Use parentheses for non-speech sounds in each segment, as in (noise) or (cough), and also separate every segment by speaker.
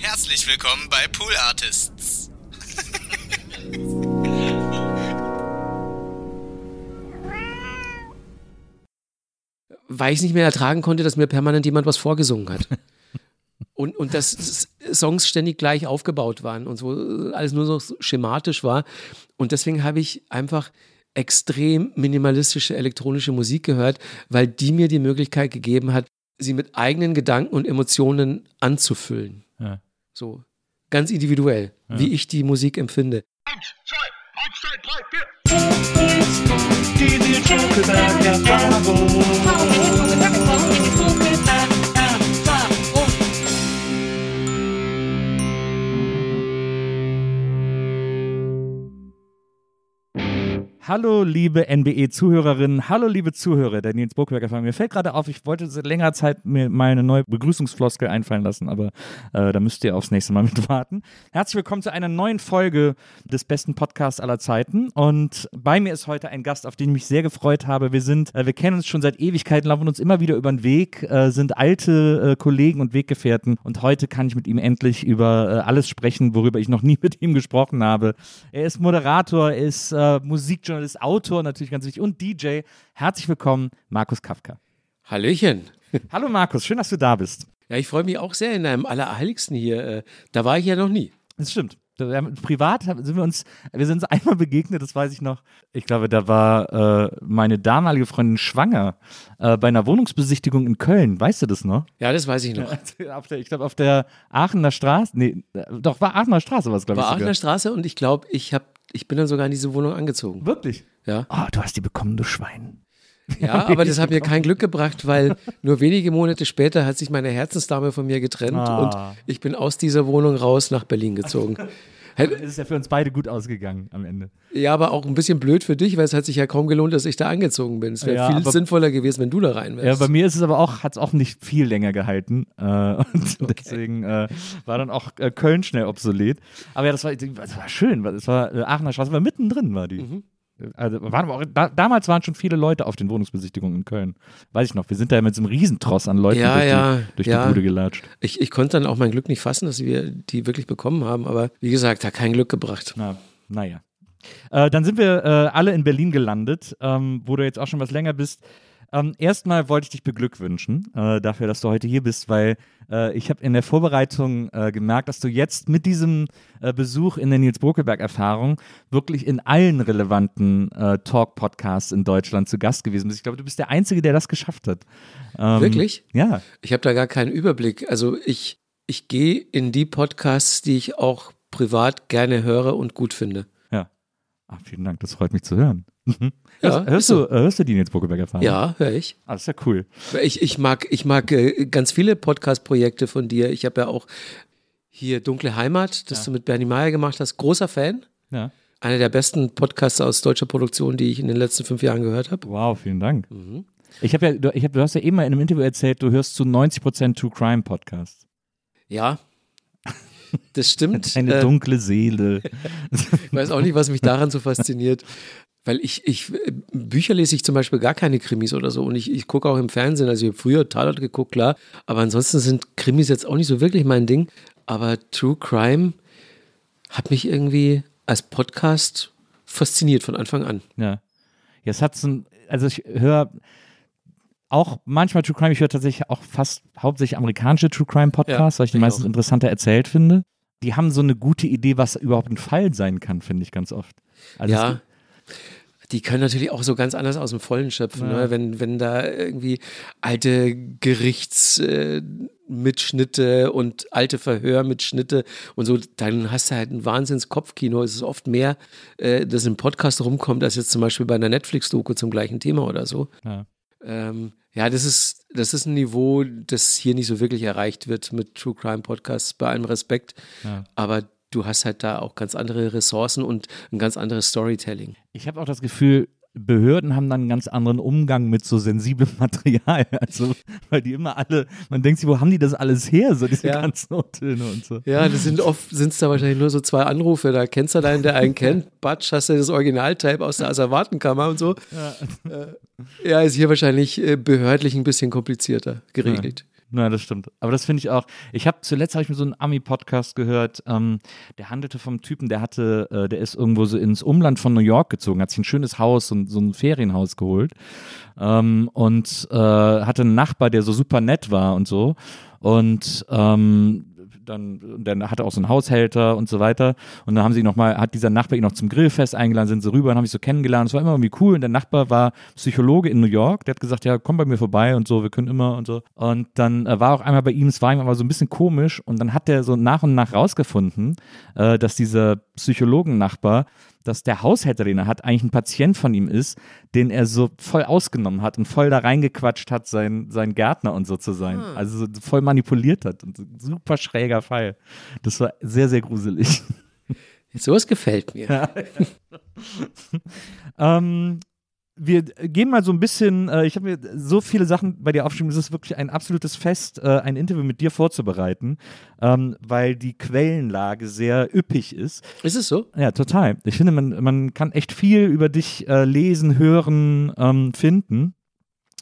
Speaker 1: Herzlich willkommen bei Pool Artists.
Speaker 2: Weil ich es nicht mehr ertragen konnte, dass mir permanent jemand was vorgesungen hat. Und, und dass Songs ständig gleich aufgebaut waren und so alles nur so schematisch war. Und deswegen habe ich einfach extrem minimalistische elektronische Musik gehört, weil die mir die Möglichkeit gegeben hat, sie mit eigenen Gedanken und Emotionen anzufüllen. Ja. So ganz individuell, ja. wie ich die Musik empfinde. Eins, zwei, eins, zwei, drei, vier. Die, die
Speaker 3: Hallo, liebe NBE-Zuhörerinnen, hallo, liebe Zuhörer der Nils Familie. Mir fällt gerade auf, ich wollte seit längerer Zeit mir mal eine neue Begrüßungsfloskel einfallen lassen, aber äh, da müsst ihr aufs nächste Mal (laughs) mit warten. Herzlich willkommen zu einer neuen Folge des besten Podcasts aller Zeiten. Und bei mir ist heute ein Gast, auf den ich mich sehr gefreut habe. Wir sind, äh, wir kennen uns schon seit Ewigkeiten, laufen uns immer wieder über den Weg, äh, sind alte äh, Kollegen und Weggefährten. Und heute kann ich mit ihm endlich über äh, alles sprechen, worüber ich noch nie (laughs) mit ihm gesprochen habe. Er ist Moderator, er ist äh, Musikjournalist, Journalist, Autor natürlich ganz wichtig und DJ. Herzlich willkommen, Markus Kafka.
Speaker 2: Hallöchen. (laughs)
Speaker 3: Hallo Markus, schön, dass du da bist.
Speaker 2: Ja, ich freue mich auch sehr in deinem Allerheiligsten hier. Äh, da war ich ja noch nie.
Speaker 3: Das stimmt. Privat sind wir uns, wir sind uns einmal begegnet, das weiß ich noch. Ich glaube, da war äh, meine damalige Freundin schwanger äh, bei einer Wohnungsbesichtigung in Köln. Weißt du das noch?
Speaker 2: Ja, das weiß ich noch. (laughs)
Speaker 3: Der, ich glaube, auf der Aachener Straße, nee, doch, war Aachener Straße was, glaube
Speaker 2: ich. War Aachener Straße und ich glaube, ich habe ich bin dann sogar in diese Wohnung angezogen.
Speaker 3: Wirklich?
Speaker 2: Ja.
Speaker 3: Oh, du hast die bekommen, du Schwein. (laughs)
Speaker 2: Ja, aber das hat mir kein Glück gebracht, weil nur wenige Monate später hat sich meine Herzensdame von mir getrennt ah. und ich bin aus dieser Wohnung raus nach Berlin gezogen. (laughs)
Speaker 3: Es ist ja für uns beide gut ausgegangen am Ende.
Speaker 2: Ja, aber auch ein bisschen blöd für dich, weil es hat sich ja kaum gelohnt, dass ich da angezogen bin. Es wäre ja, viel aber, sinnvoller gewesen, wenn du da rein wärst.
Speaker 3: Ja, bei mir ist es aber auch, hat es auch nicht viel länger gehalten. Äh, (laughs) und okay. deswegen äh, war dann auch äh, Köln schnell obsolet. Aber ja, das war, das war schön. Das war äh, Aachener Straße, war mittendrin war die. Mhm. Also waren auch, da, damals waren schon viele Leute auf den Wohnungsbesichtigungen in Köln. Weiß ich noch. Wir sind da mit so einem Riesentross an Leuten
Speaker 2: ja,
Speaker 3: durch,
Speaker 2: ja,
Speaker 3: die, durch
Speaker 2: ja.
Speaker 3: die Bude gelatscht.
Speaker 2: Ich, ich konnte dann auch mein Glück nicht fassen, dass wir die wirklich bekommen haben. Aber wie gesagt, hat kein Glück gebracht.
Speaker 3: Na, naja. Äh, dann sind wir äh, alle in Berlin gelandet, ähm, wo du jetzt auch schon was länger bist. Ähm, erstmal wollte ich dich beglückwünschen äh, dafür, dass du heute hier bist, weil äh, ich habe in der Vorbereitung äh, gemerkt, dass du jetzt mit diesem äh, Besuch in der Nils Bokelberg-Erfahrung wirklich in allen relevanten äh, Talk-Podcasts in Deutschland zu Gast gewesen bist. Ich glaube, du bist der Einzige, der das geschafft hat.
Speaker 2: Ähm, Wirklich?
Speaker 3: Ja.
Speaker 2: Ich habe da gar keinen Überblick. Also ich, ich gehe in die Podcasts, die ich auch privat gerne höre und gut finde.
Speaker 3: Ja. Ach, vielen Dank, das freut mich zu hören. Mhm. Ja, hörst, du, hörst du die Nils Buckelberg erfahren?
Speaker 2: Ja, höre ich.
Speaker 3: Ah, das ist ja cool.
Speaker 2: Ich, ich mag, ich mag äh, ganz viele Podcast-Projekte von dir. Ich habe ja auch hier Dunkle Heimat, das ja. du mit Bernie Meyer gemacht hast. Großer Fan.
Speaker 3: Ja.
Speaker 2: Einer der besten Podcasts aus deutscher Produktion, die ich in den letzten fünf Jahren gehört habe.
Speaker 3: Wow, vielen Dank. Mhm. Ich habe ja, du, ich hab, du hast ja eben mal in einem Interview erzählt, du hörst zu 90% True Crime Podcasts.
Speaker 2: Ja, das stimmt. (laughs)
Speaker 3: Eine äh, dunkle Seele.
Speaker 2: ich weiß auch nicht, was mich daran so fasziniert. Weil ich, ich, Bücher lese ich zum Beispiel gar keine Krimis oder so. Und ich, ich gucke auch im Fernsehen. Also ich habe früher Tatort geguckt, klar. Aber ansonsten sind Krimis jetzt auch nicht so wirklich mein Ding. Aber True Crime hat mich irgendwie als Podcast fasziniert von Anfang an.
Speaker 3: Ja. Jetzt hat es ein, also ich höre auch manchmal True Crime, ich höre tatsächlich auch fast hauptsächlich amerikanische True Crime Podcasts, ja, weil ich die meistens auch. interessanter erzählt finde. Die haben so eine gute Idee, was überhaupt ein Fall sein kann, finde ich ganz oft.
Speaker 2: Also ja die können natürlich auch so ganz anders aus dem Vollen schöpfen, ja. ne? wenn, wenn da irgendwie alte Gerichtsmitschnitte äh, und alte Verhörmitschnitte und so, dann hast du halt ein Wahnsinns-Kopfkino. Es ist oft mehr, äh, das im Podcast rumkommt, als jetzt zum Beispiel bei einer Netflix-Doku zum gleichen Thema oder so.
Speaker 3: Ja.
Speaker 2: Ähm, ja, das ist, das ist ein Niveau, das hier nicht so wirklich erreicht wird mit True Crime Podcasts, bei allem Respekt. Ja. Aber du hast halt da auch ganz andere Ressourcen und ein ganz anderes Storytelling.
Speaker 3: Ich habe auch das Gefühl, Behörden haben dann einen ganz anderen Umgang mit so sensiblem (laughs) Material. Also, weil die immer alle, man denkt sich, wo haben die das alles her, so diese ja. ganzen O-Töne und so.
Speaker 2: Ja, das sind oft, sind es da wahrscheinlich nur so zwei Anrufe. Da kennst du einen, der einen kennt. (laughs) Batsch, hast du das Originaltype aus der Asservatenkammer und so. Ja. Äh, ja, ist hier wahrscheinlich äh, behördlich ein bisschen komplizierter geregelt.
Speaker 3: Na, das stimmt. Aber das finde ich auch. Ich habe zuletzt habe ich mir so einen Ami-Podcast gehört. Ähm, der handelte vom Typen, der hatte, äh, der ist irgendwo so ins Umland von New York gezogen, hat sich ein schönes Haus und so ein Ferienhaus geholt ähm, und äh, hatte einen Nachbar, der so super nett war und so. Und ähm, dann, dann hat er auch so einen Haushälter und so weiter. Und dann haben sie noch mal, hat dieser Nachbar ihn noch zum Grillfest eingeladen, sind sie rüber und haben sich so kennengelernt. Es war immer irgendwie cool. Und der Nachbar war Psychologe in New York. Der hat gesagt, ja, komm bei mir vorbei und so, wir können immer und so. Und dann äh, war auch einmal bei ihm, es war ihm aber so ein bisschen komisch. Und dann hat der so nach und nach rausgefunden, äh, dass dieser Psychologen-Nachbar dass der Haushälter, den er hat, eigentlich ein Patient von ihm ist, den er so voll ausgenommen hat und voll da reingequatscht hat, sein, sein Gärtner und so zu sein. Hm. Also so voll manipuliert hat. Und so super schräger Fall. Das war sehr, sehr gruselig.
Speaker 2: Sowas gefällt mir. (laughs)
Speaker 3: Ähm, wir gehen mal so ein bisschen, äh, ich habe mir so viele Sachen bei dir aufgeschrieben, es ist wirklich ein absolutes Fest, äh, ein Interview mit dir vorzubereiten, ähm, weil die Quellenlage sehr üppig ist.
Speaker 2: Ist es so?
Speaker 3: Ja, total. Ich finde, man, man kann echt viel über dich äh, lesen, hören, ähm, finden.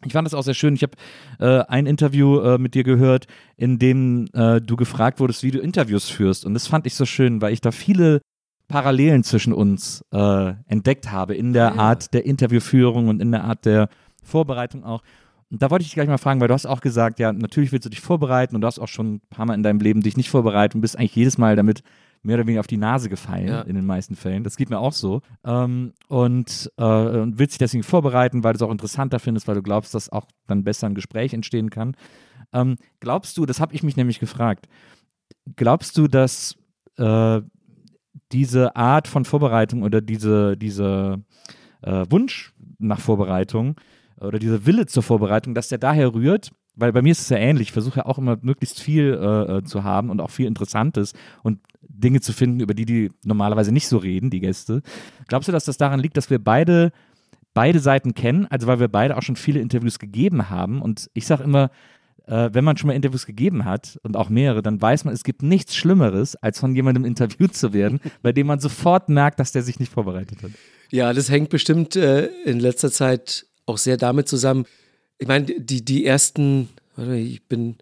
Speaker 3: Ich fand das auch sehr schön. Ich habe äh, ein Interview äh, mit dir gehört, in dem äh, du gefragt wurdest, wie du Interviews führst. Und das fand ich so schön, weil ich da viele Parallelen zwischen uns äh, entdeckt habe in der ja. Art der Interviewführung und in der Art der Vorbereitung auch. Und da wollte ich dich gleich mal fragen, weil du hast auch gesagt, ja, natürlich willst du dich vorbereiten und du hast auch schon ein paar Mal in deinem Leben dich nicht vorbereitet und bist eigentlich jedes Mal damit mehr oder weniger auf die Nase gefallen, ja. in den meisten Fällen. Das geht mir auch so. Ähm, und, äh, und willst dich deswegen vorbereiten, weil du es auch interessanter findest, weil du glaubst, dass auch dann besser ein Gespräch entstehen kann. Ähm, glaubst du, das habe ich mich nämlich gefragt, glaubst du, dass äh, diese Art von Vorbereitung oder diese, diese äh, Wunsch nach Vorbereitung oder dieser Wille zur Vorbereitung, dass der daher rührt, weil bei mir ist es ja ähnlich. Ich versuche ja auch immer möglichst viel äh, äh, zu haben und auch viel Interessantes und Dinge zu finden, über die die normalerweise nicht so reden, die Gäste. Glaubst du, dass das daran liegt, dass wir beide beide Seiten kennen, also weil wir beide auch schon viele Interviews gegeben haben und ich sage immer, äh, wenn man schon mal Interviews gegeben hat und auch mehrere, dann weiß man, es gibt nichts Schlimmeres, als von jemandem interviewt zu werden, (laughs) bei dem man sofort merkt, dass der sich nicht vorbereitet hat.
Speaker 2: Ja, das hängt bestimmt äh, in letzter Zeit auch sehr damit zusammen. Ich meine, die, die ersten, warte, ich bin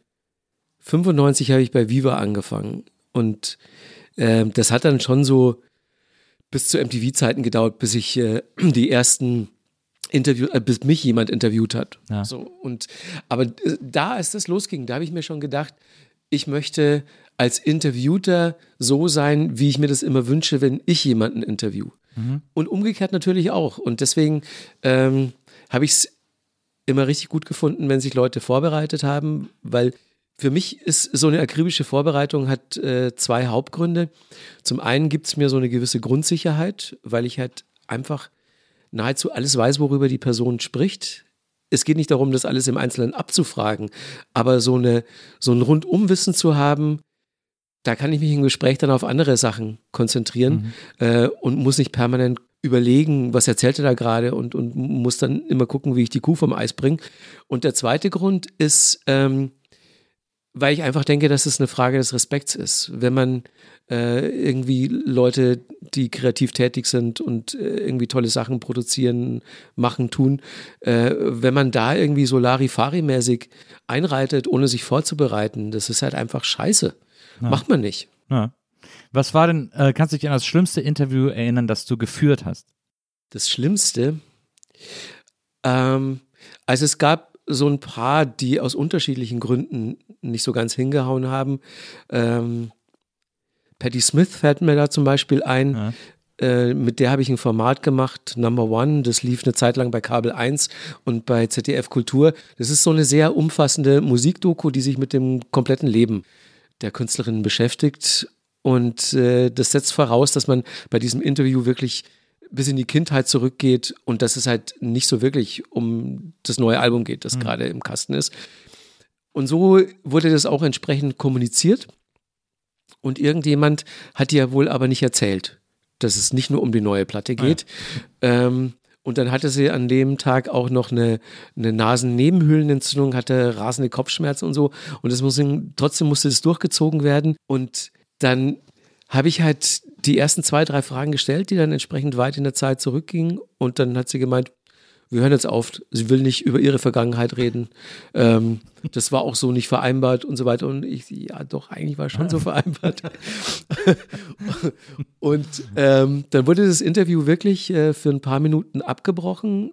Speaker 2: 95 habe ich bei Viva angefangen und äh, das hat dann schon so bis zu MTV-Zeiten gedauert, bis ich äh, die ersten Interview, äh, bis mich jemand interviewt hat. Ja. So, und, aber äh, da, als das losging, da habe ich mir schon gedacht, ich möchte als Interviewter so sein, wie ich mir das immer wünsche, wenn ich jemanden interview. Mhm. Und umgekehrt natürlich auch. Und deswegen ähm, habe ich es immer richtig gut gefunden, wenn sich Leute vorbereitet haben, weil für mich ist so eine akribische Vorbereitung hat äh, zwei Hauptgründe. Zum einen gibt es mir so eine gewisse Grundsicherheit, weil ich halt einfach nahezu alles weiß, worüber die Person spricht. Es geht nicht darum, das alles im Einzelnen abzufragen, aber so, eine, so ein Rundumwissen zu haben, da kann ich mich im Gespräch dann auf andere Sachen konzentrieren mhm. äh, und muss nicht permanent überlegen, was erzählt er da gerade und, und muss dann immer gucken, wie ich die Kuh vom Eis bringe. Und der zweite Grund ist, ähm, weil ich einfach denke, dass es eine Frage des Respekts ist. Wenn man äh, irgendwie Leute, die kreativ tätig sind und äh, irgendwie tolle Sachen produzieren, machen, tun, äh, wenn man da irgendwie so Larifari-mäßig einreitet, ohne sich vorzubereiten, das ist halt einfach scheiße. Ja. Macht man nicht.
Speaker 3: Ja. Was war denn, äh, kannst du dich an das schlimmste Interview erinnern, das du geführt hast?
Speaker 2: Das Schlimmste? Ähm, also es gab so ein paar, die aus unterschiedlichen Gründen nicht so ganz hingehauen haben. Ähm, Patti Smith fällt mir da zum Beispiel ein. Ja. Äh, mit der habe ich ein Format gemacht, Number One. Das lief eine Zeit lang bei Kabel 1 und bei ZDF Kultur. Das ist so eine sehr umfassende Musikdoku, die sich mit dem kompletten Leben der Künstlerin beschäftigt. Und äh, das setzt voraus, dass man bei diesem Interview wirklich bis in die Kindheit zurückgeht und dass es halt nicht so wirklich um das neue Album geht, das mhm. gerade im Kasten ist. Und so wurde das auch entsprechend kommuniziert. Und irgendjemand hat dir wohl aber nicht erzählt, dass es nicht nur um die neue Platte geht. Ah, ja. ähm, und dann hatte sie an dem Tag auch noch eine, eine Nasennebenhöhlenentzündung, hatte rasende Kopfschmerzen und so. Und das muss, trotzdem musste es durchgezogen werden. Und dann habe ich halt die ersten zwei, drei Fragen gestellt, die dann entsprechend weit in der Zeit zurückgingen. Und dann hat sie gemeint, wir hören jetzt auf, sie will nicht über ihre Vergangenheit reden. Ähm, das war auch so nicht vereinbart und so weiter. Und ich, ja, doch, eigentlich war schon so (laughs) vereinbart. und ähm, dann wurde das Interview wirklich äh, für ein paar Minuten abgebrochen.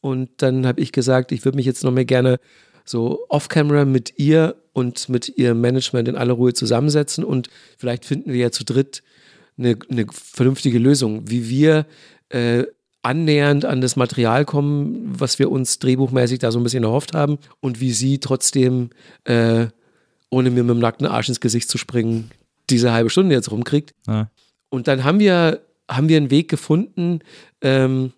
Speaker 2: Und dann habe ich gesagt, ich würde mich jetzt noch mehr gerne so off-camera mit ihr und mit ihrem Management in aller Ruhe zusammensetzen und vielleicht finden wir ja zu dritt eine, eine vernünftige Lösung, wie wir äh, annähernd an das Material kommen, was wir uns drehbuchmäßig da so ein bisschen erhofft haben und wie sie trotzdem, äh, ohne mir mit dem nackten Arsch ins Gesicht zu springen, diese halbe Stunde jetzt rumkriegt. Ja. Und dann haben wir, haben wir einen Weg gefunden, ähm,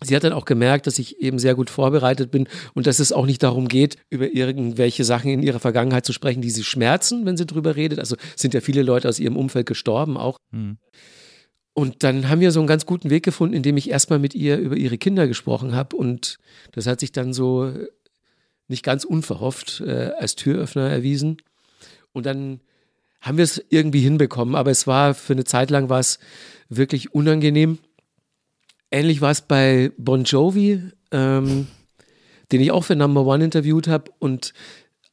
Speaker 2: Sie hat dann auch gemerkt, dass ich eben sehr gut vorbereitet bin und dass es auch nicht darum geht, über irgendwelche Sachen in ihrer Vergangenheit zu sprechen, die sie schmerzen, wenn sie drüber redet. Also sind ja viele Leute aus ihrem Umfeld gestorben auch. Mhm. Und dann haben wir so einen ganz guten Weg gefunden, indem ich erstmal mit ihr über ihre Kinder gesprochen habe. Und das hat sich dann so nicht ganz unverhofft äh, als Türöffner erwiesen. Und dann haben wir es irgendwie hinbekommen, aber es war für eine Zeit lang war es wirklich unangenehm Ähnlich war es bei Bon Jovi, ähm, den ich auch für Number One interviewt habe. Und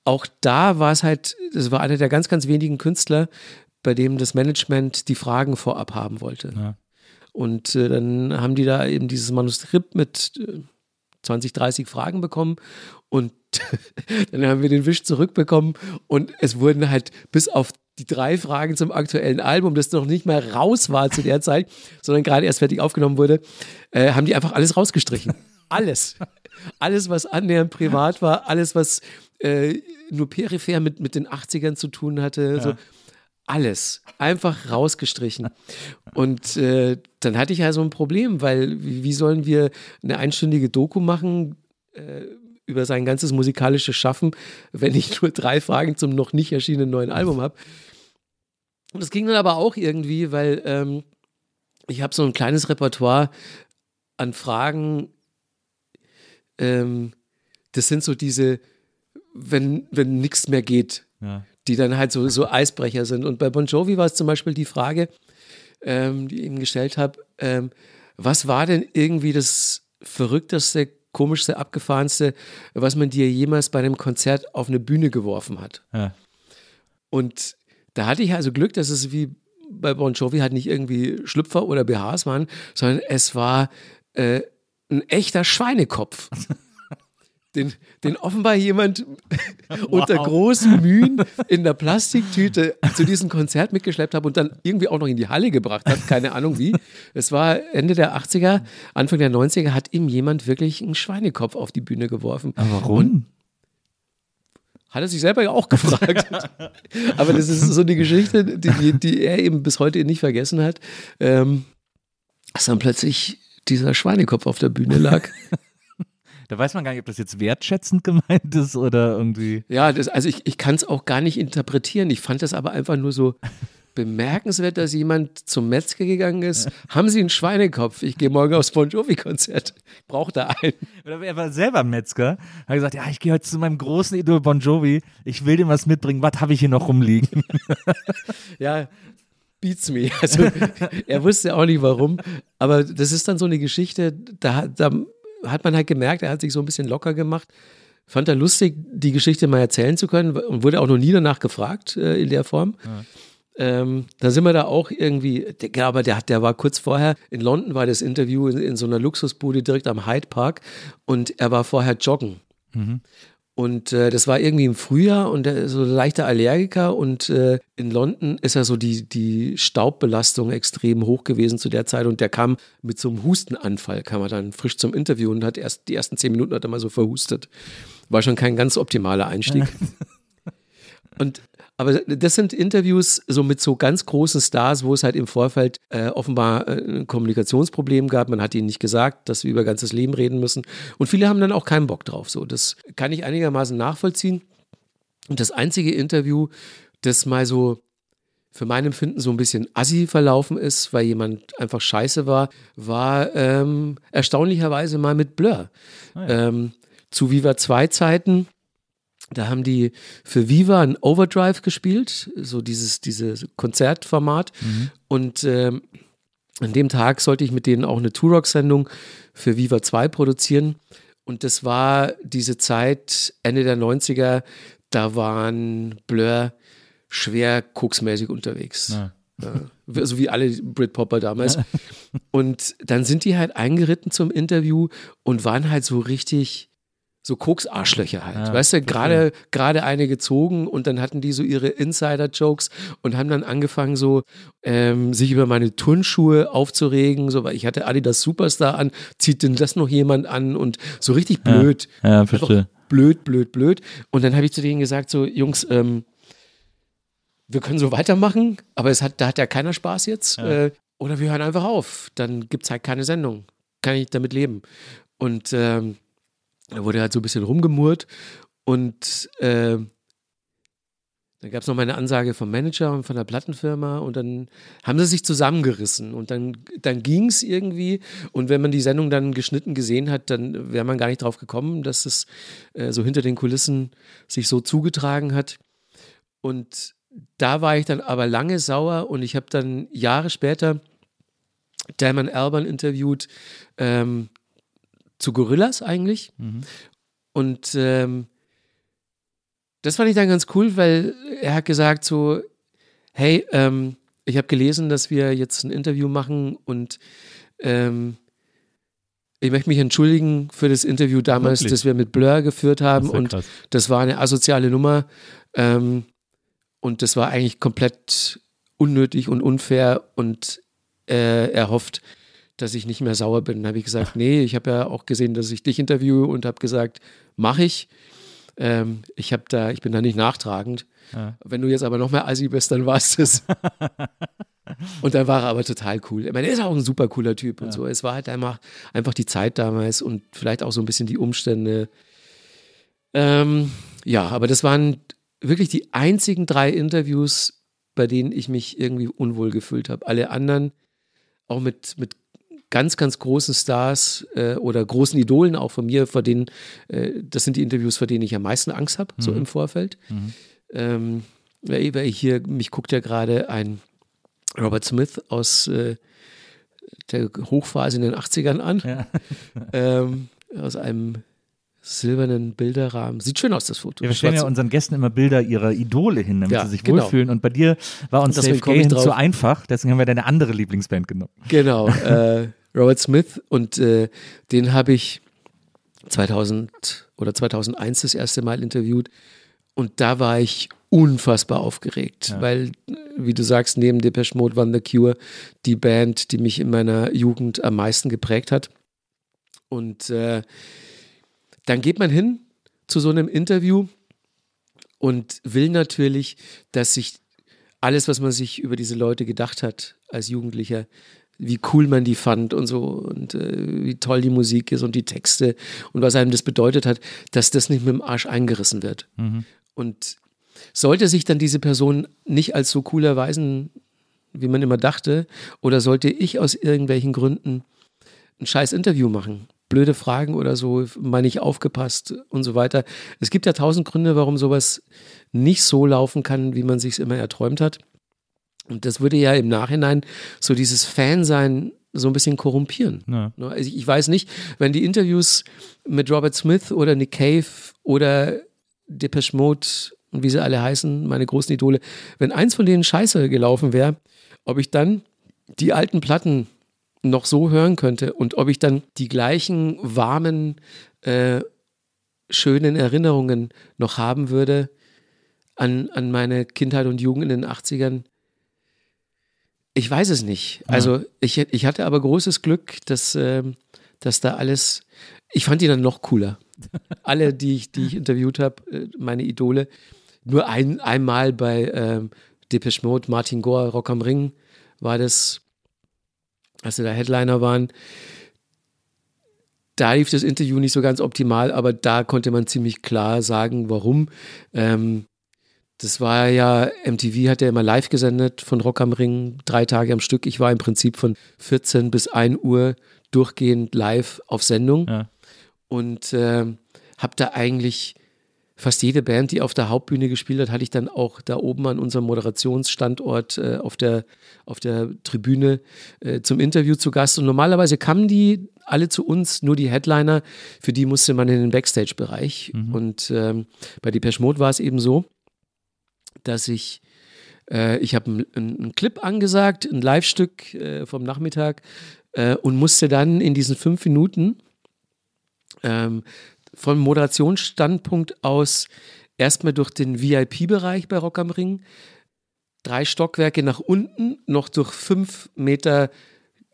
Speaker 2: auch da war es halt, das war einer der ganz, ganz wenigen Künstler, bei dem das Management die Fragen vorab haben wollte. Ja. Und äh, dann haben die da eben dieses Manuskript mit äh, 20, 30 Fragen bekommen und (laughs) dann haben wir den Wisch zurückbekommen und es wurden halt bis auf die drei Fragen zum aktuellen Album, das noch nicht mal raus war zu der Zeit, sondern gerade erst fertig aufgenommen wurde, äh, haben die einfach alles rausgestrichen. (laughs) Alles. Alles, was annähernd privat war, alles, was äh, nur peripher mit, mit den 80ern zu tun hatte. Ja. So. Alles. Einfach rausgestrichen. Und äh, dann hatte ich ja so ein Problem, weil wie, wie sollen wir eine einstündige Doku machen? Über sein ganzes musikalisches Schaffen, wenn ich nur drei Fragen zum noch nicht erschienenen neuen Album habe. Und das ging dann aber auch irgendwie, weil ähm, ich habe so ein kleines Repertoire an Fragen. Ähm, das sind so diese, wenn, wenn nichts mehr geht, ja. die dann halt so, so Eisbrecher sind. Und bei Bon Jovi war es zum Beispiel die Frage, ähm, die ich ihm gestellt habe, ähm, was war denn irgendwie das verrückteste komischste, abgefahrenste, was man dir jemals bei einem Konzert auf eine Bühne geworfen hat. Ja. Und da hatte ich also Glück, dass es wie bei Bon Jovi halt nicht irgendwie Schlüpfer oder BHs waren, sondern es war äh, ein echter Schweinekopf. (laughs) den, den offenbar jemand (laughs) wow. unter großen Mühen in der Plastiktüte zu diesem Konzert mitgeschleppt hat und dann irgendwie auch noch in die Halle gebracht hat. Keine Ahnung wie. Es war Ende der 80er, Anfang der 90er, hat ihm jemand wirklich einen Schweinekopf auf die Bühne geworfen.
Speaker 3: Aber warum? Und
Speaker 2: hat er sich selber ja auch gefragt. (laughs) Aber das ist so eine Geschichte, die, die er eben bis heute nicht vergessen hat. Ähm, dass dann plötzlich dieser Schweinekopf auf der Bühne lag. (laughs)
Speaker 3: Da weiß man gar nicht, ob das jetzt wertschätzend (laughs) gemeint ist oder irgendwie.
Speaker 2: Ja, das, also ich, ich kann es auch gar nicht interpretieren. Ich fand das aber einfach nur so (laughs) bemerkenswert, dass jemand zum Metzger gegangen ist. Haben Sie einen Schweinekopf? Ich gehe morgen aufs Bon Jovi-Konzert. Ich brauche da einen.
Speaker 3: Oder er war selber Metzger. Hat gesagt, ja, ich gehe heute zu meinem großen Idol Bon Jovi. Ich will dem was mitbringen. Was habe ich hier noch rumliegen? (laughs)
Speaker 2: ja, beats me. Also er wusste auch nicht warum. Aber das ist dann so eine Geschichte, da, da hat man halt gemerkt, er hat sich so ein bisschen locker gemacht. Fand er lustig, die Geschichte mal erzählen zu können und wurde auch noch nie danach gefragt äh, in der Form. Ja. Ähm, da sind wir da auch irgendwie, der, aber der, der war kurz vorher, in London war das Interview in, in so einer Luxusbude direkt am Hyde Park und er war vorher joggen. Mhm. Und äh, das war irgendwie im Frühjahr und er ist so ein leichter Allergiker und äh, in London ist ja so die, die Staubbelastung extrem hoch gewesen zu der Zeit und der kam mit so einem Hustenanfall, kam er dann frisch zum Interview und hat erst die ersten zehn Minuten hat er mal so verhustet. War schon kein ganz optimaler Einstieg. (laughs) und aber das sind Interviews so mit so ganz großen Stars, wo es halt im Vorfeld äh, offenbar äh, ein Kommunikationsproblem gab. Man hat ihnen nicht gesagt, dass wir über ganzes Leben reden müssen. Und viele haben dann auch keinen Bock drauf. So, das kann ich einigermaßen nachvollziehen. Und das einzige Interview, das mal so für mein Empfinden so ein bisschen assi verlaufen ist, weil jemand einfach scheiße war, war ähm, erstaunlicherweise mal mit Blur. Oh ja. ähm, zu Viva 2 Zeiten da haben die für Viva ein Overdrive gespielt, so dieses, dieses Konzertformat. Mhm. Und ähm, an dem Tag sollte ich mit denen auch eine Turok-Sendung für Viva 2 produzieren. Und das war diese Zeit, Ende der 90er, da waren Blur schwer koksmäßig unterwegs. Ja. Ja, so wie alle Britpopper damals. (laughs) und dann sind die halt eingeritten zum Interview und waren halt so richtig so Koks-Arschlöcher halt. Ja, weißt du, gerade gerade eine gezogen und dann hatten die so ihre Insider-Jokes und haben dann angefangen, so ähm, sich über meine Turnschuhe aufzuregen, so weil ich hatte Adidas Superstar an, zieht denn das noch jemand an und so richtig blöd.
Speaker 3: Ja, ja verstehe.
Speaker 2: Blöd, blöd, blöd. Und dann habe ich zu denen gesagt, so, Jungs, ähm, wir können so weitermachen, aber es hat, da hat ja keiner Spaß jetzt. Ja. Äh, oder wir hören einfach auf. Dann gibt es halt keine Sendung. Kann ich damit leben. Und ähm, da wurde halt so ein bisschen rumgemurrt und äh, dann gab es noch mal eine Ansage vom Manager und von der Plattenfirma und dann haben sie sich zusammengerissen und dann, dann ging es irgendwie und wenn man die Sendung dann geschnitten gesehen hat, dann wäre man gar nicht drauf gekommen, dass es äh, so hinter den Kulissen sich so zugetragen hat. Und da war ich dann aber lange sauer und ich habe dann Jahre später Damon Alban interviewt, ähm, zu Gorillas eigentlich. Mhm. Und ähm, das fand ich dann ganz cool, weil er hat gesagt so, hey, ähm, ich habe gelesen, dass wir jetzt ein Interview machen und ähm, ich möchte mich entschuldigen für das Interview damals, Wirklich? das wir mit Blur geführt haben. Das und krass. das war eine asoziale Nummer. Ähm, und das war eigentlich komplett unnötig und unfair. Und äh, er hofft, dass ich nicht mehr sauer bin. Dann habe ich gesagt, (laughs) nee, ich habe ja auch gesehen, dass ich dich interviewe und habe gesagt, mache ich. Ähm, ich habe da, ich bin da nicht nachtragend. Ja. Wenn du jetzt aber noch mehr Assi bist, dann war es das. (laughs) und dann war er aber total cool. Ich meine, er ist auch ein super cooler Typ und ja. so. Es war halt einfach, einfach die Zeit damals und vielleicht auch so ein bisschen die Umstände. Ähm, ja, aber das waren wirklich die einzigen drei Interviews, bei denen ich mich irgendwie unwohl gefühlt habe. Alle anderen, auch mit, mit ganz, ganz großen Stars äh, oder großen Idolen auch von mir, vor denen, äh, das sind die Interviews, vor denen ich am meisten Angst habe, mhm. so im Vorfeld. Mhm. Ähm, weil hier, mich guckt ja gerade ein Robert Smith aus äh, der Hochphase in den 80ern an. Ja. ähm, aus einem silbernen Bilderrahmen. Sieht schön aus, das Foto.
Speaker 3: Ja, wir stellen ja unseren Gästen immer Bilder ihrer Idole hin, damit ja, sie sich genau. wohlfühlen. Und bei dir war uns Safe Gay zu einfach, deswegen haben wir deine andere Lieblingsband genommen.
Speaker 2: Genau. Äh, Robert Smith und äh, den habe ich 2000 oder 2001 das erste Mal interviewt und da war ich unfassbar aufgeregt, ja. weil, wie du sagst, neben Depeche Mode war The Cure die Band, die mich in meiner Jugend am meisten geprägt hat. Und äh, dann geht man hin zu so einem Interview und will natürlich, dass sich alles, was man sich über diese Leute gedacht hat als Jugendlicher, wie cool man die fand und so und äh, wie toll die Musik ist und die Texte und was einem das bedeutet hat, dass das nicht mit dem Arsch eingerissen wird. Mhm. Und sollte sich dann diese Person nicht als so cool erweisen, wie man immer dachte, oder sollte ich aus irgendwelchen Gründen ein scheiß Interview machen? Blöde Fragen oder so, mal nicht aufgepasst und so weiter. Es gibt ja tausend Gründe, warum sowas nicht so laufen kann, wie man sich immer erträumt hat. Und das würde ja im Nachhinein so dieses Fansein so ein bisschen korrumpieren. Ja. Ne, also ich weiß nicht, wenn die Interviews mit Robert Smith oder Nick Cave oder Depeche Mode und wie sie alle heißen, meine großen Idole, wenn eins von denen scheiße gelaufen wäre, ob ich dann die alten Platten noch so hören könnte und ob ich dann die gleichen warmen, äh, schönen Erinnerungen noch haben würde an, an meine Kindheit und Jugend in den 80ern, ich weiß es nicht. Ja. Also ich, ich hatte aber großes Glück, dass, äh, dass da alles, ich fand die dann noch cooler. (laughs) Alle, die ich, die ich interviewt habe, äh, meine Idole, nur ein, einmal bei ähm, Depeche Mode, Martin Gore, Rock am Ring, war das, als sie da Headliner waren. Da lief das Interview nicht so ganz optimal, aber da konnte man ziemlich klar sagen, warum. Ähm, das war ja, MTV hat ja immer live gesendet von Rock am Ring, drei Tage am Stück. Ich war im Prinzip von 14 bis 1 Uhr durchgehend live auf Sendung ja. und äh, habe da eigentlich fast jede Band, die auf der Hauptbühne gespielt hat, hatte ich dann auch da oben an unserem Moderationsstandort äh, auf, der, auf der Tribüne äh, zum Interview zu Gast. Und normalerweise kamen die alle zu uns, nur die Headliner, für die musste man in den Backstage-Bereich. Mhm. Und ähm, bei Depeche Mode war es eben so, dass ich, äh, ich habe einen Clip angesagt, ein Live-Stück äh, vom Nachmittag äh, und musste dann in diesen fünf Minuten ähm, vom Moderationsstandpunkt aus erstmal durch den VIP-Bereich bei Rock am Ring, drei Stockwerke nach unten, noch durch fünf Meter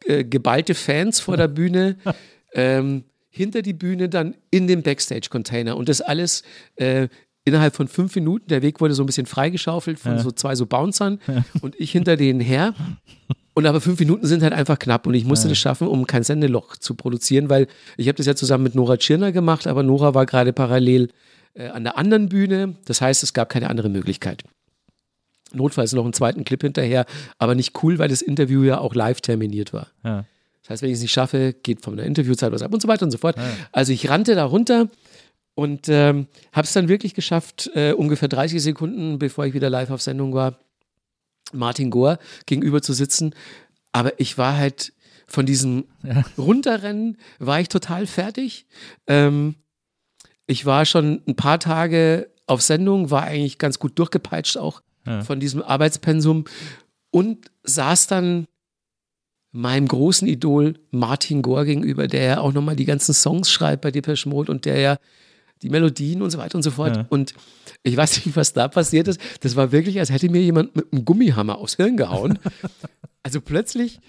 Speaker 2: äh, geballte Fans vor der Bühne, (laughs) ähm, hinter die Bühne dann in den Backstage-Container und das alles äh, innerhalb von fünf Minuten. Der Weg wurde so ein bisschen freigeschaufelt von ja. so zwei so Bouncern ja. und ich hinter denen her. (laughs) Und aber fünf Minuten sind halt einfach knapp und ich musste ja. das schaffen, um kein Sendeloch zu produzieren, weil ich habe das ja zusammen mit Nora Tschirner gemacht, aber Nora war gerade parallel äh, an der anderen Bühne. Das heißt, es gab keine andere Möglichkeit. Notfalls noch einen zweiten Clip hinterher, aber nicht cool, weil das Interview ja auch live terminiert war. Ja. Das heißt, wenn ich es nicht schaffe, geht von der Interviewzeit was ab und so weiter und so fort. Ja. Also ich rannte da runter und ähm, habe es dann wirklich geschafft, äh, ungefähr 30 Sekunden, bevor ich wieder live auf Sendung war, Martin Gore gegenüber zu sitzen. Aber ich war halt von diesem ja. Runterrennen, war ich total fertig. Ähm, ich war schon ein paar Tage auf Sendung, war eigentlich ganz gut durchgepeitscht auch ja. von diesem Arbeitspensum und saß dann meinem großen Idol Martin Gore gegenüber, der ja auch nochmal die ganzen Songs schreibt bei Depeche Mode und der ja die Melodien und so weiter und so fort. Ja. Und ich weiß nicht, was da passiert ist. Das war wirklich, als hätte mir jemand mit einem Gummihammer aufs Hirn gehauen. (laughs) also plötzlich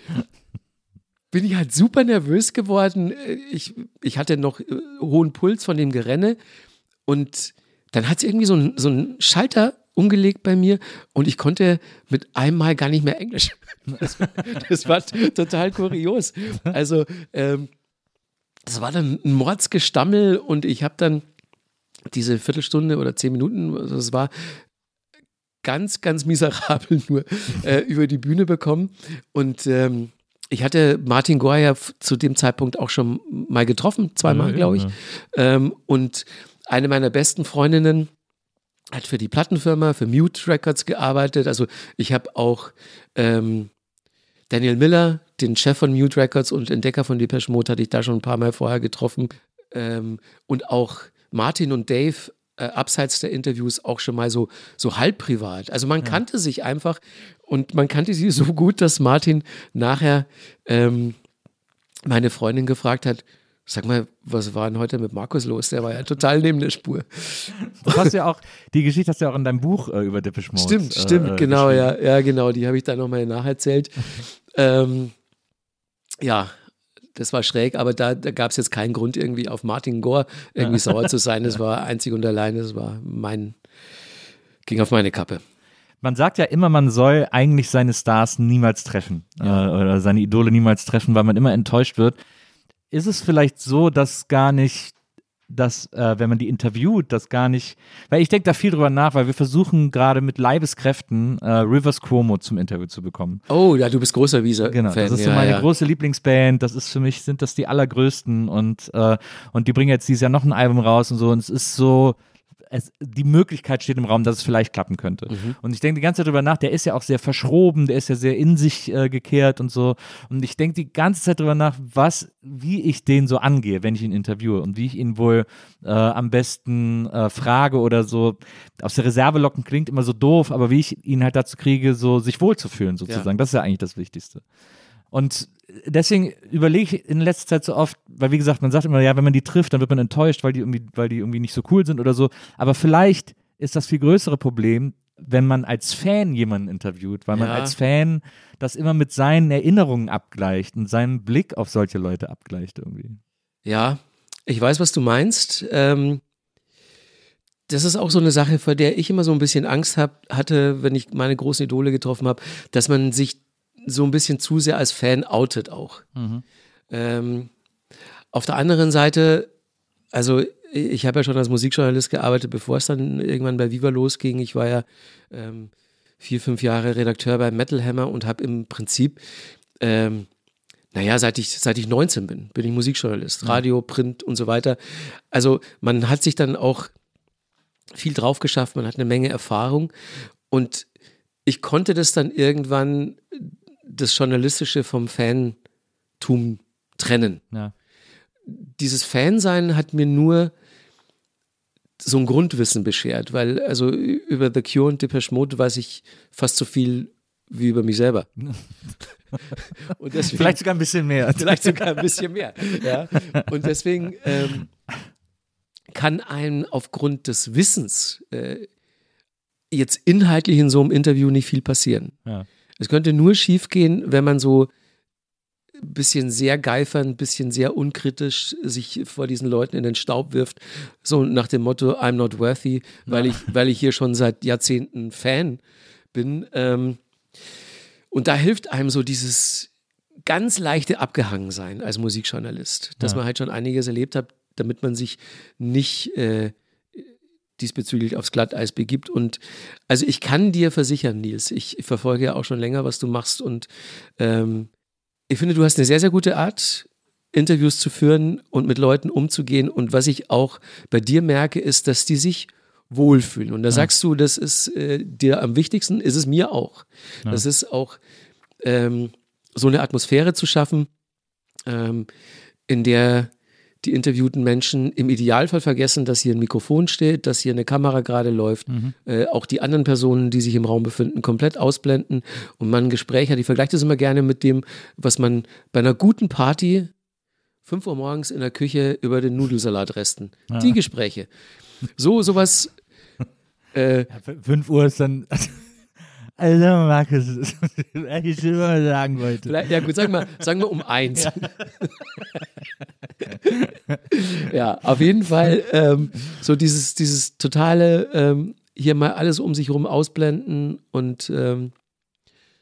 Speaker 2: bin ich halt super nervös geworden. Ich, ich hatte noch äh, hohen Puls von dem Gerenne. Und dann hat es irgendwie so ein, so Schalter umgelegt bei mir und ich konnte mit einem Mal gar nicht mehr Englisch. (laughs) Das, das war total kurios. (laughs) Also, ähm, das war dann ein Mordsgestammel und ich habe dann diese Viertelstunde oder zehn Minuten, also das war ganz, ganz miserabel nur äh, über die Bühne bekommen. Und ähm, ich hatte Martin Goya zu dem Zeitpunkt auch schon mal getroffen, zweimal, ja, glaube ich. Ja. Ähm, und eine meiner besten Freundinnen hat für die Plattenfirma, für Mute Records gearbeitet. Also ich habe auch ähm, Daniel Miller, den Chef von Mute Records und Entdecker von Depeche Mode, hatte ich da schon ein paar Mal vorher getroffen. Ähm, und auch Martin und Dave äh, abseits der Interviews auch schon mal so, so halb privat. Also man ja. kannte sich einfach und man kannte sie so gut, dass Martin nachher ähm, meine Freundin gefragt hat, Sag mal, was war denn heute mit Markus los? Der war ja total neben der Spur.
Speaker 3: Du hast ja auch, die Geschichte hast du ja auch in deinem Buch äh, über Depeche Mode.
Speaker 2: Stimmt, stimmt, äh, genau, ja, ja, genau. Die habe ich dann nochmal nacherzählt. (laughs) ähm, ja, das war schräg, aber da, da gab es jetzt keinen Grund, irgendwie auf Martin Gore irgendwie sauer zu sein. Das (laughs) war einzig und allein, das war mein, ging auf meine Kappe.
Speaker 3: Man sagt ja immer, man soll eigentlich seine Stars niemals treffen ja. äh, oder seine Idole niemals treffen, weil man immer enttäuscht wird. Ist es vielleicht so, dass gar nicht dass, äh, wenn man die interviewt, das gar nicht, weil ich denke da viel drüber nach, weil wir versuchen gerade mit Leibeskräften äh, Rivers Cuomo zum Interview zu bekommen.
Speaker 2: Oh, ja, du bist großer Visa.
Speaker 3: Genau, Fan. das ist so meine ja. große Lieblingsband. Das ist für mich, sind das die allergrößten und, äh, und die bringen jetzt dieses Jahr noch ein Album raus und so und es ist so, es, die Möglichkeit steht im Raum, dass es vielleicht klappen könnte. Mhm. Und ich denke die ganze Zeit darüber nach, der ist ja auch sehr verschroben, der ist ja sehr in sich äh, gekehrt und so. Und ich denke die ganze Zeit darüber nach, was, wie ich den so angehe, wenn ich ihn interviewe und wie ich ihn wohl äh, am besten äh, frage oder so. Aus der Reserve locken klingt immer so doof, aber wie ich ihn halt dazu kriege, so sich wohlzufühlen sozusagen. Ja. Das ist ja eigentlich das Wichtigste. Und deswegen überlege ich in letzter Zeit so oft, weil wie gesagt, man sagt immer, ja, wenn man die trifft, dann wird man enttäuscht, weil die irgendwie, weil die irgendwie nicht so cool sind oder so. Aber vielleicht ist das viel größere Problem, wenn man als Fan jemanden interviewt, weil man ja. als Fan das immer mit seinen Erinnerungen abgleicht und seinen Blick auf solche Leute abgleicht irgendwie.
Speaker 2: Ja, ich weiß, was du meinst. Ähm, das ist auch so eine Sache, vor der ich immer so ein bisschen Angst hab, hatte, wenn ich meine großen Idole getroffen habe, dass man sich so ein bisschen zu sehr als Fan outet auch. Mhm. Ähm, auf der anderen Seite, also ich habe ja schon als Musikjournalist gearbeitet, bevor es dann irgendwann bei Viva losging. Ich war ja ähm, vier, fünf Jahre Redakteur bei Metal Hammer und habe im Prinzip, ähm, naja, seit ich, seit ich 19 bin, bin ich Musikjournalist, mhm. Radio, Print und so weiter. Also man hat sich dann auch viel drauf geschafft, man hat eine Menge Erfahrung und ich konnte das dann irgendwann das Journalistische vom Fantum trennen.
Speaker 3: Ja.
Speaker 2: Dieses Fansein hat mir nur so ein Grundwissen beschert, weil also über The Cure und Depeche Mode weiß ich fast so viel wie über mich selber. (laughs)
Speaker 3: und deswegen, vielleicht sogar ein bisschen mehr. (laughs)
Speaker 2: Vielleicht sogar ein bisschen mehr. Ja. Und deswegen ähm, kann einem aufgrund des Wissens äh, jetzt inhaltlich in so einem Interview nicht viel passieren.
Speaker 3: Ja.
Speaker 2: Es könnte nur schiefgehen, wenn man so ein bisschen sehr geifern, ein bisschen sehr unkritisch sich vor diesen Leuten in den Staub wirft, so nach dem Motto I'm not worthy, weil ich, weil ich hier schon seit Jahrzehnten Fan bin. Ähm, und da hilft einem so dieses ganz leichte Abgehangensein als Musikjournalist, dass
Speaker 3: Ja.
Speaker 2: man halt schon einiges erlebt hat, damit man sich nicht äh, diesbezüglich aufs Glatteis begibt. Und also ich kann dir versichern, Nils, ich verfolge ja auch schon länger, was du machst und ähm, ich finde, du hast eine sehr, sehr gute Art, Interviews zu führen und mit Leuten umzugehen. Und was ich auch bei dir merke, ist, dass die sich wohlfühlen. Und da sagst du, das ist äh, dir am wichtigsten, ist es mir auch. Das ist auch ähm, so eine Atmosphäre zu schaffen, ähm, in der die interviewten Menschen im Idealfall vergessen, dass hier ein Mikrofon steht, dass hier eine Kamera gerade läuft, äh, auch die anderen Personen, die sich im Raum befinden, komplett ausblenden und man ein Gespräch hat. Ich vergleiche das immer gerne mit dem, was man bei einer guten Party 5 Uhr morgens in der Küche über den Nudelsalatresten. Die Gespräche. So, sowas. (laughs) Äh,
Speaker 3: 5 Uhr ist dann. Also, Markus, (laughs) was ich schon mal sagen wollte.
Speaker 2: Vielleicht, ja gut, sagen wir, sagen wir um eins. (laughs) Ja, auf jeden Fall ähm, so dieses, dieses totale ähm, hier mal alles um sich rum ausblenden und ähm,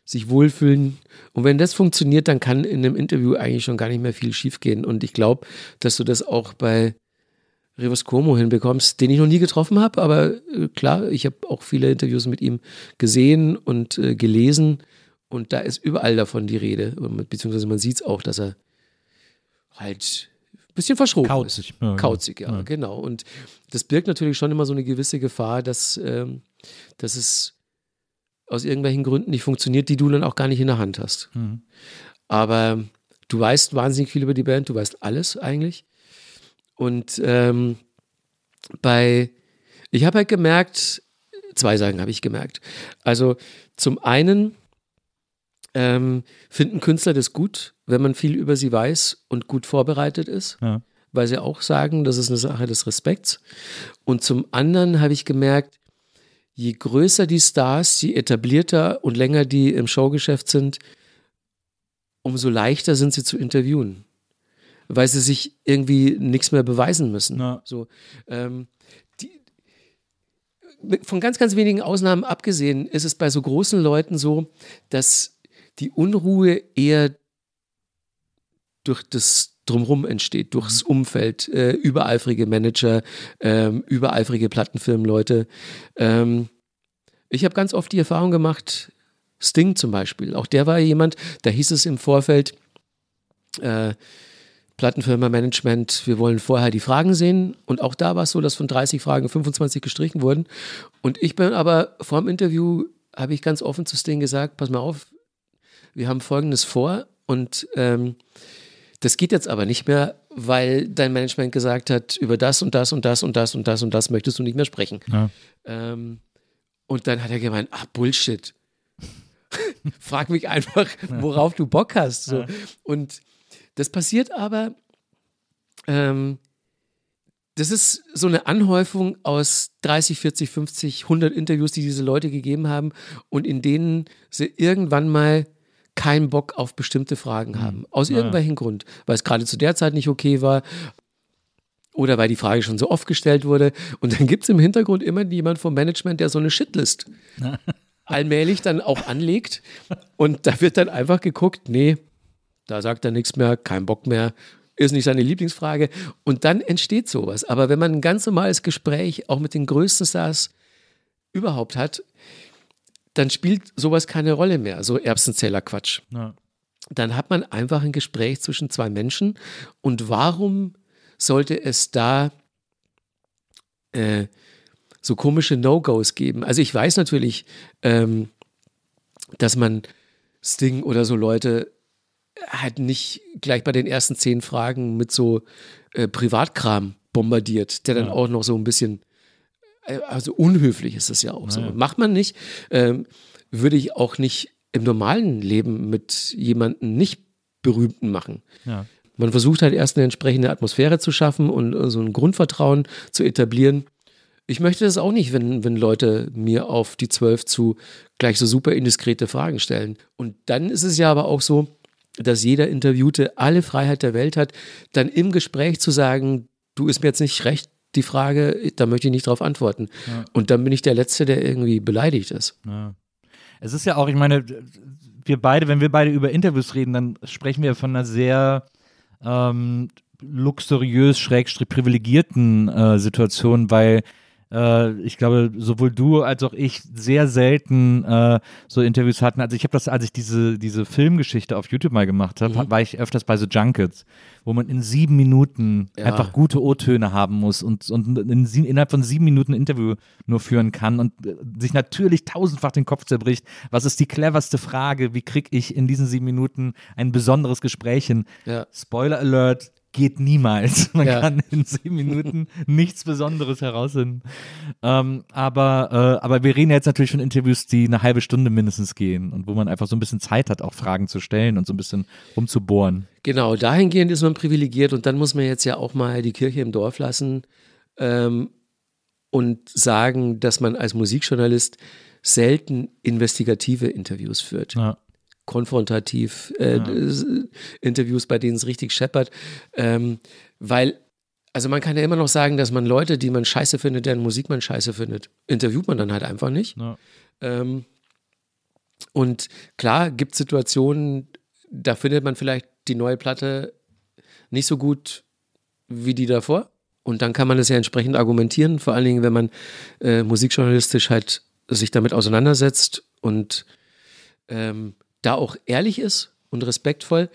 Speaker 2: sich wohlfühlen. Und wenn das funktioniert, dann kann in einem Interview eigentlich schon gar nicht mehr viel schiefgehen. Und ich glaube, dass du das auch bei Rivers Cuomo hinbekommst, den ich noch nie getroffen habe, aber äh, klar, ich habe auch viele Interviews mit ihm gesehen und äh, gelesen und da ist überall davon die Rede, beziehungsweise man sieht es auch, dass er halt ein bisschen verschroben
Speaker 3: Kauzig.
Speaker 2: ist.
Speaker 3: Ja, ja.
Speaker 2: Kauzig, ja,
Speaker 3: Ja.
Speaker 2: genau. Und das birgt natürlich schon immer so eine gewisse Gefahr, dass, ähm, dass es aus irgendwelchen Gründen nicht funktioniert, die du dann auch gar nicht in der Hand hast.
Speaker 3: Mhm.
Speaker 2: Aber du weißt wahnsinnig viel über die Band, du weißt alles eigentlich. Und ähm, bei, ich habe halt gemerkt, zwei Sachen habe ich gemerkt. Also zum einen ähm, finden Künstler das gut, wenn man viel über sie weiß und gut vorbereitet ist,
Speaker 3: Ja.
Speaker 2: weil sie auch sagen, das ist eine Sache des Respekts. Und zum anderen habe ich gemerkt, je größer die Stars, je etablierter und länger die im Showgeschäft sind, umso leichter sind sie zu interviewen, weil sie sich irgendwie nichts mehr beweisen müssen.
Speaker 3: Ja.
Speaker 2: So, ähm, die, von ganz, ganz wenigen Ausnahmen abgesehen ist es bei so großen Leuten so, dass die Unruhe eher durch das Drumherum entsteht, durchs Umfeld, äh, übereifrige Manager, ähm, übereifrige Plattenfirmenleute. Ähm, ich habe ganz oft die Erfahrung gemacht, Sting zum Beispiel, auch der war jemand, da hieß es im Vorfeld, äh, Plattenfirma Management, wir wollen vorher die Fragen sehen. Und auch da war es so, dass von 30 Fragen 25 gestrichen wurden. Und ich bin aber vor dem Interview, habe ich ganz offen zu Sting gesagt, pass mal auf, wir haben Folgendes vor und ähm, das geht jetzt aber nicht mehr, weil dein Management gesagt hat, über das und das und das und das und das und das möchtest du nicht mehr sprechen.
Speaker 3: Ja.
Speaker 2: Ähm, und dann hat er gemeint, ach Bullshit. (laughs) Frag mich einfach, worauf du Bock hast. So. Und das passiert aber, ähm, das ist so eine Anhäufung aus 30, 40, 50, 100 Interviews, die diese Leute gegeben haben und in denen sie irgendwann mal keinen Bock auf bestimmte Fragen haben. Aus
Speaker 3: Ja, ja.
Speaker 2: irgendwelchen Grund. Weil es gerade zu der Zeit nicht okay war oder weil die Frage schon so oft gestellt wurde. Und dann gibt es im Hintergrund immer jemand vom Management, der so eine Shitlist (laughs) allmählich dann auch anlegt. Und da wird dann einfach geguckt, nee, da sagt er nichts mehr, kein Bock mehr, ist nicht seine Lieblingsfrage. Und dann entsteht sowas. Aber wenn man ein ganz normales Gespräch auch mit den größten Stars überhaupt hat, dann spielt sowas keine Rolle mehr, so Erbsenzähler-Quatsch.
Speaker 3: Ja.
Speaker 2: Dann hat man einfach ein Gespräch zwischen zwei Menschen. Und warum sollte es da äh, so komische No-Gos geben. Also ich weiß natürlich, ähm, dass man Sting oder so Leute halt nicht gleich bei den ersten zehn Fragen mit so äh, Privatkram bombardiert, der dann
Speaker 3: Ja.
Speaker 2: auch noch so ein bisschen, äh, also unhöflich ist das ja auch so.
Speaker 3: Ja.
Speaker 2: Macht man nicht. Ähm, würde ich auch nicht im normalen Leben mit jemandem nicht Berühmten machen.
Speaker 3: Ja.
Speaker 2: Man versucht halt erst eine entsprechende Atmosphäre zu schaffen und äh, so ein Grundvertrauen zu etablieren. Ich möchte das auch nicht, wenn, wenn Leute mir auf die Zwölf zu gleich so super indiskrete Fragen stellen. Und dann ist es ja aber auch so, dass jeder Interviewte alle Freiheit der Welt hat, dann im Gespräch zu sagen, du ist mir jetzt nicht recht, die Frage, da möchte ich nicht drauf antworten.
Speaker 3: Ja.
Speaker 2: Und dann bin ich der Letzte, der irgendwie beleidigt ist.
Speaker 3: Ja. Es ist ja auch, ich meine, wir beide, wenn wir beide über Interviews reden, dann sprechen wir von einer sehr ähm, luxuriös, schrägstrich privilegierten äh, Situation, weil äh, ich glaube, sowohl du als auch ich sehr selten äh, so Interviews hatten. Also ich habe das, als ich diese, diese Filmgeschichte auf YouTube mal gemacht habe,
Speaker 2: Mhm.
Speaker 3: war ich öfters bei so Junkets, wo man in sieben Minuten
Speaker 2: Ja.
Speaker 3: einfach gute O-Töne haben muss und, und in sieben, innerhalb von sieben Minuten ein Interview nur führen kann und äh, sich natürlich tausendfach den Kopf zerbricht. Was ist die cleverste Frage? Wie kriege ich in diesen sieben Minuten ein besonderes Gespräch hin?
Speaker 2: Ja.
Speaker 3: Spoiler Alert. Geht niemals. (laughs) Man
Speaker 2: Ja.
Speaker 3: kann in sieben Minuten (laughs) nichts Besonderes herausfinden. Ähm, aber, äh, aber wir reden jetzt natürlich von Interviews, die eine halbe Stunde mindestens gehen und wo man einfach so ein bisschen Zeit hat, auch Fragen zu stellen und so ein bisschen rumzubohren.
Speaker 2: Genau, dahingehend ist man privilegiert und dann muss man jetzt ja auch mal die Kirche im Dorf lassen ähm, und sagen, dass man als Musikjournalist selten investigative Interviews führt.
Speaker 3: Ja.
Speaker 2: Konfrontativ äh, s- Interviews, bei denen es richtig scheppert. Ähm, weil, also man kann ja immer noch sagen, dass man Leute, die man scheiße findet, deren Musik man scheiße findet, interviewt man dann halt einfach nicht.
Speaker 3: Ja.
Speaker 2: Ähm, und klar gibt es Situationen, da findet man vielleicht die neue Platte nicht so gut wie die davor. Und dann kann man das ja entsprechend argumentieren, vor allen Dingen, wenn man äh, musikjournalistisch halt sich damit auseinandersetzt und ähm, da auch ehrlich ist und respektvoll.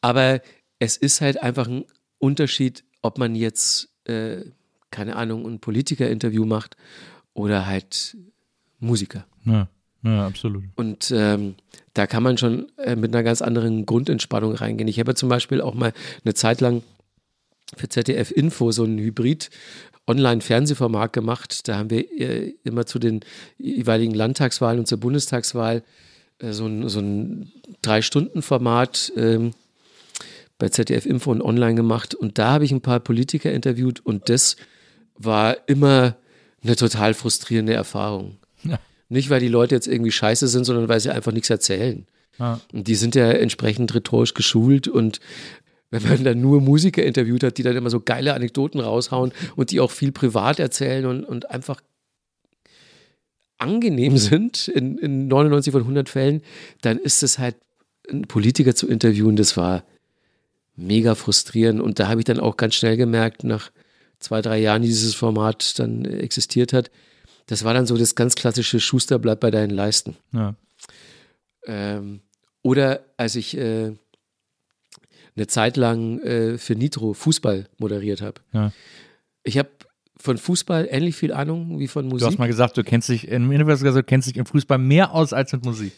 Speaker 2: Aber es ist halt einfach ein Unterschied, ob man jetzt, äh, keine Ahnung, ein Politiker-Interview macht oder halt Musiker.
Speaker 3: Ja. ja, absolut.
Speaker 2: Und ähm, da kann man schon äh, mit einer ganz anderen Grundentspannung reingehen. Ich habe ja zum Beispiel auch mal eine Zeit lang für ZDF Info so ein Hybrid Online-Fernsehformat gemacht. Da haben wir äh, immer zu den jeweiligen Landtagswahlen und zur Bundestagswahl so ein, so ein Drei-Stunden-Format ähm, bei ZDF Info und online gemacht. Und da habe ich ein paar Politiker interviewt und das war immer eine total frustrierende Erfahrung.
Speaker 3: Ja.
Speaker 2: Nicht, weil die Leute jetzt irgendwie scheiße sind, sondern weil sie einfach nichts erzählen.
Speaker 3: Ja.
Speaker 2: Und die sind ja entsprechend rhetorisch geschult und wenn man dann nur Musiker interviewt hat, die dann immer so geile Anekdoten raushauen und die auch viel privat erzählen und, und einfach angenehm sind in, in 99 von 100 Fällen, dann ist es halt, einen Politiker zu interviewen, das war mega frustrierend. Und da habe ich dann auch ganz schnell gemerkt, nach zwei, drei Jahren, die dieses Format dann existiert hat, das war dann so das ganz klassische Schuster bleibt bei deinen Leisten.
Speaker 3: Ja.
Speaker 2: Ähm, oder als ich äh, eine Zeit lang äh, für Nitro Fußball moderiert habe.
Speaker 3: Ja.
Speaker 2: Ich habe von Fußball ähnlich viel Ahnung wie von
Speaker 3: Du hast
Speaker 2: Musik.
Speaker 3: mal gesagt, du kennst dich, im Interview gesagt, du kennst dich im Fußball mehr aus als mit Musik.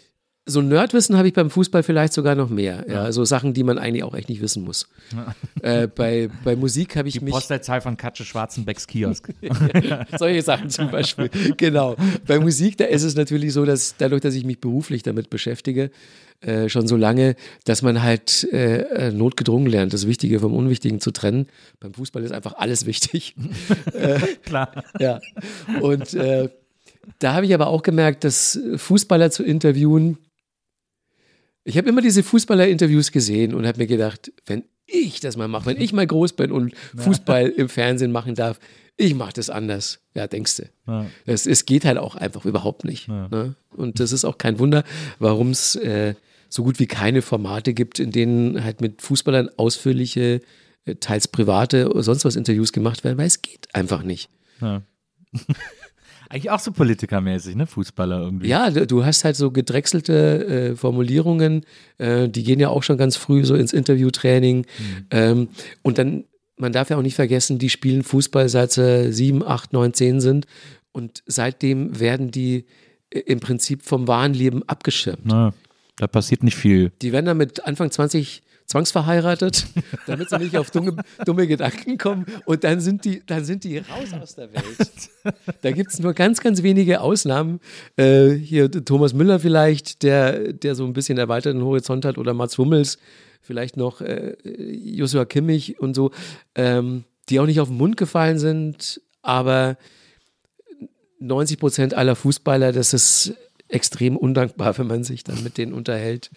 Speaker 2: So Nerdwissen habe ich beim Fußball vielleicht sogar noch mehr. Ja, so Sachen, die man eigentlich auch echt nicht wissen muss. (laughs) Äh, bei, bei Musik habe ich
Speaker 3: Die
Speaker 2: mich.
Speaker 3: Postleitzahl von Katze Schwarzenbecks Kiosk. (laughs)
Speaker 2: Solche Sachen zum Beispiel. genau. Bei Musik, da ist es natürlich so, dass dadurch, dass ich mich beruflich damit beschäftige, äh, schon so lange, dass man halt äh, äh, notgedrungen lernt, das Wichtige vom Unwichtigen zu trennen. Beim Fußball ist einfach alles wichtig. (laughs)
Speaker 3: Klar.
Speaker 2: ja. Und äh, da habe ich aber auch gemerkt, dass Fußballer zu interviewen, ich habe immer diese Fußballer-Interviews gesehen und habe mir gedacht, wenn ich das mal mache, wenn ich mal groß bin und Fußball im Fernsehen machen darf, ich mache das anders. Ja, denkst du.
Speaker 3: Ja.
Speaker 2: Es, es geht halt auch einfach überhaupt nicht.
Speaker 3: Ja.
Speaker 2: Ne? Und das ist auch kein Wunder, warum es äh, so gut wie keine Formate gibt, in denen halt mit Fußballern ausführliche, äh, teils private oder sonst was Interviews gemacht werden, weil es geht einfach nicht.
Speaker 3: Ja. (laughs) Eigentlich auch so politikermäßig, ne? Fußballer irgendwie.
Speaker 2: Ja, du hast halt so gedrechselte äh, Formulierungen, äh, die gehen ja auch schon ganz früh so ins Interviewtraining. Ähm, und dann, man darf ja auch nicht vergessen, die spielen Fußball seit sie sieben, acht, neun, zehn sind. Und seitdem werden die äh, im Prinzip vom wahren Leben abgeschirmt.
Speaker 3: Na, da passiert nicht viel.
Speaker 2: Die werden dann mit Anfang 20 zwangsverheiratet, (laughs) damit sie nicht auf dumme, dumme Gedanken kommen. Und dann sind, die, dann sind die raus aus der Welt. Da gibt es nur ganz, ganz wenige Ausnahmen. Äh, hier Thomas Müller vielleicht, der, der so ein bisschen erweiterten Horizont hat, oder Mats Hummels, vielleicht noch äh, Joshua Kimmich und so, ähm, die auch nicht auf den Mund gefallen sind, aber 90 Prozent aller Fußballer, das ist extrem undankbar, wenn man sich dann mit denen unterhält.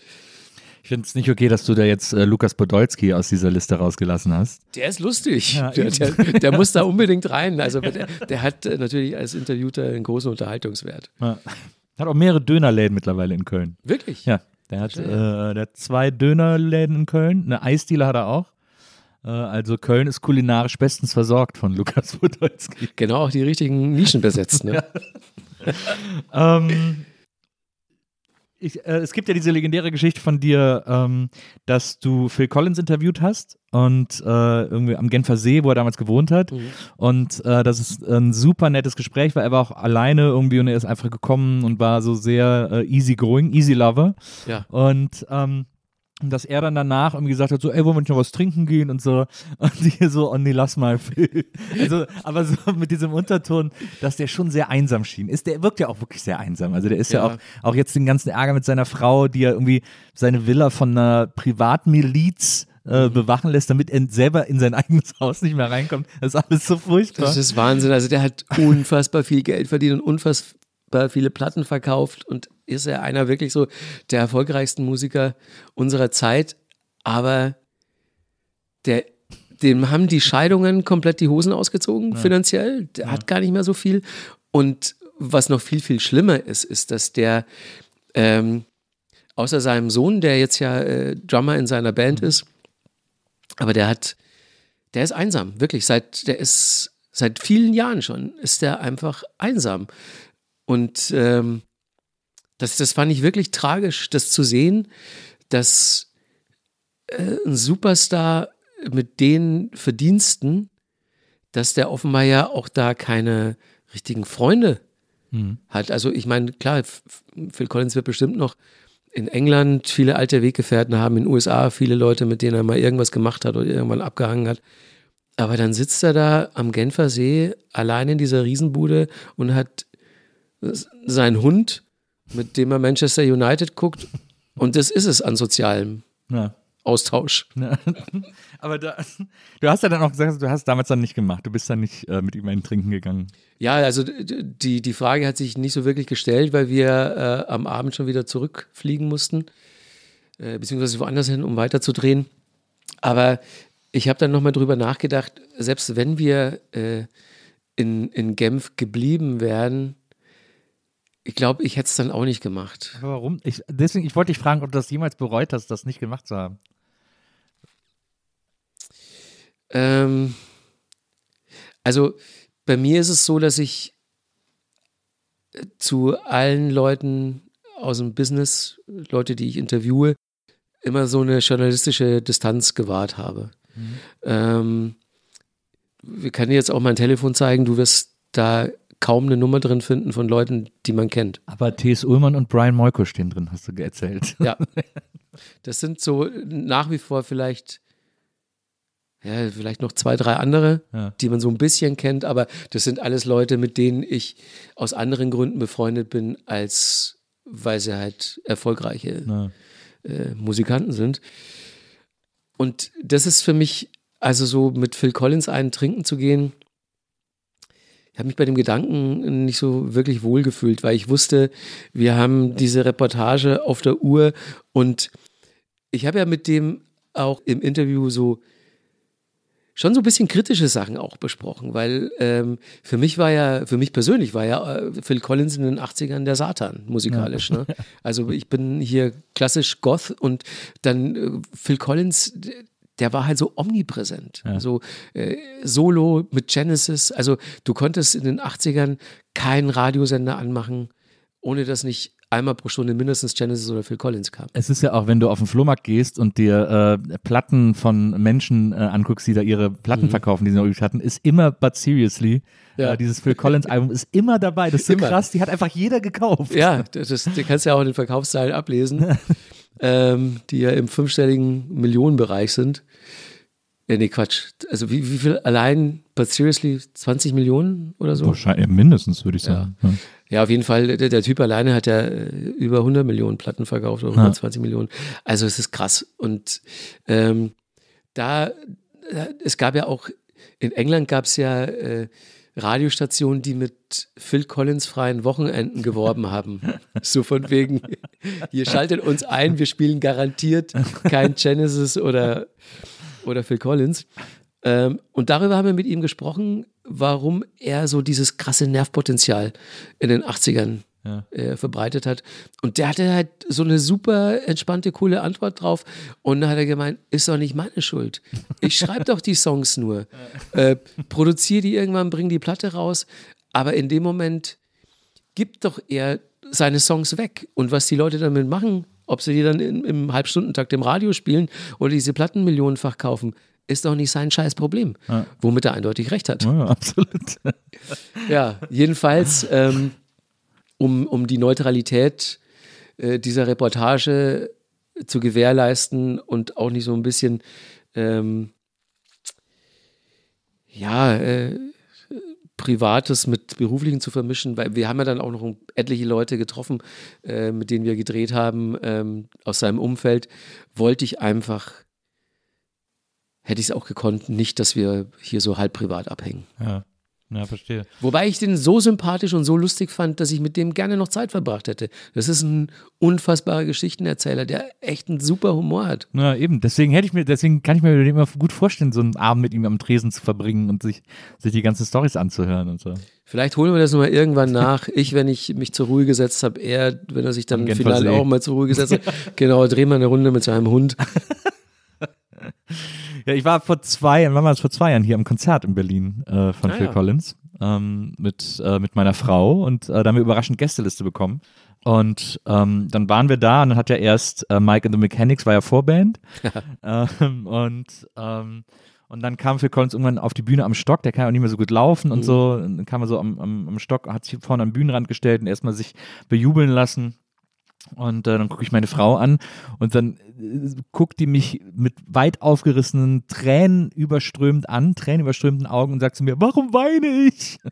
Speaker 3: Ich finde es nicht okay, dass du da jetzt äh, Lukas Podolski aus dieser Liste rausgelassen hast.
Speaker 2: Der ist lustig.
Speaker 3: Ja,
Speaker 2: der, der, der muss da (laughs) unbedingt rein. Also der, der hat äh, natürlich als Interviewter einen großen Unterhaltungswert.
Speaker 3: Ja. Hat auch mehrere Dönerläden mittlerweile in Köln.
Speaker 2: Wirklich?
Speaker 3: Ja, der hat, äh, der hat zwei Dönerläden in Köln. Eine Eisdiele hat er auch. Äh, also Köln ist kulinarisch bestens versorgt von Lukas (laughs) Podolski.
Speaker 2: Genau, auch die richtigen Nischen besetzt. Ne? (laughs)
Speaker 3: Ähm, ich, äh, es gibt ja diese legendäre Geschichte von dir, ähm, dass du Phil Collins interviewt hast und äh, irgendwie am Genfer See, wo er damals gewohnt hat. Und äh, das ist ein super nettes Gespräch, weil er war auch alleine irgendwie und er ist einfach gekommen und war so sehr äh, easy going, easy lover.
Speaker 2: Ja.
Speaker 3: Und ähm, dass er dann danach irgendwie gesagt hat, so, ey, wollen wir nicht noch was trinken gehen und so. (laughs) Und die so, oh nee, lass mal, Phil. Also, aber so (laughs) mit diesem Unterton, dass der schon sehr einsam schien. Ist, der wirkt ja auch wirklich sehr einsam. Also der ist ja,
Speaker 2: Ja.
Speaker 3: auch, auch jetzt den ganzen Ärger mit seiner Frau, die ja irgendwie seine Villa von einer Privatmiliz äh, bewachen lässt, damit er selber in sein eigenes Haus nicht mehr reinkommt. Das ist alles so furchtbar.
Speaker 2: Das ist Wahnsinn. Also der hat unfassbar viel Geld verdient und unfassbar viele Platten verkauft und ist er einer wirklich so der erfolgreichsten Musiker unserer Zeit. Aber der, dem haben die Scheidungen komplett die Hosen ausgezogen, finanziell. Der hat gar nicht mehr so viel. Und was noch viel, viel schlimmer ist, ist, dass der ähm, außer seinem Sohn, der jetzt ja äh, Drummer in seiner Band ist, aber der hat, der ist einsam, wirklich. Seit, der ist seit vielen Jahren schon, ist der einfach einsam. Und ähm, das, das fand ich wirklich tragisch, das zu sehen, dass äh, ein Superstar mit den Verdiensten, dass der offenbar ja auch da keine richtigen Freunde hat. Also ich meine, klar, Phil Collins wird bestimmt noch in England viele alte Weggefährten haben, in den USA viele Leute, mit denen er mal irgendwas gemacht hat oder irgendwann abgehangen hat. Aber dann sitzt er da am Genfer See allein in dieser Riesenbude und hat s- seinen Hund, mit dem er Manchester United guckt. Und das ist es an sozialem
Speaker 3: Ja.
Speaker 2: Austausch. (laughs)
Speaker 3: Ja. Aber da, du hast ja dann auch gesagt, du hast damals dann nicht gemacht. Du bist dann nicht äh, mit ihm einen trinken gegangen.
Speaker 2: Ja, also die, die Frage hat sich nicht so wirklich gestellt, weil wir äh, am Abend schon wieder zurückfliegen mussten, äh, beziehungsweise woanders hin, um weiterzudrehen. Aber ich habe dann nochmal drüber nachgedacht, selbst wenn wir äh, in, in Genf geblieben wären, ich glaube, ich hätte es dann auch nicht gemacht.
Speaker 3: Aber warum? Ich, deswegen, ich wollte dich fragen, ob du das jemals bereut hast, das nicht gemacht zu haben.
Speaker 2: Ähm, also bei mir ist es so, dass ich äh, zu allen Leuten aus dem Business, Leute, die ich interviewe, immer so eine journalistische Distanz gewahrt habe. Ähm, wir können dir jetzt auch mein Telefon zeigen, du wirst da kaum eine Nummer drin finden von Leuten, die man kennt.
Speaker 3: Aber T.S. Ullmann und Brian Molko stehen drin, hast du erzählt. (laughs)
Speaker 2: Ja. Das sind so nach wie vor vielleicht, ja, vielleicht noch zwei, drei andere,
Speaker 3: Ja.
Speaker 2: die man so ein bisschen kennt, aber das sind alles Leute, mit denen ich aus anderen Gründen befreundet bin, als weil sie halt erfolgreiche äh, Musikanten sind. Und das ist für mich, also so mit Phil Collins einen trinken zu gehen, ich habe mich bei dem Gedanken nicht so wirklich wohlgefühlt, weil ich wusste, wir haben diese Reportage auf der Uhr und ich habe ja mit dem auch im Interview so schon so ein bisschen kritische Sachen auch besprochen, weil ähm, für mich war ja, für mich persönlich war ja äh, Phil Collins in den 80ern der Satan musikalisch. Ne? Also ich bin hier klassisch Goth und dann äh, Phil Collins, der war halt so omnipräsent. So äh, Solo mit Genesis. Also du konntest in den 80ern keinen Radiosender anmachen, ohne dass nicht einmal pro Stunde mindestens Genesis oder Phil Collins kam.
Speaker 3: Es ist ja auch, wenn du auf den Flohmarkt gehst und dir äh, Platten von Menschen äh, anguckst, die da ihre Platten
Speaker 2: Mhm.
Speaker 3: verkaufen, die sie noch übrig hatten, ist immer But Seriously.
Speaker 2: Ja.
Speaker 3: Äh, dieses Phil Collins Album ist immer dabei. Das ist so
Speaker 2: Immer.
Speaker 3: krass, die hat einfach jeder gekauft.
Speaker 2: Ja, das, das, du kannst ja auch in den Verkaufszahlen ablesen, (laughs) ähm, die ja im fünfstelligen Millionenbereich sind. Ja, nee, Quatsch. Also wie, wie viel allein, but seriously, 20 Millionen oder so?
Speaker 3: Wahrscheinlich, mindestens, würde ich sagen. Ja.
Speaker 2: Ja, auf jeden Fall, der, der Typ alleine hat ja äh, über 100 Millionen Platten verkauft oder 120 Millionen. Also es ist krass. Und ähm, da, es gab ja auch, in England gab es ja äh, Radiostationen, die mit Phil Collins freien Wochenenden geworben haben. (laughs) So von wegen, ihr schaltet uns ein, wir spielen garantiert kein Genesis oder, oder Phil Collins. Ähm, und darüber haben wir mit ihm gesprochen, warum er so dieses krasse Nervpotenzial in den 80ern
Speaker 3: Ja.
Speaker 2: äh, verbreitet hat. Und der hatte halt so eine super entspannte, coole Antwort drauf. Und dann hat er gemeint, ist doch nicht meine Schuld. Ich schreibe doch die Songs nur. Äh, produziere die irgendwann, bring die Platte raus. Aber in dem Moment gibt doch er seine Songs weg. Und was die Leute damit machen, ob sie die dann im, im Halbstundentakt im Radio spielen oder diese Platten millionenfach kaufen, ist doch nicht sein scheiß Problem. Womit er eindeutig recht hat.
Speaker 3: Ja, absolut. (laughs)
Speaker 2: Ja, jedenfalls, ähm, um, um die Neutralität äh, dieser Reportage zu gewährleisten und auch nicht so ein bisschen, ähm, ja, äh, Privates mit Beruflichen zu vermischen, weil wir haben ja dann auch noch etliche Leute getroffen, äh, mit denen wir gedreht haben, ähm, aus seinem Umfeld, wollte ich einfach, hätte ich es auch gekonnt, nicht, dass wir hier so halb privat abhängen.
Speaker 3: Ja. Ja, verstehe.
Speaker 2: Wobei ich den so sympathisch und so lustig fand, dass ich mit dem gerne noch Zeit verbracht hätte. Das ist ein unfassbarer Geschichtenerzähler, der echt einen super Humor hat.
Speaker 3: Ja, eben. Deswegen hätte ich mir, deswegen kann ich mir immer gut vorstellen, so einen Abend mit ihm am Tresen zu verbringen und sich, sich die ganzen Storys anzuhören und so.
Speaker 2: Vielleicht holen wir das nochmal irgendwann nach. Ich, wenn ich mich zur Ruhe gesetzt habe, er, wenn er sich dann final auch mal zur Ruhe gesetzt hat. (laughs) genau, drehen wir eine Runde mit seinem Hund. (laughs)
Speaker 3: Ja, ich war vor zwei, wann war das vor zwei Jahren hier am Konzert in Berlin äh, von
Speaker 2: Ah,
Speaker 3: Phil
Speaker 2: ja.
Speaker 3: Collins ähm, mit, äh, mit meiner Frau und äh, da haben wir überraschend Gästeliste bekommen. Und ähm, dann waren wir da und dann hat ja erst äh, Mike and the Mechanics, war ja Vorband. (laughs) ähm, und, ähm, und dann kam Phil Collins irgendwann auf die Bühne am Stock, der kann ja auch nicht mehr so gut laufen und so. Und dann kam er so am, am, am Stock, hat sich vorne am Bühnenrand gestellt und erstmal sich bejubeln lassen. Und äh, dann gucke ich meine Frau an und dann äh, guckt die mich mit weit aufgerissenen Tränen überströmt an, tränenüberströmten Augen und sagt zu mir, warum weine ich? (laughs)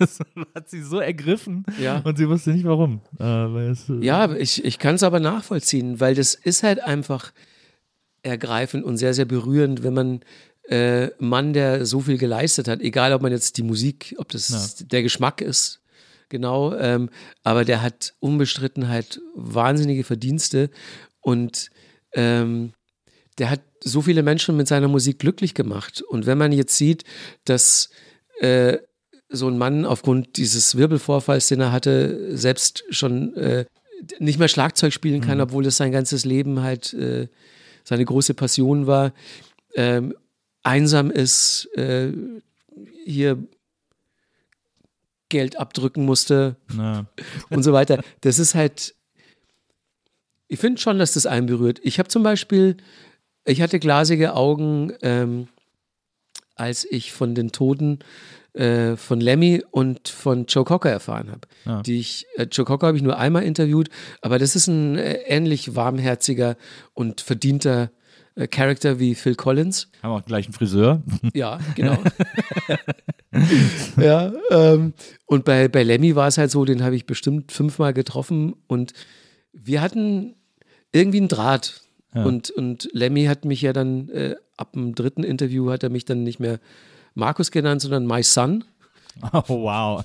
Speaker 3: Das hat sie so ergriffen
Speaker 2: Ja.
Speaker 3: und sie wusste nicht warum. Äh, es, äh,
Speaker 2: Ja, ich, ich kann es aber nachvollziehen, weil das ist halt einfach ergreifend und sehr, sehr berührend, wenn man äh, Mann, der so viel geleistet hat, egal ob man jetzt die Musik, ob das der Geschmack ist, genau, ähm, aber der hat unbestritten halt wahnsinnige Verdienste und ähm, der hat so viele Menschen mit seiner Musik glücklich gemacht. Und wenn man jetzt sieht, dass äh, so ein Mann aufgrund dieses Wirbelvorfalls, den er hatte, selbst schon äh, nicht mehr Schlagzeug spielen kann, obwohl das sein ganzes Leben halt äh, seine große Passion war, ähm, einsam ist, äh, hier Geld abdrücken musste
Speaker 3: na, (laughs)
Speaker 2: und so weiter. Das ist halt, ich finde schon, dass das einen berührt. Ich habe zum Beispiel, ich hatte glasige Augen, ähm, als ich von den Toten äh, von Lemmy und von Joe Cocker erfahren habe.
Speaker 3: Ja.
Speaker 2: Die ich, äh, Joe Cocker habe ich nur einmal interviewt, aber das ist ein äh, ähnlich warmherziger und verdienter äh, Charakter wie Phil Collins.
Speaker 3: haben auch gleich einen Friseur.
Speaker 2: Ja, genau. (laughs) ja, ähm, und bei, bei Lemmy war es halt so, den habe ich bestimmt fünfmal getroffen und wir hatten irgendwie einen Draht.
Speaker 3: Ja.
Speaker 2: Und, und Lemmy hat mich ja dann, äh, ab dem dritten Interview hat er mich dann nicht mehr Markus genannt, sondern My Son. (laughs)
Speaker 3: Oh, wow.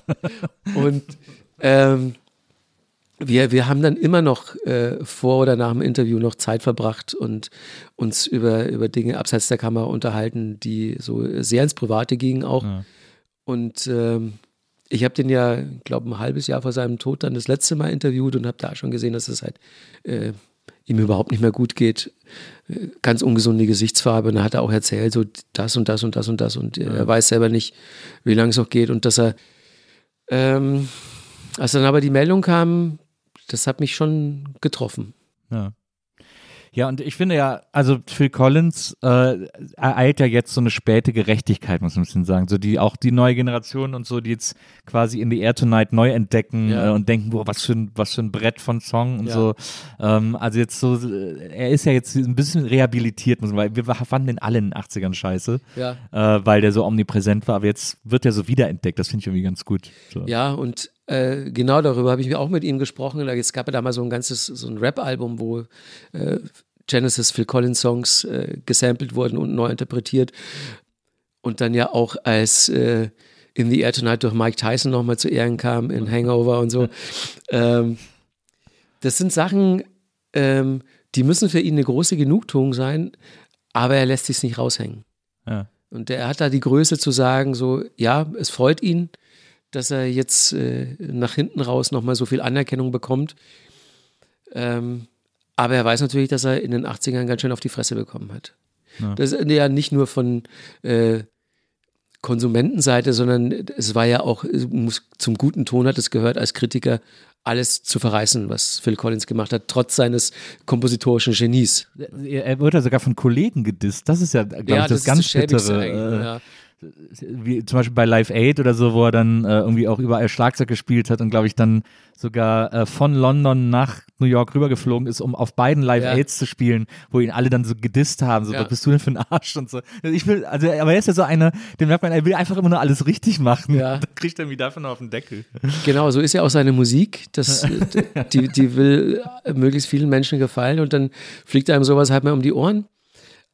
Speaker 2: Und ähm, wir, wir haben dann immer noch äh, vor oder nach dem Interview noch Zeit verbracht und uns über, über Dinge abseits der Kamera unterhalten, die so sehr ins Private gingen auch.
Speaker 3: Ja.
Speaker 2: Und ähm, ich habe den ja, glaube ein halbes Jahr vor seinem Tod dann das letzte Mal interviewt und habe da schon gesehen, dass es halt äh, ihm überhaupt nicht mehr gut geht. Äh, Ganz ungesunde Gesichtsfarbe. Und da hat er auch erzählt, so das und das und das und das. Und er weiß selber nicht, wie lange es noch geht. Und dass er, ähm, als dann aber die Meldung kam, das hat mich schon getroffen.
Speaker 3: Ja. Ja, und ich finde ja, also Phil Collins äh, ereilt ja jetzt so eine späte Gerechtigkeit, muss man ein bisschen sagen. So die auch die neue Generation und so, die jetzt quasi in the Air Tonight neu entdecken
Speaker 2: Ja.
Speaker 3: äh, und denken, boah, was für ein, was für ein Brett von Song und
Speaker 2: Ja.
Speaker 3: so. Ähm, also jetzt so, er ist ja jetzt ein bisschen rehabilitiert, muss man weil wir fanden den alle in den 80ern scheiße,
Speaker 2: Ja.
Speaker 3: äh, weil der so omnipräsent war, aber jetzt wird er so wiederentdeckt. Das finde ich irgendwie ganz gut. So.
Speaker 2: Ja, und äh, genau darüber habe ich auch mit ihm gesprochen. Es gab ja da mal so ein ganzes, so ein Rap-Album, wo äh, Genesis Phil Collins Songs äh, gesampelt wurden und neu interpretiert. Und dann ja auch als äh, In the Air Tonight durch Mike Tyson nochmal zu Ehren kam in Hangover und so. (laughs) Ähm, das sind Sachen, ähm, die müssen für ihn eine große Genugtuung sein, aber er lässt sich nicht raushängen.
Speaker 3: Ja.
Speaker 2: Und er hat da die Größe zu sagen, so, ja, es freut ihn, dass er jetzt äh, nach hinten raus nochmal so viel Anerkennung bekommt. Ähm, aber er weiß natürlich, dass er in den 80ern ganz schön auf die Fresse bekommen hat.
Speaker 3: Ja.
Speaker 2: Das ist ja nicht nur von äh, Konsumentenseite, sondern es war ja auch, muss, zum guten Ton hat es gehört, als Kritiker alles zu verreißen, was Phil Collins gemacht hat, trotz seines kompositorischen Genies.
Speaker 3: Er er wird ja sogar von Kollegen gedisst. Das ist ja, glaube ich, das, ganz
Speaker 2: Schäbigste
Speaker 3: bittere. Äh,
Speaker 2: ja.
Speaker 3: Wie zum Beispiel bei Live Aid oder so, wo er dann äh, irgendwie auch überall Schlagzeug gespielt hat und glaube ich dann sogar äh, von London nach New York rübergeflogen ist, um auf beiden Live
Speaker 2: Ja.
Speaker 3: Aids zu spielen, wo ihn alle dann so gedisst haben, so
Speaker 2: Ja.
Speaker 3: was bist du denn für ein Arsch und so. Ich will, also aber er ist ja so einer, den merkt man, er will einfach immer nur alles richtig machen.
Speaker 2: Ja. (laughs)
Speaker 3: Dann kriegt er dafür noch auf den Deckel.
Speaker 2: Genau, so ist ja auch seine Musik. Das, (laughs) die, die will möglichst vielen Menschen gefallen und dann fliegt einem sowas halt mal um die Ohren.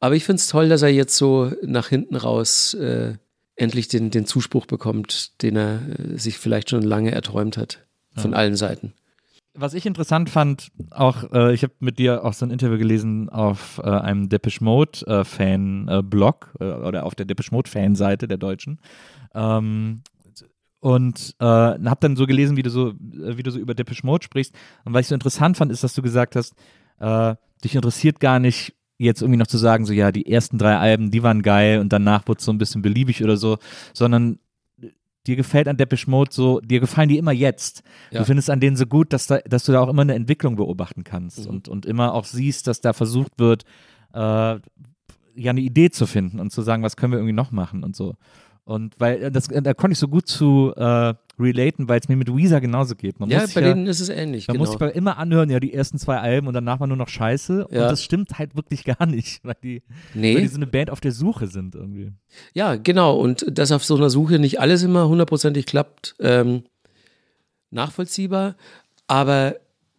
Speaker 2: Aber ich finde es toll, dass er jetzt so nach hinten raus äh, endlich den, den Zuspruch bekommt, den er äh, sich vielleicht schon lange erträumt hat. Von allen Seiten.
Speaker 3: Was ich interessant fand, auch äh, ich habe mit dir auch so ein Interview gelesen auf äh, einem Depeche Mode äh, Fan äh, Blog äh, oder auf der Depeche Mode Fanseite der Deutschen. Ähm, und äh, habe dann so gelesen, wie du so, wie du so über Depeche Mode sprichst. Und was ich so interessant fand, ist, dass du gesagt hast, dich interessiert gar nicht jetzt irgendwie noch zu sagen, so ja, die ersten drei Alben, die waren geil und danach wurde es so ein bisschen beliebig oder so, sondern dir gefällt an Depeche Mode so, dir gefallen die immer jetzt.
Speaker 2: Ja.
Speaker 3: Du findest an denen so gut, dass, da, dass du da auch immer eine Entwicklung beobachten kannst
Speaker 2: Mhm.
Speaker 3: und, und immer auch siehst, dass da versucht wird, äh, ja eine Idee zu finden und zu sagen, was können wir irgendwie noch machen und so. Und weil äh, das, da konnte ich so gut zu äh, relaten, weil es mir mit Weezer genauso geht. Man
Speaker 2: Ja, bei
Speaker 3: ja,
Speaker 2: denen ist es ähnlich.
Speaker 3: man
Speaker 2: genau.
Speaker 3: muss sich immer anhören, ja, die ersten zwei Alben und danach war nur noch Scheiße.
Speaker 2: Ja.
Speaker 3: Und das stimmt halt wirklich gar nicht, (laughs) weil die, weil
Speaker 2: nee,
Speaker 3: die so eine Band auf der Suche sind irgendwie.
Speaker 2: ja, genau. Und dass auf so einer Suche nicht alles immer hundertprozentig klappt, ähm, nachvollziehbar. Aber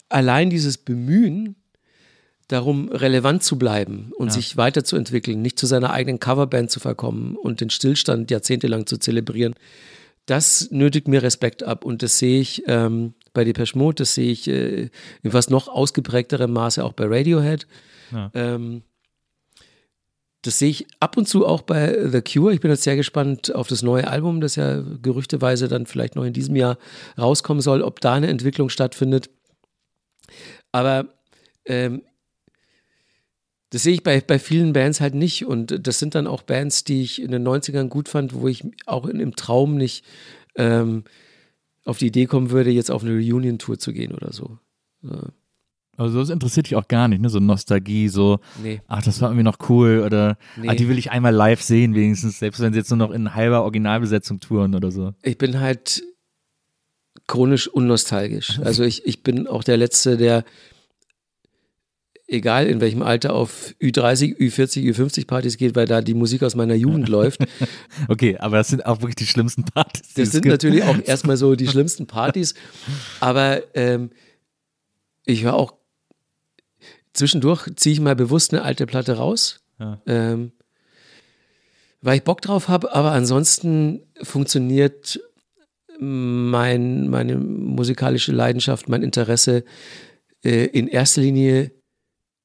Speaker 2: allein dieses Bemühen, darum relevant zu bleiben und
Speaker 3: Ja.
Speaker 2: sich weiterzuentwickeln, nicht zu seiner eigenen Coverband zu verkommen und den Stillstand jahrzehntelang zu zelebrieren, das nötigt mir Respekt ab und das sehe ich ähm, bei Depeche Mode, das sehe ich äh, in was noch ausgeprägterem Maße auch bei Radiohead.
Speaker 3: Ja.
Speaker 2: Ähm, das sehe ich ab und zu auch bei The Cure. Ich bin jetzt sehr gespannt auf das neue Album, das ja gerüchteweise dann vielleicht noch in diesem Jahr rauskommen soll, ob da eine Entwicklung stattfindet. Aber ähm, das sehe ich bei, bei vielen Bands halt nicht. Und das sind dann auch Bands, die ich in den 90ern gut fand, wo ich auch in, im Traum nicht ähm, auf die Idee kommen würde, jetzt auf eine Reunion-Tour zu gehen oder so. Ja,
Speaker 3: Also das interessiert dich auch gar nicht, ne? So Nostalgie, so,
Speaker 2: nee,
Speaker 3: ach, das war irgendwie noch cool oder
Speaker 2: Nee.
Speaker 3: ah, die will ich einmal live sehen, wenigstens, selbst wenn sie jetzt nur noch in halber Originalbesetzung touren oder so.
Speaker 2: ich bin halt chronisch unnostalgisch. Also ich, ich bin auch der Letzte, der egal in welchem Alter auf Ü30, Ü40, Ü50 Partys geht, weil da die Musik aus meiner Jugend läuft. (laughs)
Speaker 3: Okay, aber das sind auch wirklich die schlimmsten Partys.
Speaker 2: Das sind
Speaker 3: gibt.
Speaker 2: natürlich auch (laughs) erstmal so die schlimmsten Partys, aber ähm, ich höre auch zwischendurch ziehe ich mal bewusst eine alte Platte raus,
Speaker 3: Ja.
Speaker 2: ähm, weil ich Bock drauf habe, aber ansonsten funktioniert mein, meine musikalische Leidenschaft, mein Interesse äh, in erster Linie